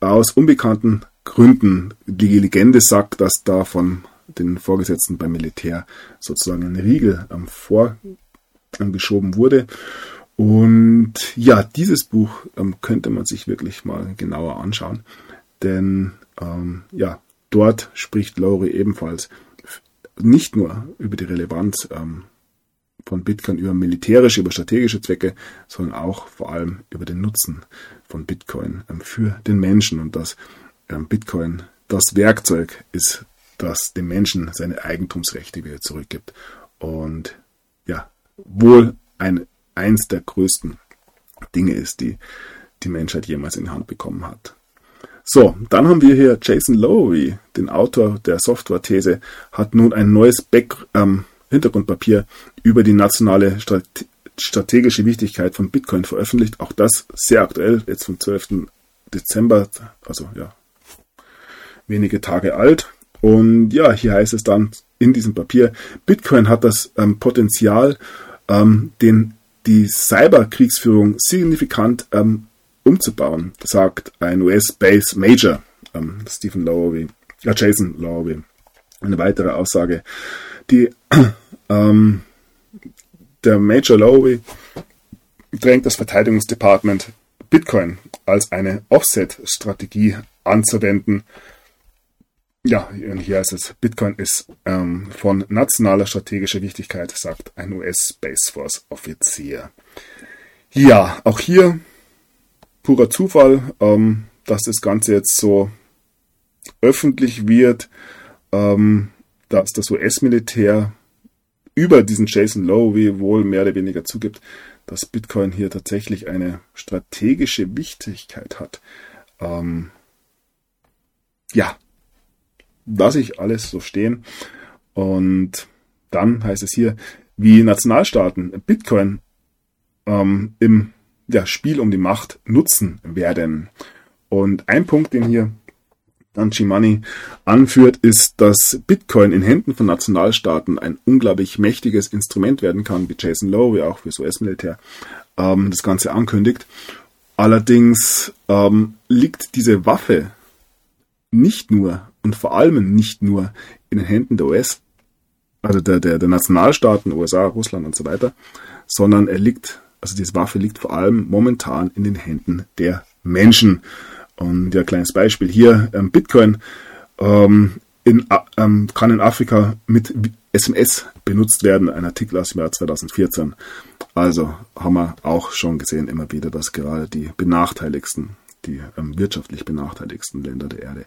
aus unbekannten Gründen. Die Legende sagt, dass da von den Vorgesetzten beim Militär sozusagen ein Riegel ähm, vorgeschoben wurde. Und ja, dieses Buch ähm, könnte man sich wirklich mal genauer anschauen, denn ähm, ja, dort spricht Lowry ebenfalls nicht nur über die Relevanz ähm, von Bitcoin über militärische, über strategische Zwecke, sondern auch vor allem über den Nutzen von Bitcoin ähm, für den Menschen und ähm, Bitcoin das Werkzeug ist, das dem Menschen seine Eigentumsrechte wieder zurückgibt. Und ja, wohl ein, eins der größten Dinge ist, die die Menschheit jemals in die Hand bekommen hat. So, dann haben wir hier Jason Lowery, den Autor der Software-These, hat nun ein neues Back, ähm, Hintergrundpapier über die nationale Strate strategische Wichtigkeit von Bitcoin veröffentlicht. Auch das sehr aktuell, jetzt vom 12. Dezember, also ja, wenige Tage alt. Und ja, hier heißt es dann in diesem Papier, Bitcoin hat das ähm, Potenzial, ähm, den, die Cyberkriegsführung signifikant ähm, umzubauen, sagt ein US-Base Major, ähm, Stephen Lowery, äh, Jason Lowery. Eine weitere Aussage, die <clears throat> ähm, der Major Lowery drängt das Verteidigungsdepartement Bitcoin als eine Offset-Strategie anzuwenden. Ja, hier heißt es, Bitcoin ist ähm, von nationaler strategischer Wichtigkeit, sagt ein US Space Force Offizier. Ja, auch hier purer Zufall, ähm, dass das Ganze jetzt so öffentlich wird, ähm, dass das US-Militär über diesen Jason Lowe wohl mehr oder weniger zugibt, dass Bitcoin hier tatsächlich eine strategische Wichtigkeit hat. Ähm, ja, lasse ich alles so stehen. Und dann heißt es hier, wie Nationalstaaten Bitcoin ähm, im ja, Spiel um die Macht nutzen werden. Und ein Punkt, den hier Money anführt, ist, dass Bitcoin in Händen von Nationalstaaten ein unglaublich mächtiges Instrument werden kann, wie Jason Lowe, wie auch fürs US-Militär ähm, das Ganze ankündigt. Allerdings ähm, liegt diese Waffe nicht nur und vor allem nicht nur in den Händen der US, also der, der, der Nationalstaaten, USA, Russland und so weiter, sondern er liegt, also diese Waffe liegt vor allem momentan in den Händen der Menschen. Und ja, kleines Beispiel hier, ähm, Bitcoin ähm, in, ähm, kann in Afrika mit SMS benutzt werden, ein Artikel aus dem Jahr 2014. Also haben wir auch schon gesehen immer wieder, dass gerade die benachteiligsten, die ähm, wirtschaftlich benachteiligsten Länder der Erde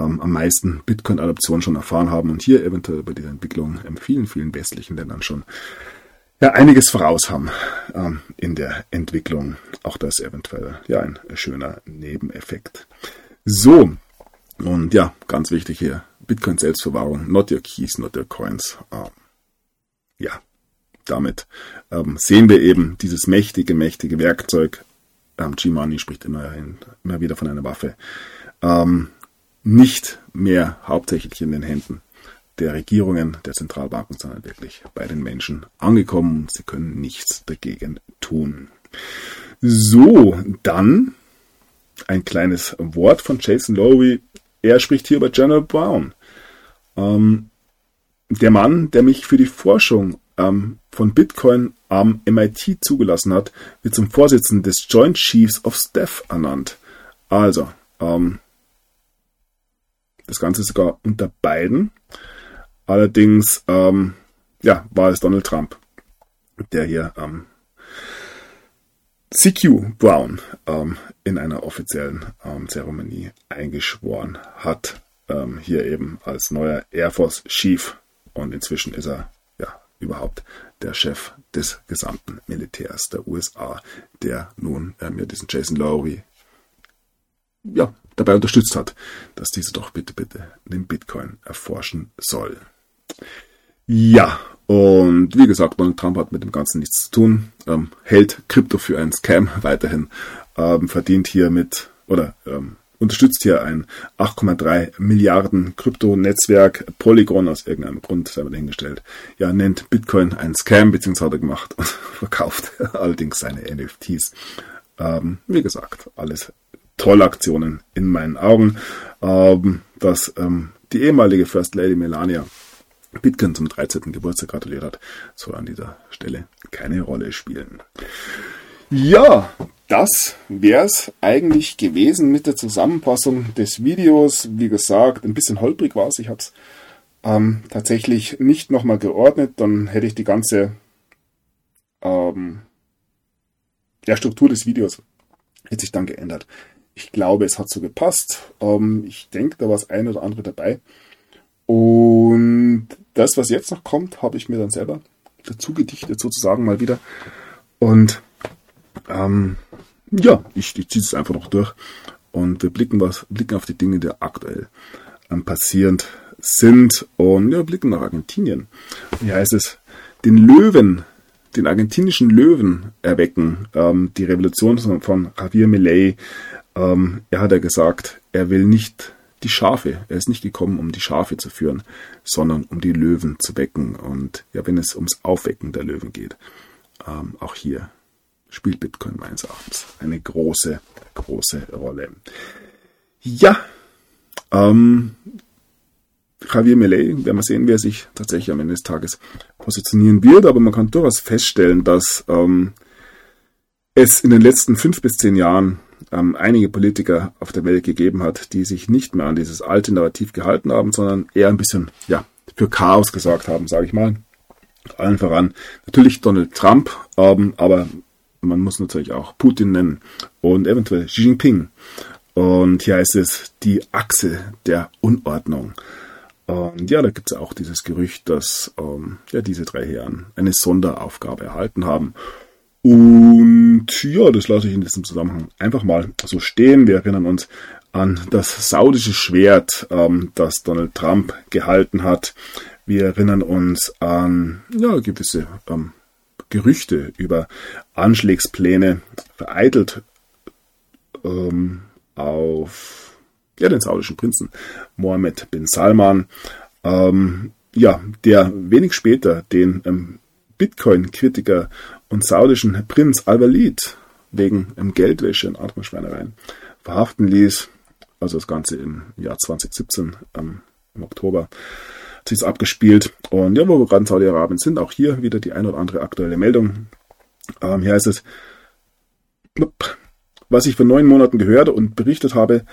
ähm, am meisten Bitcoin-Adoption schon erfahren haben und hier eventuell bei dieser Entwicklung in vielen, vielen westlichen Ländern schon ja, einiges voraus haben ähm, in der Entwicklung. Auch das eventuell ja ein schöner Nebeneffekt. So, und ja, ganz wichtig hier, Bitcoin Selbstverwahrung, not your keys, not your coins. Ähm, ja, damit ähm, sehen wir eben dieses mächtige, mächtige Werkzeug. Ähm, G-Money spricht immerhin, immer wieder von einer Waffe. Ähm, nicht mehr hauptsächlich in den Händen der Regierungen, der Zentralbanken, sondern wirklich bei den Menschen angekommen. Sie können nichts dagegen tun. So, dann ein kleines Wort von Jason Lowy. Er spricht hier über General Brown. Ähm, der Mann, der mich für die Forschung ähm, von Bitcoin am MIT zugelassen hat, wird zum Vorsitzenden des Joint Chiefs of Staff ernannt. Also, ähm, das Ganze sogar unter beiden. Allerdings ähm, ja, war es Donald Trump, der hier ähm, CQ Brown ähm, in einer offiziellen ähm, Zeremonie eingeschworen hat. Ähm, hier eben als neuer Air Force Chief und inzwischen ist er ja überhaupt der Chef des gesamten Militärs der USA, der nun ähm, ja diesen Jason Lowry ja, dabei unterstützt hat, dass diese doch bitte, bitte den Bitcoin erforschen soll. Ja, und wie gesagt, Donald Trump hat mit dem Ganzen nichts zu tun, ähm, hält Krypto für einen Scam weiterhin, ähm, verdient hier mit oder ähm, unterstützt hier ein 8,3 Milliarden Krypto-Netzwerk Polygon aus irgendeinem Grund, selber dahingestellt. Ja, nennt Bitcoin einen Scam, beziehungsweise er gemacht <laughs> und verkauft <laughs> allerdings seine NFTs. Ähm, wie gesagt, alles Trollaktionen in meinen Augen, ähm, dass ähm, die ehemalige First Lady Melania Bitcoin zum 13. Geburtstag gratuliert hat, soll an dieser Stelle keine Rolle spielen. Ja, das wäre es eigentlich gewesen mit der Zusammenfassung des Videos. Wie gesagt, ein bisschen holprig war es. Ich habe es ähm, tatsächlich nicht nochmal geordnet. Dann hätte ich die ganze ähm, ja, Struktur des Videos hätte sich dann geändert. Ich glaube, es hat so gepasst. Ähm, ich denke, da war das ein oder andere dabei. Und das, was jetzt noch kommt, habe ich mir dann selber dazu gedichtet, sozusagen mal wieder. Und ähm, ja, ich, ich ziehe es einfach noch durch. Und wir blicken, was, blicken auf die Dinge, die aktuell ähm, passierend sind. Und ja, blicken nach Argentinien. Wie heißt es? Den Löwen, den argentinischen Löwen erwecken. Ähm, die Revolution von Javier Milei. Ähm, er hat ja gesagt, er will nicht die Schafe. Er ist nicht gekommen, um die Schafe zu führen, sondern um die Löwen zu wecken. Und ja, wenn es ums Aufwecken der Löwen geht, ähm, auch hier spielt Bitcoin meines Erachtens eine große, große Rolle. Ja, ähm, Javier Millet, werden wir sehen, wer sich tatsächlich am Ende des Tages positionieren wird, aber man kann durchaus feststellen, dass ähm, es in den letzten fünf bis zehn Jahren ähm, einige Politiker auf der Welt gegeben hat, die sich nicht mehr an dieses alte Narrativ gehalten haben, sondern eher ein bisschen ja, für Chaos gesorgt haben, sage ich mal. Allen voran natürlich Donald Trump, ähm, aber man muss natürlich auch Putin nennen und eventuell Xi Jinping. Und hier heißt es die Achse der Unordnung. Und ja, da gibt es auch dieses Gerücht, dass ähm, ja, diese drei Herren eine Sonderaufgabe erhalten haben. Und ja, das lasse ich in diesem Zusammenhang einfach mal so stehen. Wir erinnern uns an das saudische Schwert, ähm, das Donald Trump gehalten hat. Wir erinnern uns an ja, gewisse ähm, Gerüchte über Anschlägspläne vereitelt ähm, auf ja, den saudischen Prinzen Mohammed bin Salman, ähm, ja, der wenig später den ähm, Bitcoin-Kritiker und saudischen Prinz Al-Walid wegen ähm, Geldwäsche und anderen verhaften ließ. Also das Ganze im Jahr 2017, ähm, im Oktober, hat sich abgespielt. Und ja, wo wir gerade in Saudi-Arabien sind, auch hier wieder die ein oder andere aktuelle Meldung. Ähm, hier heißt es, was ich vor neun Monaten gehört und berichtet habe,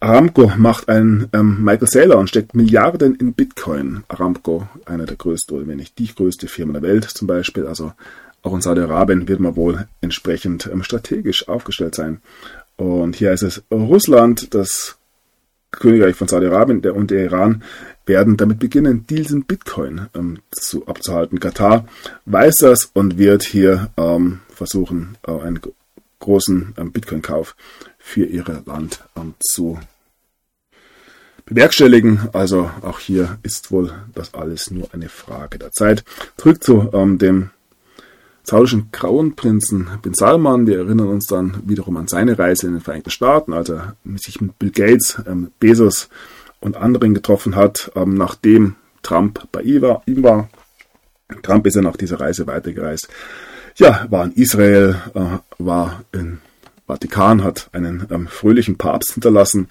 Aramco macht einen ähm, Michael Saylor und steckt Milliarden in Bitcoin. Aramco, einer der größten oder wenn nicht die größte Firma der Welt zum Beispiel. Also auch in Saudi-Arabien wird man wohl entsprechend ähm, strategisch aufgestellt sein. Und hier ist es Russland, das Königreich von Saudi-Arabien und der Iran werden damit beginnen, Deals in Bitcoin ähm, zu, abzuhalten. Katar weiß das und wird hier ähm, versuchen, äh, einen großen ähm, Bitcoin-Kauf für ihr Land ähm, zu bewerkstelligen. Also auch hier ist wohl das alles nur eine Frage der Zeit. Zurück zu ähm, dem saudischen Kronprinzen Bin Salman. Wir erinnern uns dann wiederum an seine Reise in den Vereinigten Staaten, als er sich mit Bill Gates, ähm, Bezos und anderen getroffen hat, ähm, nachdem Trump bei ihm war, ihm war. Trump ist ja nach dieser Reise weitergereist. Ja, war in Israel, äh, war in Vatikan, hat einen ähm, fröhlichen Papst hinterlassen,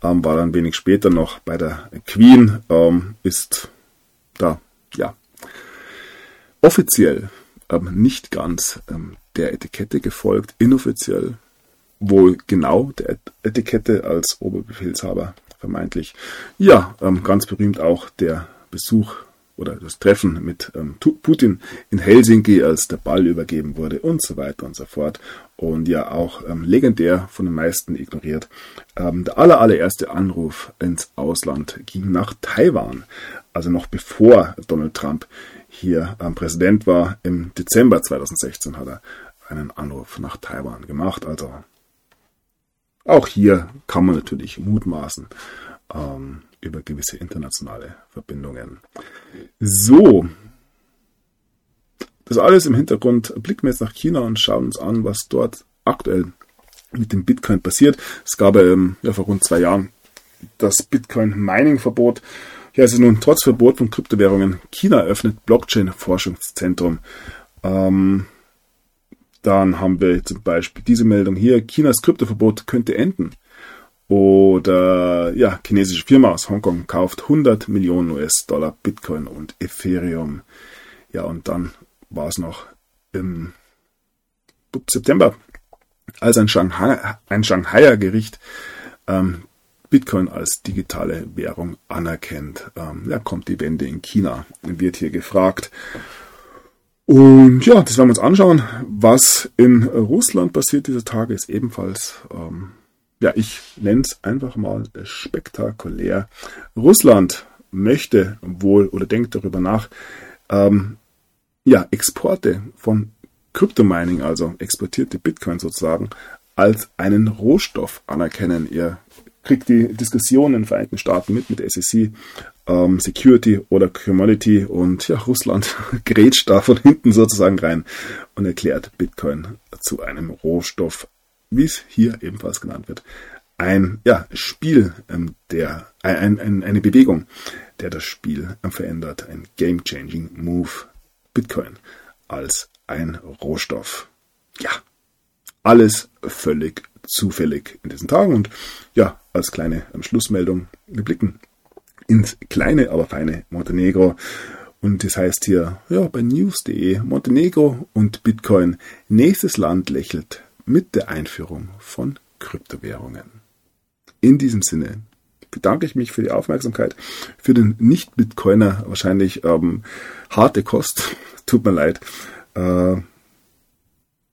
ähm, war dann wenig später noch bei der Queen, ähm, ist da, ja, offiziell ähm, nicht ganz ähm, der Etikette gefolgt, inoffiziell wohl genau der Etikette als Oberbefehlshaber vermeintlich. Ja, ähm, ganz berühmt auch der Besuch oder das Treffen mit ähm, Putin in Helsinki, als der Ball übergeben wurde und so weiter und so fort. Und ja auch ähm, legendär von den meisten ignoriert. Ähm, der aller, allererste Anruf ins Ausland ging nach Taiwan. Also noch bevor Donald Trump hier ähm, Präsident war, im Dezember 2016 hat er einen Anruf nach Taiwan gemacht. Also auch hier kann man natürlich mutmaßen. Ähm, über gewisse internationale Verbindungen. So, das alles im Hintergrund blicken wir jetzt nach China und schauen uns an, was dort aktuell mit dem Bitcoin passiert. Es gab ähm, ja, vor rund zwei Jahren das Bitcoin-Mining-Verbot. Ja, es ist nun trotz Verbot von Kryptowährungen. China eröffnet Blockchain-Forschungszentrum. Ähm, dann haben wir zum Beispiel diese Meldung hier. Chinas Kryptoverbot könnte enden. Oder ja, chinesische Firma aus Hongkong kauft 100 Millionen US-Dollar Bitcoin und Ethereum. Ja, und dann war es noch im September, als ein, Shanghai, ein Shanghaier Gericht ähm, Bitcoin als digitale Währung anerkennt. Ähm, ja, kommt die Wende in China, wird hier gefragt. Und ja, das werden wir uns anschauen. Was in Russland passiert dieser Tage, ist ebenfalls ähm, ja, ich nenne es einfach mal spektakulär. Russland möchte wohl oder denkt darüber nach, ähm, ja, Exporte von Kryptomining, also exportierte Bitcoin sozusagen, als einen Rohstoff anerkennen. Ihr kriegt die Diskussion in den Vereinigten Staaten mit, mit SEC, ähm, Security oder Commodity und ja, Russland <laughs> grätscht da von hinten sozusagen rein und erklärt Bitcoin zu einem Rohstoff wie es hier ebenfalls genannt wird, ein ja, Spiel, ähm, der, ein, ein, eine Bewegung, der das Spiel ähm, verändert. Ein game-changing Move. Bitcoin als ein Rohstoff. Ja, alles völlig zufällig in diesen Tagen. Und ja, als kleine Schlussmeldung, wir blicken ins kleine, aber feine Montenegro. Und das heißt hier, ja, bei news.de, Montenegro und Bitcoin, nächstes Land lächelt mit der Einführung von Kryptowährungen. In diesem Sinne bedanke ich mich für die Aufmerksamkeit. Für den Nicht-Bitcoiner wahrscheinlich ähm, harte Kost. <laughs> Tut mir leid. Äh,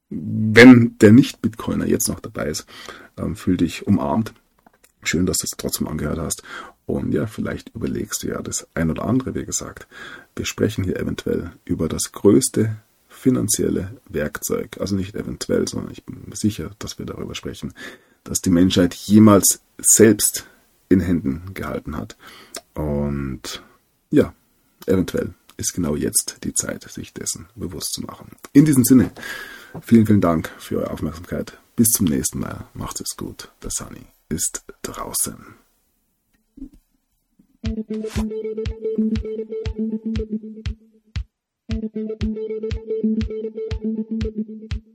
wenn der Nicht-Bitcoiner jetzt noch dabei ist, ähm, fühl dich umarmt. Schön, dass du es trotzdem angehört hast. Und ja, vielleicht überlegst du ja das ein oder andere, wie gesagt. Wir sprechen hier eventuell über das größte finanzielle Werkzeug. Also nicht eventuell, sondern ich bin sicher, dass wir darüber sprechen, dass die Menschheit jemals selbst in Händen gehalten hat. Und ja, eventuell ist genau jetzt die Zeit, sich dessen bewusst zu machen. In diesem Sinne, vielen, vielen Dank für eure Aufmerksamkeit. Bis zum nächsten Mal. Macht es gut. Der Sunny ist draußen. Thank you. Thank you.